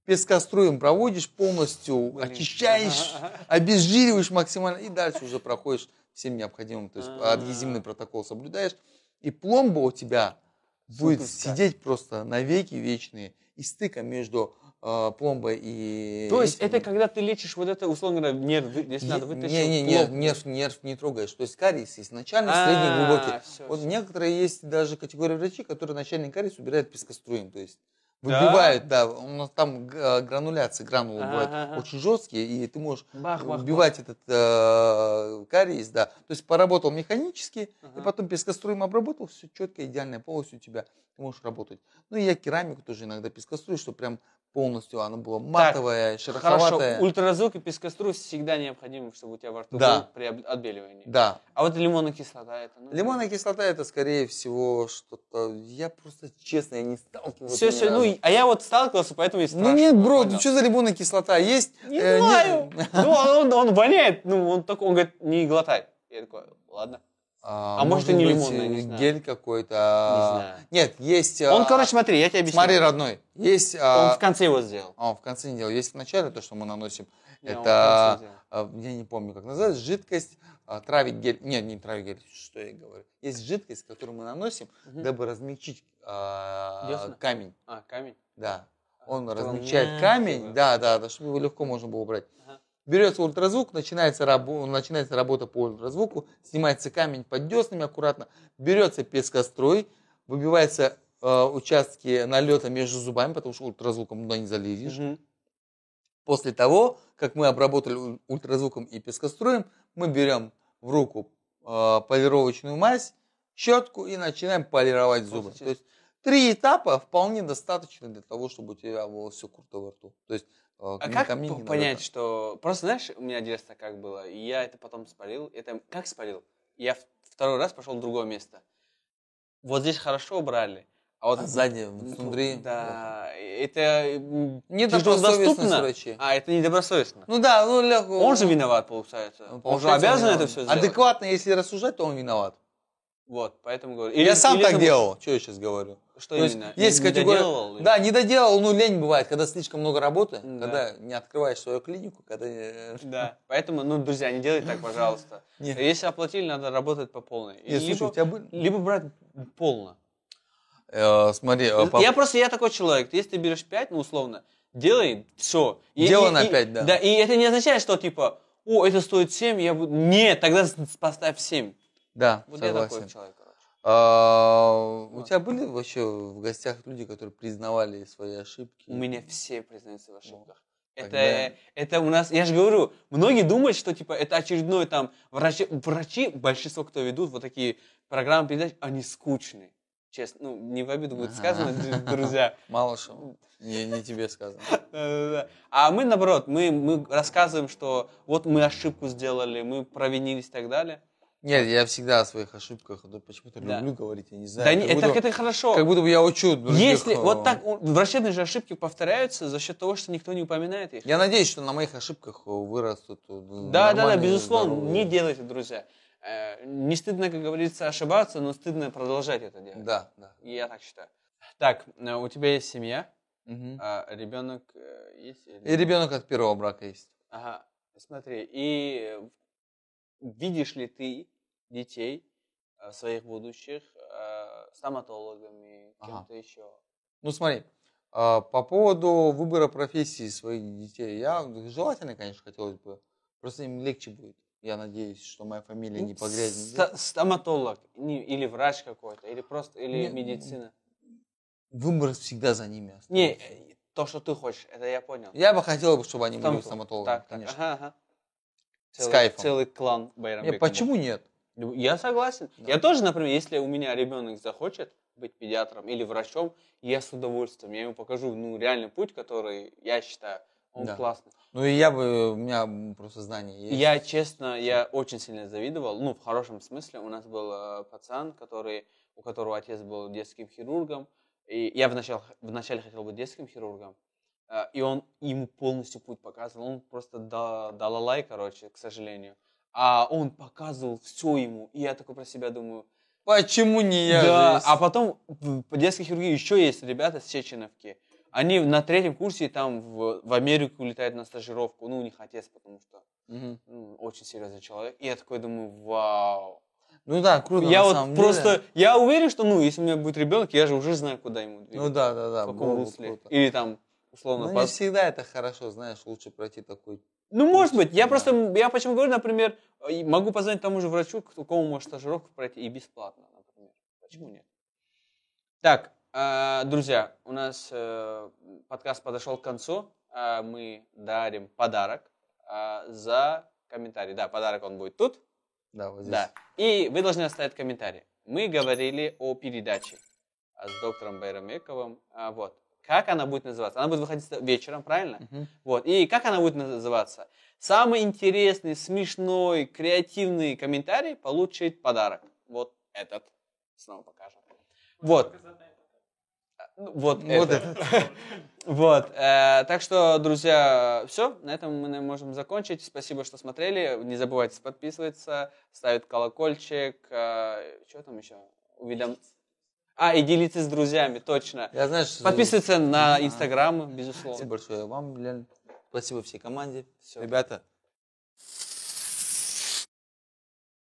пескоструем проводишь полностью, Блин. очищаешь, Ага, ага. обезжириваешь максимально и дальше уже проходишь всем необходимым, то есть А. адгезивный протокол соблюдаешь, и пломба у тебя будет сидеть просто навеки вечные, и стыка между э, пломбой и... То есть этим- это когда ты лечишь вот это, условно говоря, нерв, если надо вытащить. не, не, не, нерв, нерв не трогаешь. То есть кариес есть начальный, А, средний, глубокий. всё, Вот всё. некоторые есть даже категории врачей, которые начальный кариес убирают пескоструем. То есть? Выбивают, да, у нас там г- грануляции, гранулы Ага, бывают очень жесткие, и ты можешь Бах, бах, убивать этот э, кариес, да. То есть поработал механически, Ага. и потом пескоструем обработал, все четко, идеальная полость у тебя, ты можешь работать. Ну и я керамику тоже иногда пескострую, чтобы прям полностью она была матовая, Хорошо, шероховатая. ультразвук и пескоструй всегда необходимы, чтобы у тебя во рту Да. был при отбеливании. Да, А вот лимонная кислота это. Ну, Лимонная кислота это скорее всего что-то. Я просто честно я не сталкивался. Все, все, ну, а я вот сталкивался, поэтому и Ну спрашиваю. нет, бро, понял. что за лимонная кислота? Есть. Не э, не- знаю. Ну, он, он воняет, ну, он такой, он говорит, не глотай. Я такой, ладно. А, А может, и не быть, лимонная, не э, знаю. Гель какой-то. а, знаю. Нет, есть. Он, а, короче, смотри, я тебе объясню. Смотри, родной. Есть. Он а, в конце его сделал. а, он в конце не делал. Есть в начале то, что мы наносим. Не, он это. а, Я не помню, как называется. Жидкость. а, Травик гель. Нет, не травик гель. Что я говорю? Есть жидкость, которую мы наносим, Мгм. дабы размягчить а, камень. А, камень. Да. Он размягчает камень, да, да, да, чтобы его легко можно было убрать. Ага. Берется ультразвук, начинается, рабо- начинается работа по ультразвуку, снимается камень под деснами аккуратно, берется пескоструй, выбиваются э, участки налета между зубами, потому что ультразвуком туда не залезешь. Мгм. После того, как мы обработали уль- ультразвуком и пескоструем, мы берем в руку э, полировочную мазь, щетку и начинаем полировать зубы. То есть три этапа вполне достаточно для того, чтобы у тебя было все круто во рту. То есть э, А ни как понять, что... Просто знаешь, у меня детство как было, и я это потом спалил. Это как спалил? Я второй раз пошел в другое место. Вот здесь хорошо убрали, а вот А сзади, Ну, внутри. Да, это м, Недобросовестность тяжелодоступно. врачей. А, это недобросовестно. Ну да, ну легко. Он же виноват, получается. Ну, Он же обязан виноват. это все сделать. Адекватно, если рассуждать, то он виноват. Вот, поэтому говорю. я сам или так это- делал. Что я сейчас говорю? Что То именно? есть Не категория. доделывал или- Да, не доделал, ну лень бывает, когда слишком много работы, Да. когда не открываешь свою клинику, когда Да, поэтому, ну, друзья, не делайте так, пожалуйста. Нет. Если оплатили, надо работать по полной. Нет, слушай, либо, у тебя были- либо брать полно. Э, смотри, э, по- Я просто, я такой человек, если ты берешь 5, ну, условно, делай все. Делай на пять, да. Да, и это не означает, что, типа, о, это стоит 7, я буду... Нет, тогда поставь 7. Да, Вот я согласен. такой человек, короче. А, у тебя были вообще в гостях люди, которые признавали свои ошибки? У меня все признаются в ошибках. Это, тогда- это у нас, я же говорю, многие думают, что типа это очередной там врачи, врачи, большинство кто ведут вот такие программы передач, они скучные. Честно, ну не в обиду будет сказано, друзья. Мало что. Не, не тебе сказано. А мы наоборот, мы, мы рассказываем, что вот мы ошибку сделали, мы провинились и так далее. Нет, я всегда о своих ошибках, да, почему-то Да. люблю говорить, я не знаю. Да, не, это, будто- это хорошо. Как будто бы я учу других. Если э, вот так врачебные же ошибки повторяются за счет того, что никто не упоминает их. Я надеюсь, что на моих ошибках э, вырастут э, Да, да, да, безусловно, здоровые- не делайте, друзья. Не стыдно, как говорится, ошибаться, но стыдно продолжать это делать. Да, да. Я так считаю. Так, у тебя есть семья, Мгм. а ребенок есть? И ребенок от первого брака есть. Ага, смотри, и видишь ли ты детей э, своих будущих э, стоматологами, Ага. кем-то еще? Ну смотри, а, по поводу выбора профессии своих детей, я желательно, конечно, хотелось бы, просто им легче будет. Я надеюсь, что моя фамилия не погрязнет. Ста- Стоматолог не- или врач какой-то, или просто, или Не, медицина. Выбор всегда за ними. Не, остается. э, то, что ты хочешь, это я понял. Я бы хотел, чтобы они были Стоматолог. стоматологами, Так, так, конечно. ага, ага. С Целый, кайфом. целый клан Не, Байрамбеков. почему нет? Я согласен. Да. Я тоже, например, если у меня ребенок захочет быть педиатром или врачом, я с удовольствием, я ему покажу, ну, реальный путь, который я считаю, он Да. классный. Ну и я бы, у меня просто знания есть. Я, честно, я очень сильно завидовал, ну, в хорошем смысле. У нас был э, пацан, который, у которого отец был детским хирургом, и я вначале, вначале хотел быть детским хирургом, э, и он ему полностью путь показывал. Он просто да, далалай, короче, к сожалению. А он показывал все ему, и я такой про себя думаю, Почему не я? да, а потом в по детской хирургии еще есть ребята с Чеченовки. Они на третьем курсе там в, в Америку улетают на стажировку. Ну, у них отец, потому что Мгм. ну, очень серьезный человек. И я такой думаю, вау. Ну да, круто. я на вот самом просто, деле. я уверен, что, ну, если у меня будет ребенок, я же уже знаю, куда ему двигаться. Ну да, да, да. в каком русле. круто. Или там, условно, Ну по- не всегда это хорошо, знаешь, лучше пройти такой. Ну, может быть. Я просто, я почему говорю, например, могу позвонить тому же врачу, к- у кого может стажировку пройти и бесплатно, например. Почему нет? Так, э, друзья, у нас э, подкаст подошел к концу. Э, Мы дарим подарок за комментарий. Да, подарок он будет тут. Да, вот здесь. Да. И вы должны оставить комментарий. Мы говорили о передаче с доктором Байрамековым. Вот. Как она будет называться? Она будет выходить вечером, правильно? Мгм. Вот. И как она будет называться? Самый интересный, смешной, креативный комментарий получит подарок. Вот этот. Снова покажем. Вот. Ну, Вот, Вот это. Вот. э, так что, друзья, все. На этом мы можем закончить. Спасибо, что смотрели. Не забывайте подписываться, ставить колокольчик. что там еще? Уведом... А, и делиться с друзьями, точно. Я знаешь, Подписываться на. Инстаграм, безусловно. Спасибо большое вам, Лен. Спасибо всей команде. Всё. Ребята,